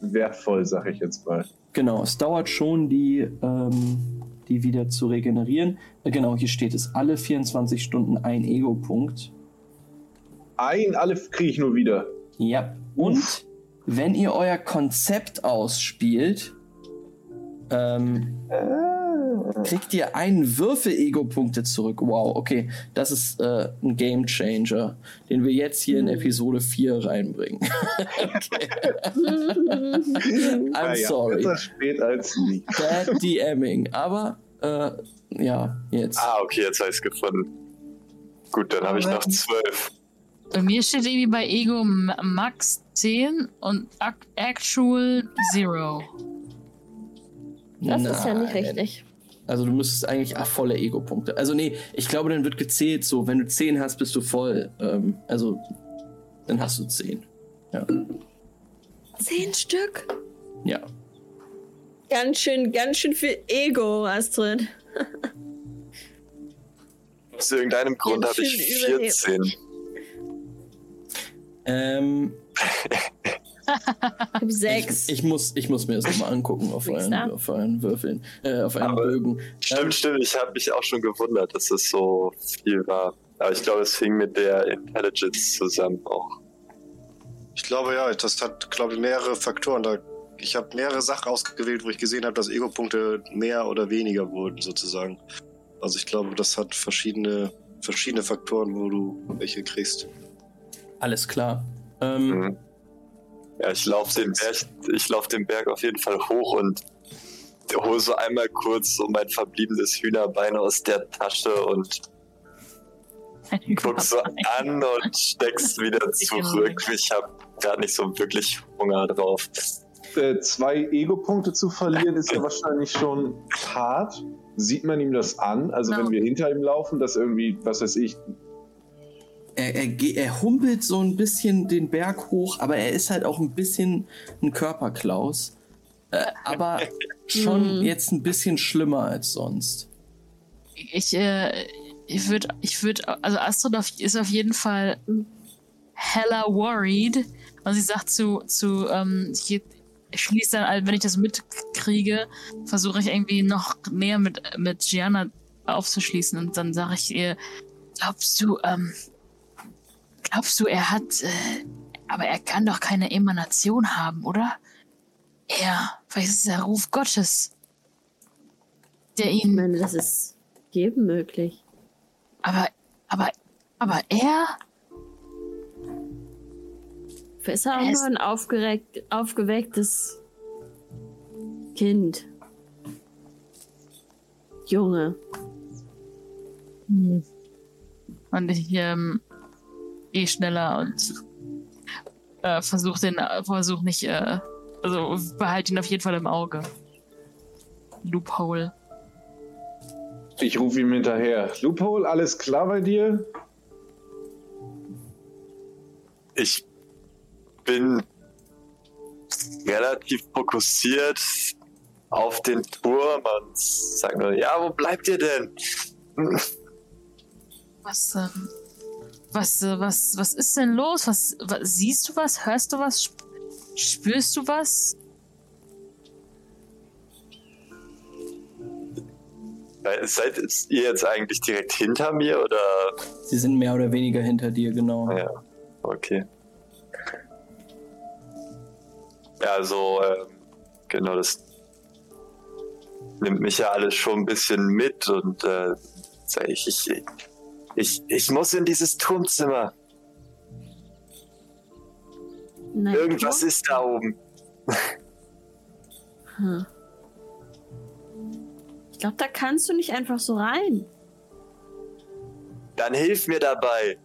Speaker 5: wertvoll, sag ich jetzt mal.
Speaker 2: Genau, es dauert schon, die, ähm, die wieder zu regenerieren. Äh, genau, hier steht es, alle 24 Stunden ein Ego-Punkt.
Speaker 5: Ein, alle kriege ich nur wieder.
Speaker 2: Ja. Und wenn ihr euer Konzept ausspielt, ähm, kriegt ihr einen Würfel Ego-Punkte zurück. Wow, okay. Das ist äh, ein Game Changer, den wir jetzt hier in Episode 4 reinbringen. [laughs] okay. [laughs] I'm sorry.
Speaker 5: Besser spät als nie.
Speaker 2: Bad DMing. Aber, äh, ja, jetzt.
Speaker 7: Ah, okay, jetzt habe ich es gefunden. Gut, dann habe ich noch zwölf.
Speaker 3: Bei mir steht irgendwie bei Ego Max 10 und Ac- Actual 0.
Speaker 6: Das ist ja nicht
Speaker 2: Nein.
Speaker 6: richtig.
Speaker 2: Also du müsstest eigentlich ach, volle Ego-Punkte. Also nee, ich glaube, dann wird gezählt so, wenn du 10 hast, bist du voll. Ähm, also dann hast du 10. Ja.
Speaker 6: Zehn Stück?
Speaker 2: Ja.
Speaker 6: Ganz schön, ganz schön viel Ego, Astrid.
Speaker 7: Aus irgendeinem Grund habe ich
Speaker 6: schön überlebt.
Speaker 7: 14.
Speaker 2: Ähm, [laughs]
Speaker 6: Ich hab sechs.
Speaker 2: ich, ich, muss, ich muss mir das nochmal angucken auf euren,
Speaker 6: Sechster.
Speaker 2: auf euren Würfeln, äh, auf euren
Speaker 7: Aber-
Speaker 2: Bögen.
Speaker 7: Stimmt,
Speaker 2: Ähm,
Speaker 7: stimmt. Ich habe mich auch schon gewundert, dass es so viel war. Aber ich glaube, es hing mit der Intelligence zusammen auch.
Speaker 4: Ich glaube ja, das hat, glaube ich, mehrere Faktoren. Da, ich habe mehrere Sachen ausgewählt, wo ich gesehen habe, dass Ego-Punkte mehr oder weniger wurden, sozusagen. Also ich glaube, das hat verschiedene, verschiedene Faktoren, wo du welche kriegst.
Speaker 2: Alles klar. Ähm,
Speaker 7: Mhm. Ja, ich laufe den Berg, ich lauf den Berg auf jeden Fall hoch und hole so einmal kurz so mein verbliebenes Hühnerbein aus der Tasche und guck so an und steck's [laughs] wieder zurück. Ich habe gerade nicht so wirklich Hunger drauf.
Speaker 5: Äh, zwei Ego-Punkte zu verlieren ist ja wahrscheinlich schon hart. Sieht man ihm das an? Also
Speaker 3: Ja.
Speaker 5: wenn wir hinter ihm laufen, dass irgendwie, was weiß ich,
Speaker 2: er, er, er humpelt so ein bisschen den Berg hoch, aber er ist halt auch ein bisschen ein Körperklaus. Äh, aber [laughs] schon
Speaker 6: Mhm.
Speaker 2: jetzt ein bisschen schlimmer als sonst.
Speaker 3: Ich, äh, ich würde, ich würde, also Astrid ist auf jeden Fall hella worried. Und sie sagt zu, zu, ähm, ich schließe dann, wenn ich das mitkriege, versuche ich irgendwie noch näher mit, mit Gianna aufzuschließen und dann sage ich ihr, glaubst du, ähm, glaubst du, er hat, äh, aber er kann doch keine Emanation haben, oder? Er, vielleicht ist es der Ruf Gottes, der
Speaker 6: Ich
Speaker 3: ihn
Speaker 6: meine, das ist jedem möglich.
Speaker 3: Aber, aber, aber er?
Speaker 6: Ist er auch nur ein aufgeregt, aufgewecktes Kind. Junge.
Speaker 3: Hm. Und ich ähm, eh schneller und äh, versuch den, versuch nicht, äh, also behalte ihn auf jeden Fall im Auge. Loophole.
Speaker 5: ich rufe ihm hinterher. Loophole, alles klar bei dir?
Speaker 7: Ich bin relativ fokussiert, auf den Turm und sage nur, ja, wo bleibt ihr denn?
Speaker 3: Was, ähm, was, äh, was, was ist denn los? Was, was, siehst du was? Hörst du was? Sp spürst du was?
Speaker 7: Seid ihr jetzt eigentlich direkt hinter mir oder?
Speaker 2: Sie sind mehr oder weniger hinter dir, genau.
Speaker 7: Ja, okay. Ja, also, äh, genau, das nimmt mich ja alles schon ein bisschen mit und äh, ich, ich, ich, ich muss in dieses Turmzimmer. Nein, Irgendwas Turm? ist da oben.
Speaker 6: Hm. Ich glaube, da kannst du nicht einfach so rein.
Speaker 7: Dann hilf mir dabei.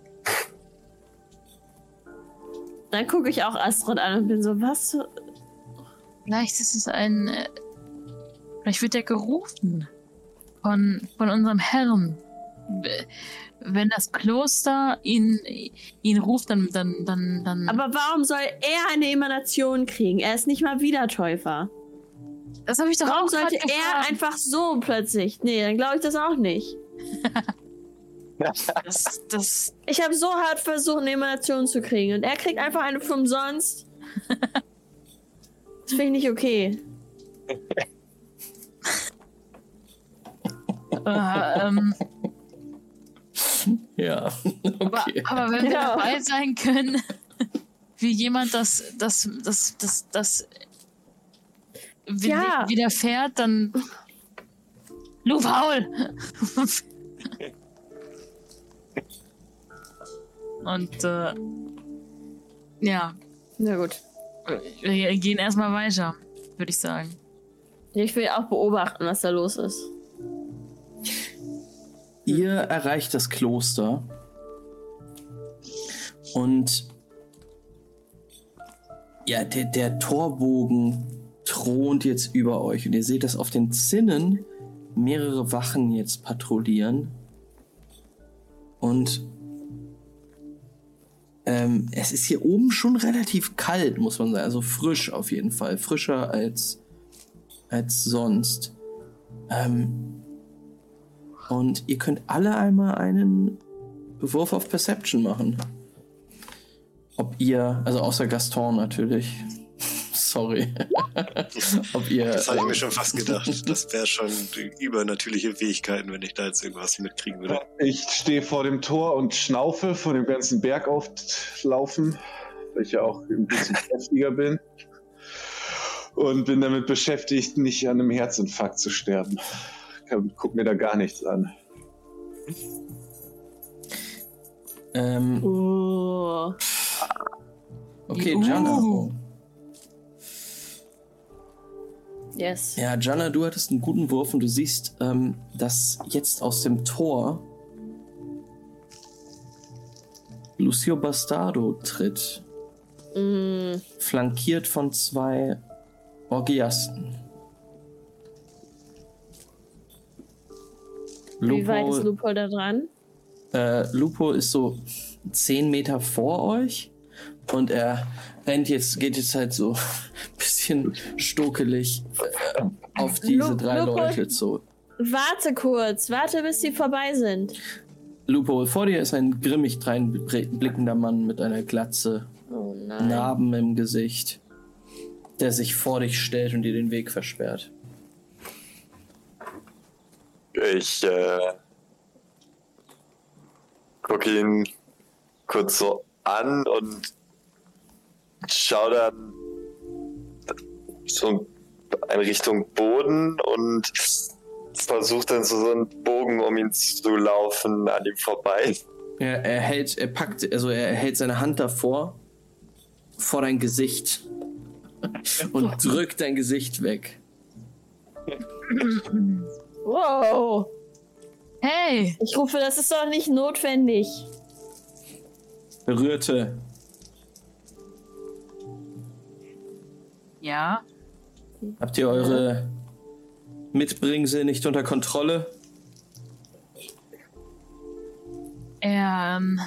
Speaker 6: Dann gucke ich auch Astrid an und bin so, was?
Speaker 3: Vielleicht ist es ein. Äh, vielleicht wird er gerufen. Von, von unserem Herrn. Wenn das Kloster ihn, ihn ruft, dann, dann, dann, dann.
Speaker 6: Aber warum soll er eine Emanation kriegen? Er ist nicht mal Wiedertäufer.
Speaker 3: Das habe ich doch
Speaker 6: warum
Speaker 3: auch
Speaker 6: sollte er einfach so plötzlich? Nee, dann glaube ich das auch nicht. [laughs]
Speaker 3: das, das
Speaker 6: ich habe so hart versucht, eine Emanation zu kriegen und er kriegt einfach eine für umsonst. Das finde ich nicht okay. [laughs]
Speaker 3: äh, ähm,
Speaker 2: ja. [laughs]
Speaker 3: Okay. Aber, aber, wenn wir ja. dabei sein können, [laughs] wie jemand das, das, das, das, das ja. widerfährt, dann. Lu faul! [laughs] Und äh, ja.
Speaker 6: Na gut.
Speaker 3: Wir gehen erstmal weiter, würde ich sagen.
Speaker 6: Ich will auch beobachten, was da los ist.
Speaker 2: Ihr erreicht das Kloster und ja, der, der Torbogen thront jetzt über euch und ihr seht, dass auf den Zinnen mehrere Wachen jetzt patrouillieren und ähm, es ist hier oben schon relativ kalt, muss man sagen. Also frisch auf jeden Fall. Frischer als, als sonst. Ähm, und ihr könnt alle einmal einen Wurf auf Perception machen. Ob ihr, also außer Gaston natürlich, [laughs] sorry. [laughs]
Speaker 4: Ob ihr, das habe ich mir schon fast gedacht. Das wäre schon übernatürliche Fähigkeiten, wenn ich da jetzt irgendwas mitkriegen würde.
Speaker 5: Ich stehe vor dem Tor und schnaufe vor dem ganzen Berg auflaufen, weil ich ja auch ein bisschen [laughs] kräftiger bin. Und bin damit beschäftigt, nicht an einem Herzinfarkt zu sterben. Guck mir da gar nichts an.
Speaker 2: Ähm. Oh. Okay, Jana. Uh.
Speaker 6: Yes.
Speaker 2: Ja, Jana, du hattest einen guten Wurf und du siehst, ähm, dass jetzt aus dem Tor Lucio Bastardo tritt. Mm. Flankiert von zwei Orgiasten.
Speaker 6: Lupo, Wie weit ist Lupo da dran?
Speaker 2: Äh, Lupo ist so 10 Meter vor euch und er rennt jetzt, geht jetzt halt so [laughs] ein bisschen stokelig äh, auf diese Lu drei Lupo, Leute zu.
Speaker 6: Warte kurz, warte bis sie vorbei sind.
Speaker 2: Lupo, vor dir ist ein grimmig dreinblickender Mann mit einer Glatze, oh Narben im Gesicht, der sich vor dich stellt und dir den Weg versperrt.
Speaker 7: Ich äh, gucke ihn kurz so an und schau dann so in Richtung Boden und versuche dann so, so einen Bogen um ihn zu laufen, an ihm vorbei.
Speaker 2: Er, er hält, er packt, also er hält seine Hand davor, vor dein Gesicht und drückt dein Gesicht weg. [laughs]
Speaker 6: Wow.
Speaker 3: Hey!
Speaker 6: Ich rufe, das ist doch nicht notwendig.
Speaker 2: Berührte,
Speaker 3: Ja.
Speaker 2: Habt ihr eure Mitbringsel nicht unter Kontrolle?
Speaker 3: Er, ähm,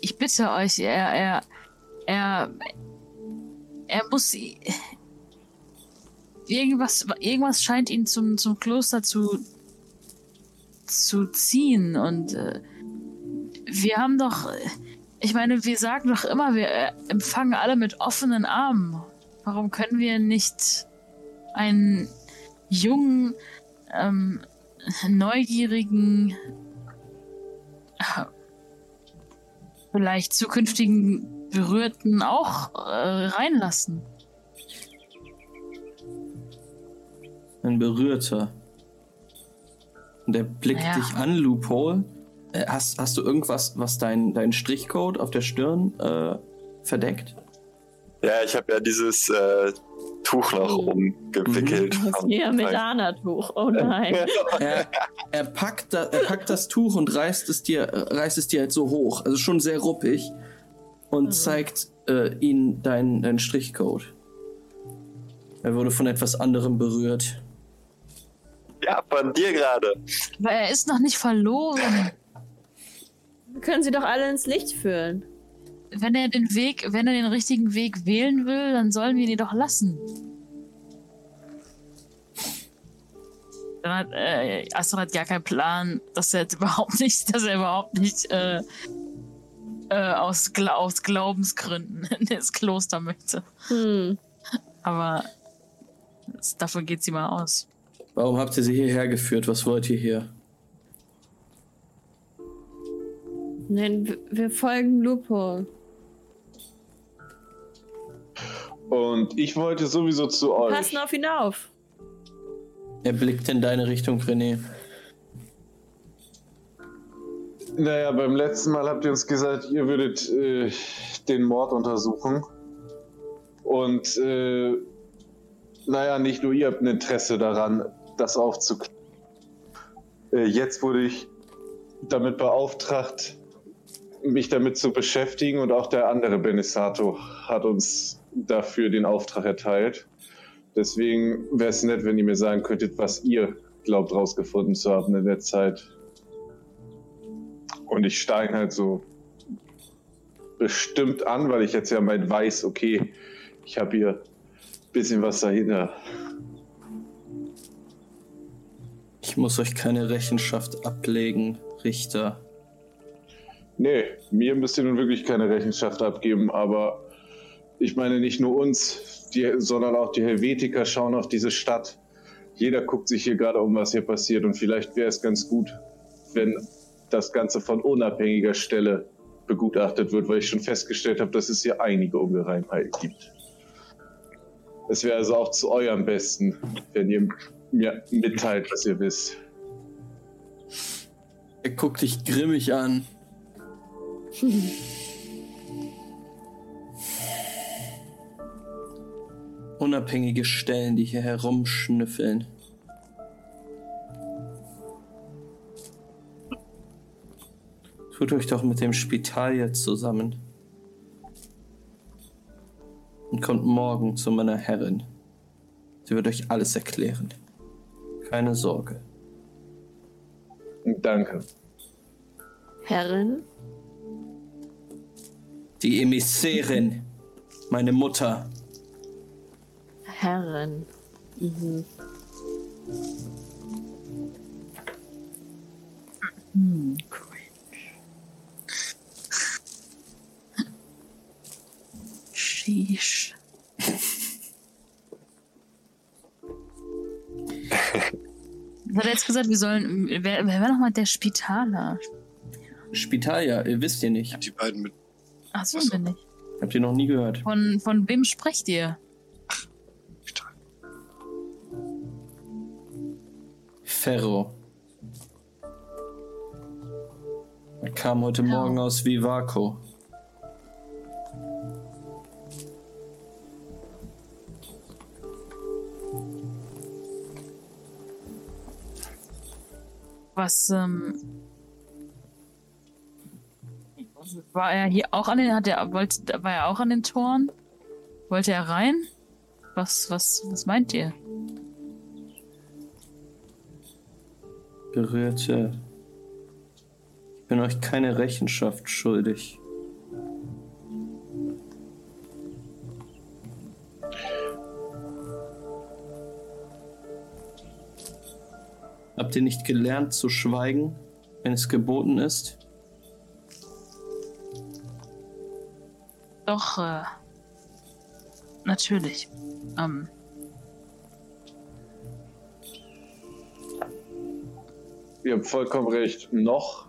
Speaker 3: ich bitte euch, er, er, er, er muss, irgendwas, irgendwas scheint ihn zum, zum Kloster zu, zu ziehen. Und äh, wir haben doch, ich meine, wir sagen doch immer, wir äh, empfangen alle mit offenen Armen. Warum können wir nicht einen jungen, ähm, neugierigen, äh, vielleicht zukünftigen Berührten auch äh, reinlassen?
Speaker 2: Ein Berührter. Und er blickt naja. dich an, Loophole. Äh, hast, hast du irgendwas, was dein, dein Strichcode auf der Stirn äh, verdeckt?
Speaker 7: Ja, ich habe ja dieses äh, Tuch noch oh. umgewickelt.
Speaker 6: Mhm. Ja, Medana-Tuch. Oh nein.
Speaker 2: er, er, packt da, er packt das Tuch und reißt es dir, reißt es dir halt so hoch. Also schon sehr ruppig. Und mhm. zeigt äh, ihnen deinen dein Strichcode. Er wurde von etwas anderem berührt.
Speaker 7: Ja, von dir gerade.
Speaker 3: Aber er ist noch nicht verloren.
Speaker 6: Wir können sie doch alle ins Licht führen.
Speaker 3: Wenn er den Weg, wenn er den richtigen Weg wählen will, dann sollen wir ihn doch lassen. Dann hat äh, Astrid hat gar keinen Plan, dass er jetzt [laughs] überhaupt nicht, dass er überhaupt nicht äh, äh, aus, aus Glaubensgründen [laughs] ins Kloster möchte. Hm. Aber das, davon geht sie mal aus.
Speaker 2: Warum habt ihr sie hierher geführt? Was wollt ihr hier?
Speaker 6: Nein, wir folgen Lupo.
Speaker 5: Und ich wollte sowieso zu euch.
Speaker 6: Passen auf ihn auf.
Speaker 2: Er blickt in deine Richtung, René.
Speaker 5: Naja, beim letzten Mal habt ihr uns gesagt, ihr würdet äh, den Mord untersuchen. Und äh, naja, nicht nur ihr habt ein Interesse daran, das aufzuklären. Äh, jetzt wurde ich damit beauftragt, mich damit zu beschäftigen und auch der andere Benisato hat uns dafür den Auftrag erteilt. Deswegen wäre es nett, wenn ihr mir sagen könntet, was ihr glaubt rausgefunden zu haben in der Zeit. Und ich steige halt so bestimmt an, weil ich jetzt ja mein weiß, okay, ich habe hier ein bisschen was dahinter.
Speaker 2: Ich muss euch keine Rechenschaft ablegen, Richter.
Speaker 5: Nee, mir müsst ihr nun wirklich keine Rechenschaft abgeben, aber ich meine nicht nur uns, die, sondern auch die Helvetiker schauen auf diese Stadt. Jeder guckt sich hier gerade um, was hier passiert und vielleicht wäre es ganz gut, wenn das Ganze von unabhängiger Stelle begutachtet wird, weil ich schon festgestellt habe, dass es hier einige Ungereimheiten gibt. Es wäre also auch zu eurem Besten, wenn ihr mir mitteilt, was ihr wisst.
Speaker 2: Er guckt dich grimmig an. Unabhängige Stellen, die hier herumschnüffeln. Tut euch doch mit dem Spital jetzt zusammen. Und kommt morgen zu meiner Herrin. Sie wird euch alles erklären. Keine Sorge.
Speaker 5: Danke.
Speaker 6: Herrin?
Speaker 2: Die Emissärin. Meine Mutter.
Speaker 6: Herrin. Mhm.
Speaker 3: Gesagt, wir sollen. Wer, wer war nochmal der Spitaler?
Speaker 2: Spitalia, ihr wisst ihr nicht.
Speaker 4: Die beiden mit.
Speaker 3: Ach so, bin ich.
Speaker 2: Habt ihr noch nie gehört?
Speaker 3: Von, von wem sprecht ihr?
Speaker 2: Ferro. Er kam heute ja. Morgen aus Vivaco.
Speaker 3: Was, ähm, war er hier auch an den, hat er, wollte, war er auch an den Toren? Wollte er rein? Was, was, was meint ihr?
Speaker 2: Berührte. Ich bin euch keine Rechenschaft schuldig. Habt ihr nicht gelernt zu schweigen, wenn es geboten ist?
Speaker 3: Doch, äh, natürlich. Ähm,
Speaker 5: Ihr habt vollkommen recht. Noch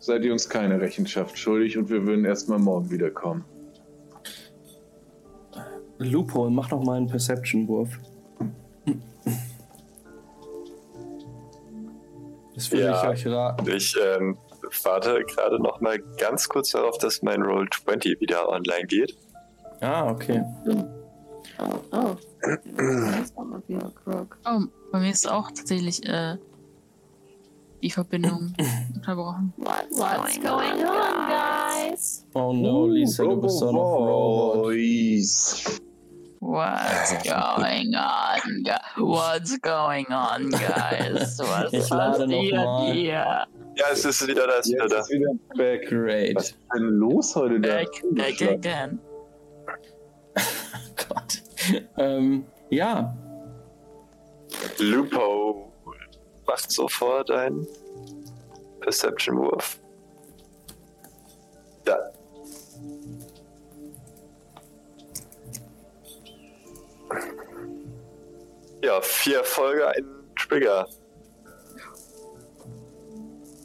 Speaker 5: seid ihr uns keine Rechenschaft schuldig und wir würden erstmal morgen wiederkommen.
Speaker 2: Loophole, mach noch mal einen Perception-Wurf. Das würde
Speaker 7: Ja.
Speaker 2: ich euch raten.
Speaker 7: Ich ähm, warte gerade noch mal ganz kurz darauf, dass mein Roll 20 wieder online geht.
Speaker 2: Ah, okay.
Speaker 6: Oh. Krog.
Speaker 3: oh, bei mir ist auch tatsächlich äh, die Verbindung [clears throat] unterbrochen.
Speaker 6: What, what's going on, guys?
Speaker 2: Oh no, Lisa, du bist doch noch Robot.
Speaker 3: What's [laughs] going on? What's going on, guys? Was
Speaker 2: Ich lade noch
Speaker 3: passiert
Speaker 2: mal.
Speaker 3: hier?
Speaker 7: Ja, es ist wieder da, es ist wieder da.
Speaker 5: ist wieder back. Was
Speaker 2: Great.
Speaker 5: ist denn los heute da?
Speaker 3: Back, back again. [laughs]
Speaker 2: Gott. Ähm, ja,
Speaker 7: Lupo macht sofort einen Perception-Wurf. Da. Ja, vier Erfolge, ein Trigger.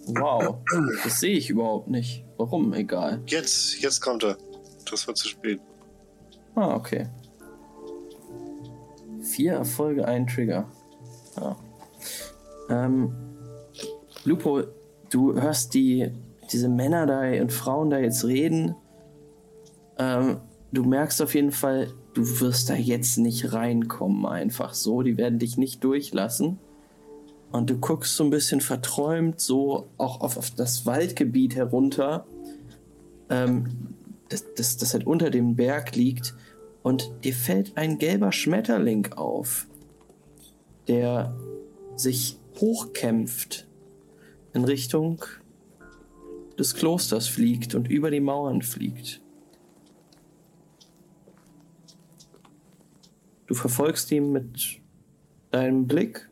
Speaker 2: wow. Das sehe ich überhaupt nicht. Warum? Egal.
Speaker 4: Jetzt, jetzt kommt er. Das war zu spät.
Speaker 2: Ah, okay. Vier Erfolge, ein Trigger. Ja. Ähm, Lupo, du hörst die, diese Männer da und Frauen da jetzt reden. Ähm, du merkst auf jeden Fall, du wirst da jetzt nicht reinkommen, einfach so. Die werden dich nicht durchlassen. Und du guckst so ein bisschen verträumt so auch auf, auf das Waldgebiet herunter, ähm, das, das, das halt unter dem Berg liegt. Und dir fällt ein gelber Schmetterling auf, der sich hochkämpft in Richtung des Klosters fliegt und über die Mauern fliegt. Du verfolgst ihn mit deinem Blick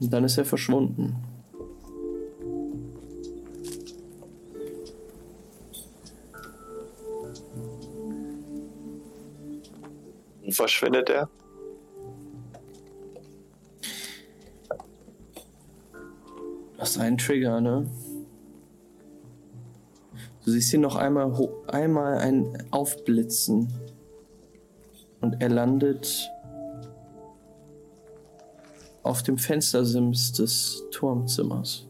Speaker 2: und dann ist er verschwunden.
Speaker 7: Verschwindet er?
Speaker 2: Das ist ein Trigger, ne? Du siehst ihn noch einmal, einmal ein Aufblitzen. Und er landet auf dem Fenstersims des Turmzimmers.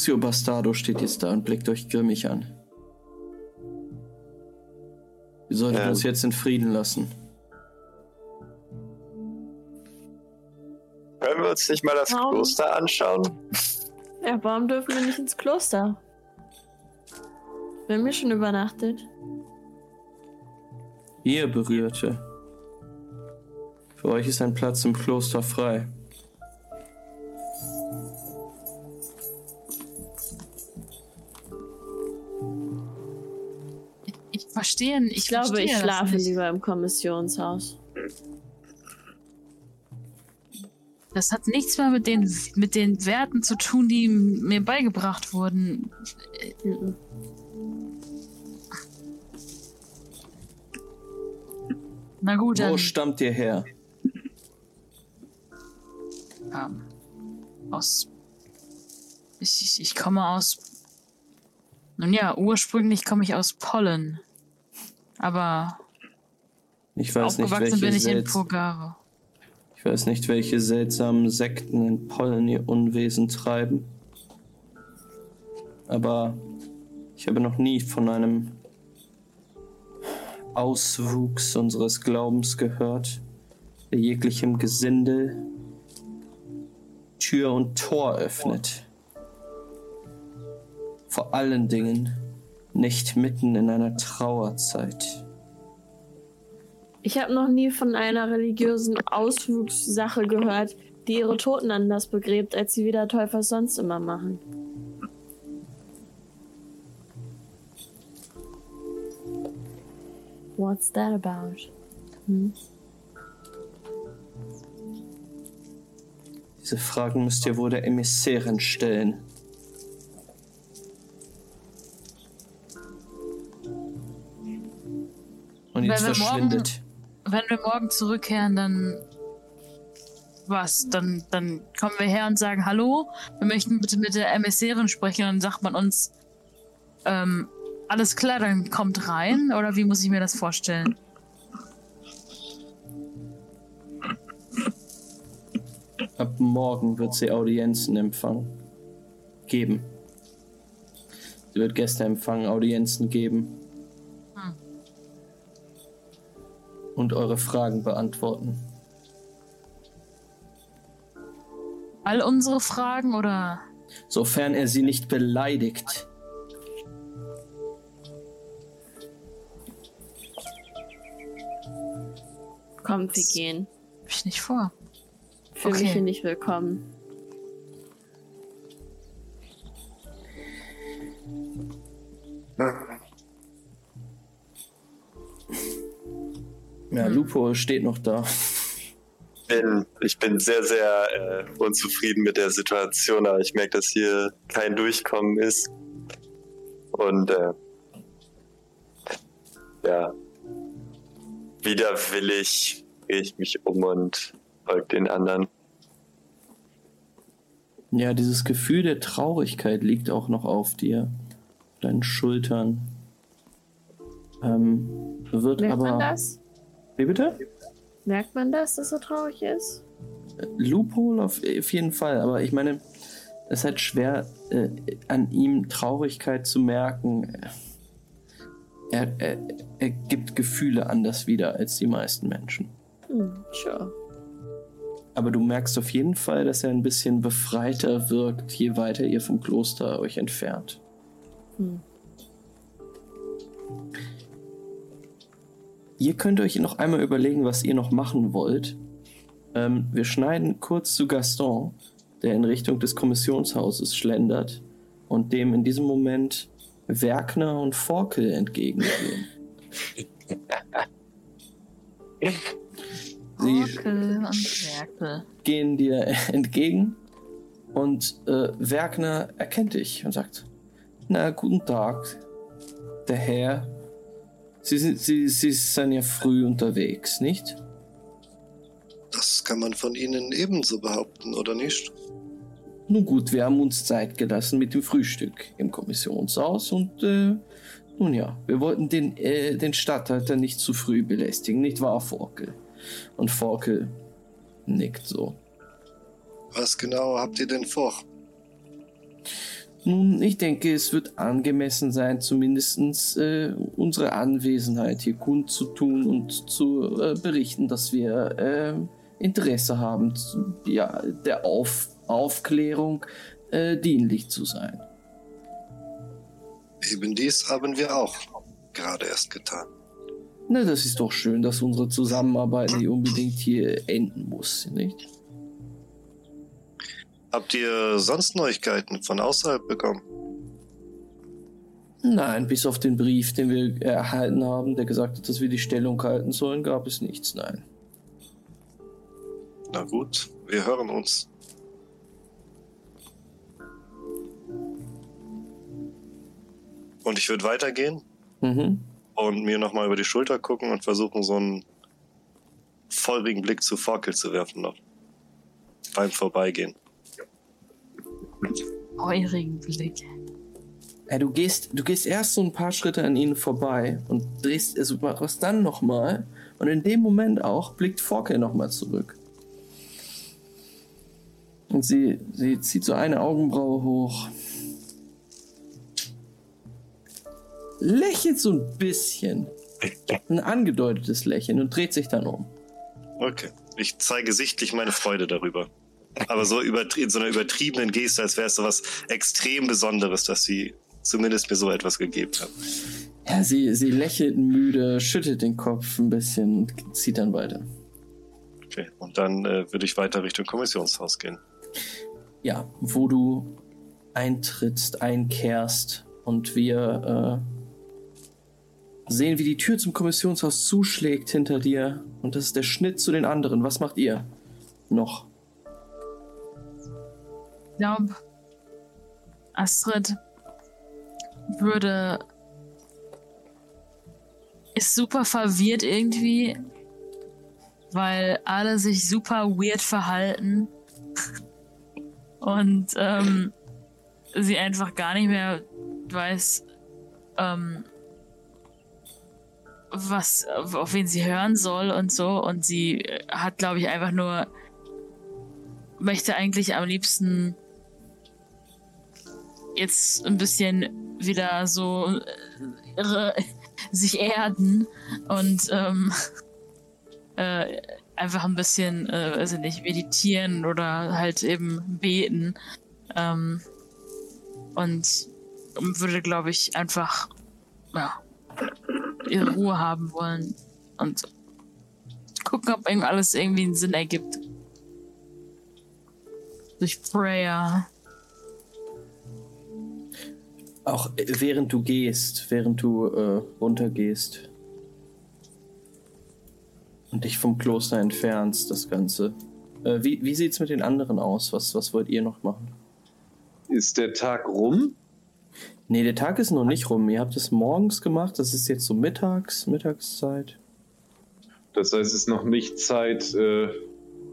Speaker 2: Lucio Bastardo steht jetzt da und blickt euch grimmig an. Wir sollten
Speaker 7: Ähm.
Speaker 2: uns jetzt in Frieden lassen.
Speaker 7: Können wir uns nicht mal das
Speaker 6: Warum?
Speaker 7: Kloster anschauen?
Speaker 6: Ja, warum dürfen wir nicht ins Kloster? Wir haben hier schon übernachtet.
Speaker 2: Ihr Berührte. Für euch ist ein Platz im Kloster frei.
Speaker 3: Ich verstehe, ich,
Speaker 6: Ich glaube,
Speaker 3: verstehe
Speaker 6: ich schlafe
Speaker 3: nicht.
Speaker 6: lieber im Kommissionshaus.
Speaker 3: Das hat nichts mehr mit den, mit den Werten zu tun, die mir beigebracht wurden.
Speaker 6: Mhm.
Speaker 3: Na gut,
Speaker 2: Wo
Speaker 3: dann
Speaker 2: stammt ihr her?
Speaker 3: ähm, aus. Ich, ich, ich komme aus. Nun ja, ursprünglich komme ich aus Pollen. Aber
Speaker 2: Ich weiß nicht,
Speaker 3: aufgewachsen
Speaker 2: welche
Speaker 3: bin ich in Purgare.
Speaker 2: Ich weiß nicht, welche seltsamen Sekten in Pollen ihr Unwesen treiben. Aber ich habe noch nie von einem Auswuchs unseres Glaubens gehört, der jeglichem Gesindel Tür und Tor öffnet. Vor allen Dingen nicht mitten in einer Trauerzeit.
Speaker 6: Ich habe noch nie von einer religiösen Auswuchssache gehört, die ihre Toten anders begräbt, als sie wieder Täufer sonst immer machen. What's that about? Hm?
Speaker 2: Diese Fragen müsst ihr wohl der Emissärin stellen. Und jetzt verschwindet.
Speaker 3: Morgen, wenn wir morgen zurückkehren, dann was? Dann, dann kommen wir her und sagen, hallo, wir möchten bitte mit der Emissärin sprechen. Und dann sagt man uns, ähm, alles klar, dann kommt rein. Oder wie muss ich mir das vorstellen?
Speaker 2: Ab morgen wird sie Audienzen empfangen. Geben. Sie wird Gäste empfangen, Audienzen geben. Und eure Fragen beantworten.
Speaker 3: All unsere Fragen oder?
Speaker 2: Sofern er sie nicht beleidigt.
Speaker 6: Kommt, wir gehen.
Speaker 3: Hab ich nicht vor.
Speaker 6: Fühle okay. mich hier nicht willkommen.
Speaker 2: Ja, Lupo steht noch da.
Speaker 7: Bin, ich bin sehr, sehr äh, unzufrieden mit der Situation, aber ich merke, dass hier kein Durchkommen ist. Und äh, ja, widerwillig drehe ich mich um und folgt den anderen.
Speaker 2: Ja, dieses Gefühl der Traurigkeit liegt auch noch auf dir, deinen Schultern. Ähm, wird
Speaker 6: Merkt
Speaker 2: aber.
Speaker 6: man das?
Speaker 2: Wie bitte?
Speaker 6: Merkt man das, dass er traurig ist?
Speaker 2: Loophole auf, auf jeden Fall, aber ich meine, es ist halt schwer, äh, an ihm Traurigkeit zu merken. Er, er, er gibt Gefühle anders wieder als die meisten Menschen.
Speaker 6: Hm, sure.
Speaker 2: Aber du merkst auf jeden Fall, dass er ein bisschen befreiter wirkt, je weiter ihr vom Kloster euch entfernt. Hm. Ihr könnt euch noch einmal überlegen, was ihr noch machen wollt. Ähm, wir schneiden kurz zu Gaston, der in Richtung des Kommissionshauses schlendert und dem in diesem Moment Werkner und Forkel entgegengehen. [laughs] Sie gehen dir entgegen und äh, Werkner erkennt dich und sagt, na, guten Tag, der Herr. Sie, sind, Sie, Sie sind ja früh unterwegs, nicht?
Speaker 4: Das kann man von Ihnen ebenso behaupten, oder nicht?
Speaker 2: Nun gut, wir haben uns Zeit gelassen mit dem Frühstück im Kommissionshaus und äh, nun ja, wir wollten den, äh, den Stadthalter nicht zu früh belästigen, nicht wahr, Forkel? Und Forkel nickt so.
Speaker 4: Was genau habt ihr denn vor?
Speaker 2: Nun, ich denke, es wird angemessen sein, zumindest äh, unsere Anwesenheit hier kundzutun und zu äh, berichten, dass wir äh, Interesse haben, ja, der Auf Aufklärung äh, dienlich zu sein.
Speaker 4: Eben dies haben wir auch gerade erst getan.
Speaker 2: Na, das ist doch schön, dass unsere Zusammenarbeit nicht unbedingt hier enden muss, nicht?
Speaker 4: Habt ihr sonst Neuigkeiten von außerhalb bekommen?
Speaker 2: Nein, bis auf den Brief, den wir erhalten haben, der gesagt hat, dass wir die Stellung halten sollen, gab es nichts, nein.
Speaker 4: Na gut, wir hören uns. Und ich würde weitergehen. Mhm und mir nochmal über die Schulter gucken und versuchen, so einen feurigen Blick zu Forkel zu werfen noch. Beim Vorbeigehen.
Speaker 3: Feurigen Blick.
Speaker 2: Ja, du gehst, du gehst erst so ein paar Schritte an ihnen vorbei und drehst, also machst dann nochmal und in dem Moment auch blickt Forkel nochmal zurück. Und sie, sie zieht so eine Augenbraue hoch. Lächelt so ein bisschen. Ein angedeutetes Lächeln und dreht sich dann um.
Speaker 4: Okay. Ich zeige sichtlich meine Freude darüber. Aber so in so einer übertriebenen Geste, als wäre es so was extrem Besonderes, dass sie zumindest mir so etwas gegeben hat.
Speaker 2: Ja, sie, sie lächelt müde, schüttelt den Kopf ein bisschen und zieht dann weiter.
Speaker 4: Okay, und dann äh, würde ich weiter Richtung Kommissionshaus gehen.
Speaker 2: Ja, wo du eintrittst, einkehrst und wir äh, sehen, wie die Tür zum Kommissionshaus zuschlägt hinter dir. Und das ist der Schnitt zu den anderen. Was macht ihr noch?
Speaker 3: Ich glaube, Astrid würde. ist super verwirrt irgendwie, weil alle sich super weird verhalten und ähm, sie einfach gar nicht mehr weiß, ähm, was, auf wen sie hören soll und so. Und sie hat, glaube ich, einfach nur, möchte eigentlich am liebsten jetzt ein bisschen wieder so äh, [laughs] sich erden und ähm, [laughs] äh, einfach ein bisschen, äh, also nicht, meditieren oder halt eben beten. Ähm, und würde, glaube ich, einfach, ja, ihre Ruhe haben wollen und gucken, ob alles irgendwie einen Sinn ergibt. Durch Prayer.
Speaker 2: Auch während du gehst, während du äh, runtergehst und dich vom Kloster entfernst, das Ganze. Äh, wie wie sieht es mit den anderen aus? Was, was wollt ihr noch machen?
Speaker 5: Ist der Tag rum?
Speaker 2: Nee, der Tag ist noch nicht rum. Ihr habt es morgens gemacht. Das ist jetzt so mittags, Mittagszeit.
Speaker 5: Das heißt, es ist noch nicht Zeit, äh,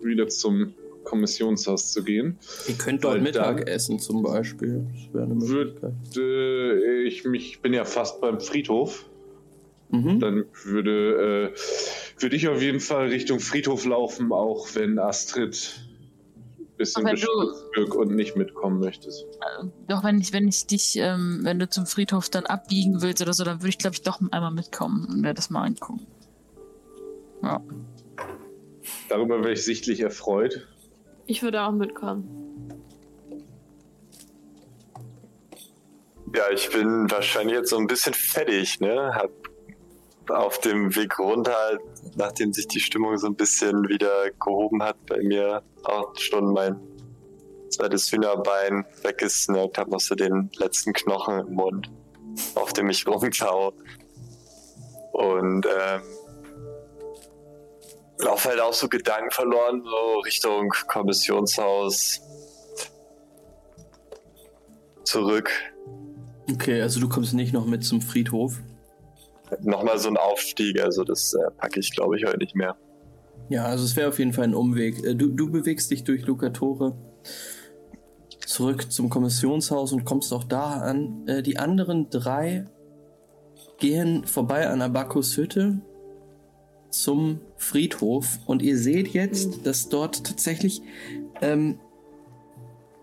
Speaker 5: wieder zum Kommissionshaus zu gehen.
Speaker 2: Ihr könnt dort Mittag essen zum Beispiel. Das wäre eine Möglichkeit.
Speaker 5: Würde ich mich bin ja fast beim Friedhof. Mhm. Dann würde, äh, würde ich auf jeden Fall Richtung Friedhof laufen, auch wenn Astrid ein bisschen beschwört und nicht mitkommen möchtest.
Speaker 3: Äh, doch, wenn ich, wenn ich dich, ähm, wenn du zum Friedhof dann abbiegen willst oder so, dann würde ich, glaube ich, doch einmal mitkommen und werde das mal angucken. Ja.
Speaker 5: Darüber wäre ich sichtlich erfreut.
Speaker 6: Ich würde auch mitkommen.
Speaker 7: Ja, ich bin wahrscheinlich jetzt so ein bisschen fertig, ne? Hab auf dem Weg runter, nachdem sich die Stimmung so ein bisschen wieder gehoben hat, bei mir auch schon mein zweites Hühnerbein weggesnackt, hab noch so den letzten Knochen im Mund, auf dem ich rumkau. Und ähm, laufe halt auch so Gedanken verloren, so Richtung Kommissionshaus zurück.
Speaker 2: Okay, also du kommst nicht noch mit zum Friedhof?
Speaker 7: Nochmal so ein Aufstieg, also das äh, packe ich glaube ich heute nicht mehr.
Speaker 2: Ja, also es wäre auf jeden Fall ein Umweg. Äh, du, du bewegst dich durch Lucatore zurück zum Kommissionshaus und kommst auch da an. Äh, die anderen drei gehen vorbei an Abakus Hütte zum Friedhof und ihr seht jetzt, dass dort tatsächlich ähm,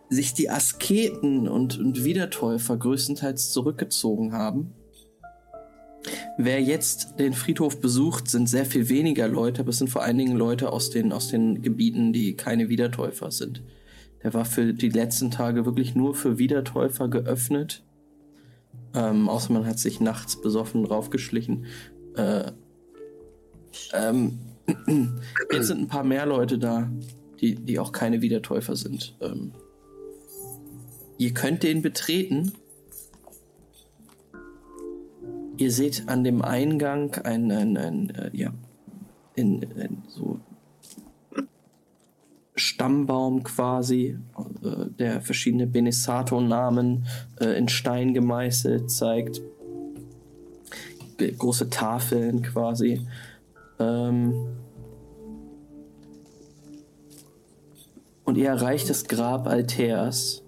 Speaker 2: sich die Asketen und, und Wiedertäufer größtenteils zurückgezogen haben. Wer jetzt den Friedhof besucht, sind sehr viel weniger Leute, aber es sind vor allen Dingen Leute aus den, aus den Gebieten, die keine Wiedertäufer sind. Der war für die letzten Tage wirklich nur für Wiedertäufer geöffnet. Ähm, außer man hat sich nachts besoffen draufgeschlichen. Äh, ähm, [clears throat] jetzt sind ein paar mehr Leute da, die, die auch keine Wiedertäufer sind. Ähm, ihr könnt den betreten. Ihr seht an dem Eingang ein, ein, ein äh, ja, in, in so Stammbaum quasi, äh, der verschiedene Benesato-Namen äh, in Stein gemeißelt zeigt. Große Tafeln quasi. Ähm und ihr erreicht das Grab Alteas.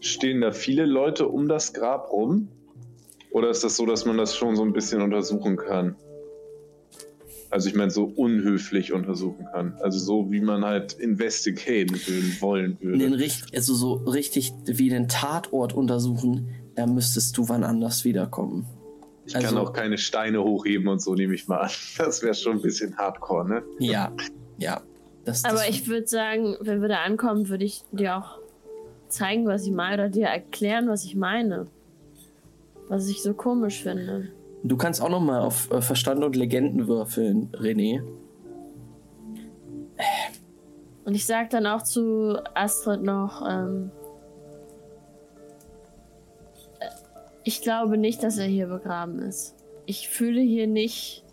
Speaker 5: Stehen da viele Leute um das Grab rum? Oder ist das so, dass man das schon so ein bisschen untersuchen kann? Also ich meine, so unhöflich untersuchen kann. Also so, wie man halt investigaten wollen würde.
Speaker 2: Den richt also so richtig wie den Tatort untersuchen, da müsstest du wann anders wiederkommen.
Speaker 5: Ich also, kann auch keine Steine hochheben und so, nehme ich mal an. [laughs] Das wäre schon ein bisschen hardcore, ne?
Speaker 2: Ja, ja.
Speaker 6: Das, das Aber ich würde sagen, wenn wir da ankommen, würde ich dir auch zeigen, was ich meine oder dir erklären, was ich meine. Was ich so komisch finde.
Speaker 2: Du kannst auch noch mal auf äh, Verstand und Legenden würfeln, René.
Speaker 6: Und ich sag dann auch zu Astrid noch, ähm, ich glaube nicht, dass er hier begraben ist. Ich fühle hier nicht,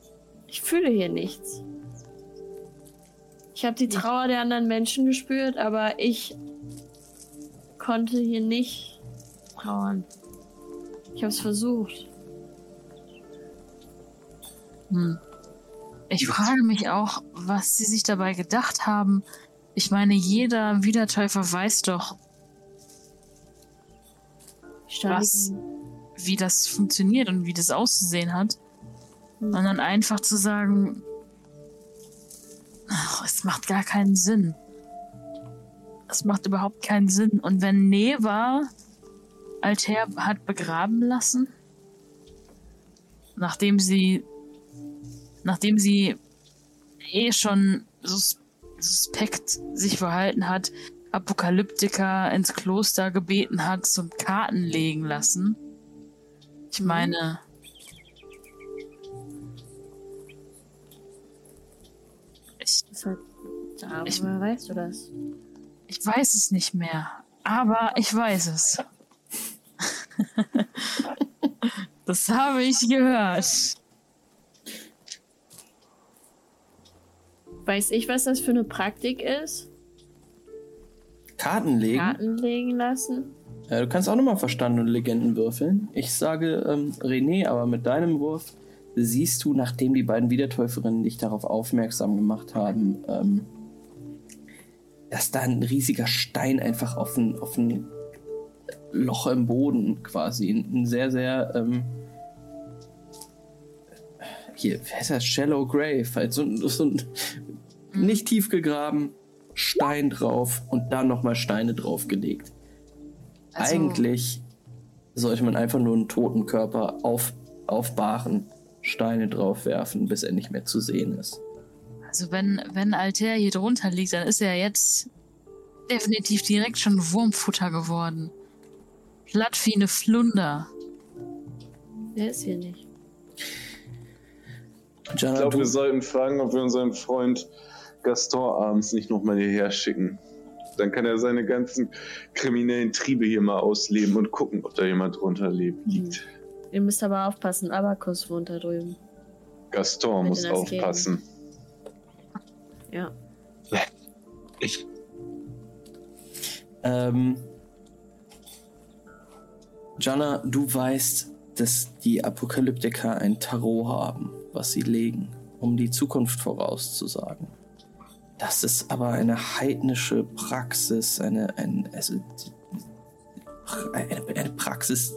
Speaker 6: ich fühle hier nichts. Ich habe die Trauer der anderen Menschen gespürt, aber ich konnte hier nicht trauern. Ich habe es versucht.
Speaker 3: Hm. Ich frage mich auch, was sie sich dabei gedacht haben. Ich meine, jeder Wiedertäufer weiß doch, was, wie das funktioniert und wie das auszusehen hat. Hm. Und dann einfach zu sagen, ach, es macht gar keinen Sinn. Es macht überhaupt keinen Sinn. Und wenn Neva Alter hat begraben lassen, nachdem sie nachdem sie eh schon sus suspekt sich verhalten hat, Apokalyptiker ins Kloster gebeten hat, zum Karten legen lassen. Ich meine.
Speaker 6: Ich, Darüber ich, weißt du das?
Speaker 3: Ich weiß es nicht mehr, aber ich weiß es. [laughs] das habe ich gehört.
Speaker 6: Weiß ich, was das für eine Praktik ist?
Speaker 2: Karten legen?
Speaker 6: Karten legen lassen?
Speaker 2: Ja, du kannst auch nochmal Verstand und Legenden würfeln. Ich sage ähm, René, aber mit deinem Wurf siehst du, nachdem die beiden Wiedertäuferinnen dich darauf aufmerksam gemacht haben, ähm, dass da ein riesiger Stein einfach auf ein, auf ein Loch im Boden quasi, ein sehr, sehr ähm, hier, wie heißt das? Shallow Grave, halt so, so ein nicht tief gegraben, Stein drauf und dann nochmal Steine draufgelegt. Also, Eigentlich sollte man einfach nur einen toten Körper auf, aufbahren, Steine draufwerfen, bis er nicht mehr zu sehen ist.
Speaker 3: Also wenn, wenn Alter hier drunter liegt, dann ist er jetzt definitiv direkt schon Wurmfutter geworden. Platt wie eine Flunder.
Speaker 6: Der ist hier nicht.
Speaker 5: Jana, ich glaube, wir sollten fragen, ob wir unseren Freund Gaston abends nicht nochmal hierher schicken. Dann kann er seine ganzen kriminellen Triebe hier mal ausleben und gucken, ob da jemand drunter lebt, mhm. liegt.
Speaker 6: Ihr müsst aber aufpassen, Abakus wohnt da drüben.
Speaker 5: Gaston muss aufpassen.
Speaker 6: Ja.
Speaker 7: Ich.
Speaker 2: Ähm. Jana, du weißt, dass die Apokalyptiker ein Tarot haben, was sie legen, um die Zukunft vorauszusagen. Das ist aber eine heidnische Praxis, eine, ein, also, eine, eine Praxis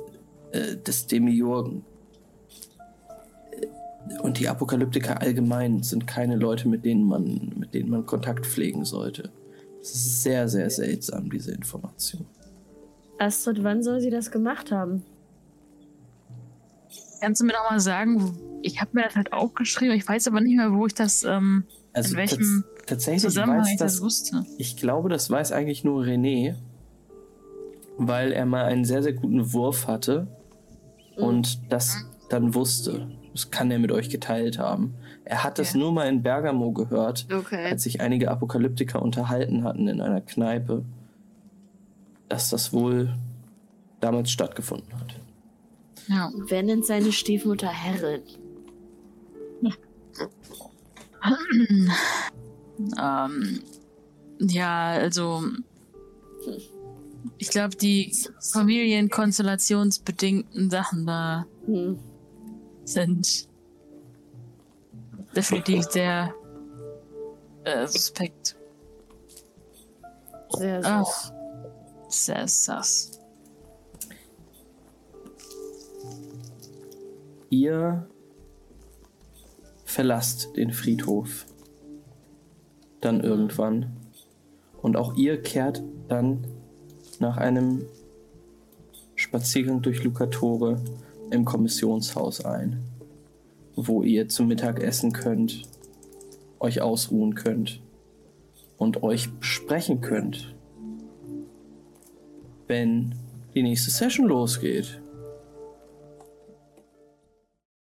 Speaker 2: äh, des Demiurgen. Und die Apokalyptiker allgemein sind keine Leute, mit denen man, mit denen man Kontakt pflegen sollte. Das ist sehr, sehr seltsam, diese Information.
Speaker 6: Astrid, wann soll sie das gemacht haben?
Speaker 3: Kannst du mir noch mal sagen, ich habe mir das halt aufgeschrieben, ich weiß aber nicht mehr, wo ich das, ähm, also in welchem
Speaker 2: tatsächlich Zusammenhang weiß das, das wusste. Ich glaube, das weiß eigentlich nur René, weil er mal einen sehr, sehr guten Wurf hatte mhm. und das dann wusste. Das kann er mit euch geteilt haben. Er hat das nur mal in Bergamo gehört,
Speaker 6: okay.
Speaker 2: als sich einige Apokalyptiker unterhalten hatten in einer Kneipe, dass das wohl damals stattgefunden hat.
Speaker 6: Ja. Wer nennt seine Stiefmutter Herrin? [clears throat] [clears throat]
Speaker 3: ähm, ja, also ich glaube, die familienkonstellationsbedingten Sachen da hm. sind definitiv sehr äh, suspekt.
Speaker 6: Sehr sus.
Speaker 3: sehr sus.
Speaker 2: Ihr verlasst den Friedhof. Dann irgendwann. Und auch ihr kehrt dann nach einem Spaziergang durch Lucatore im Kommissionshaus ein, wo ihr zum Mittag essen könnt, euch ausruhen könnt und euch besprechen könnt, wenn die nächste Session losgeht.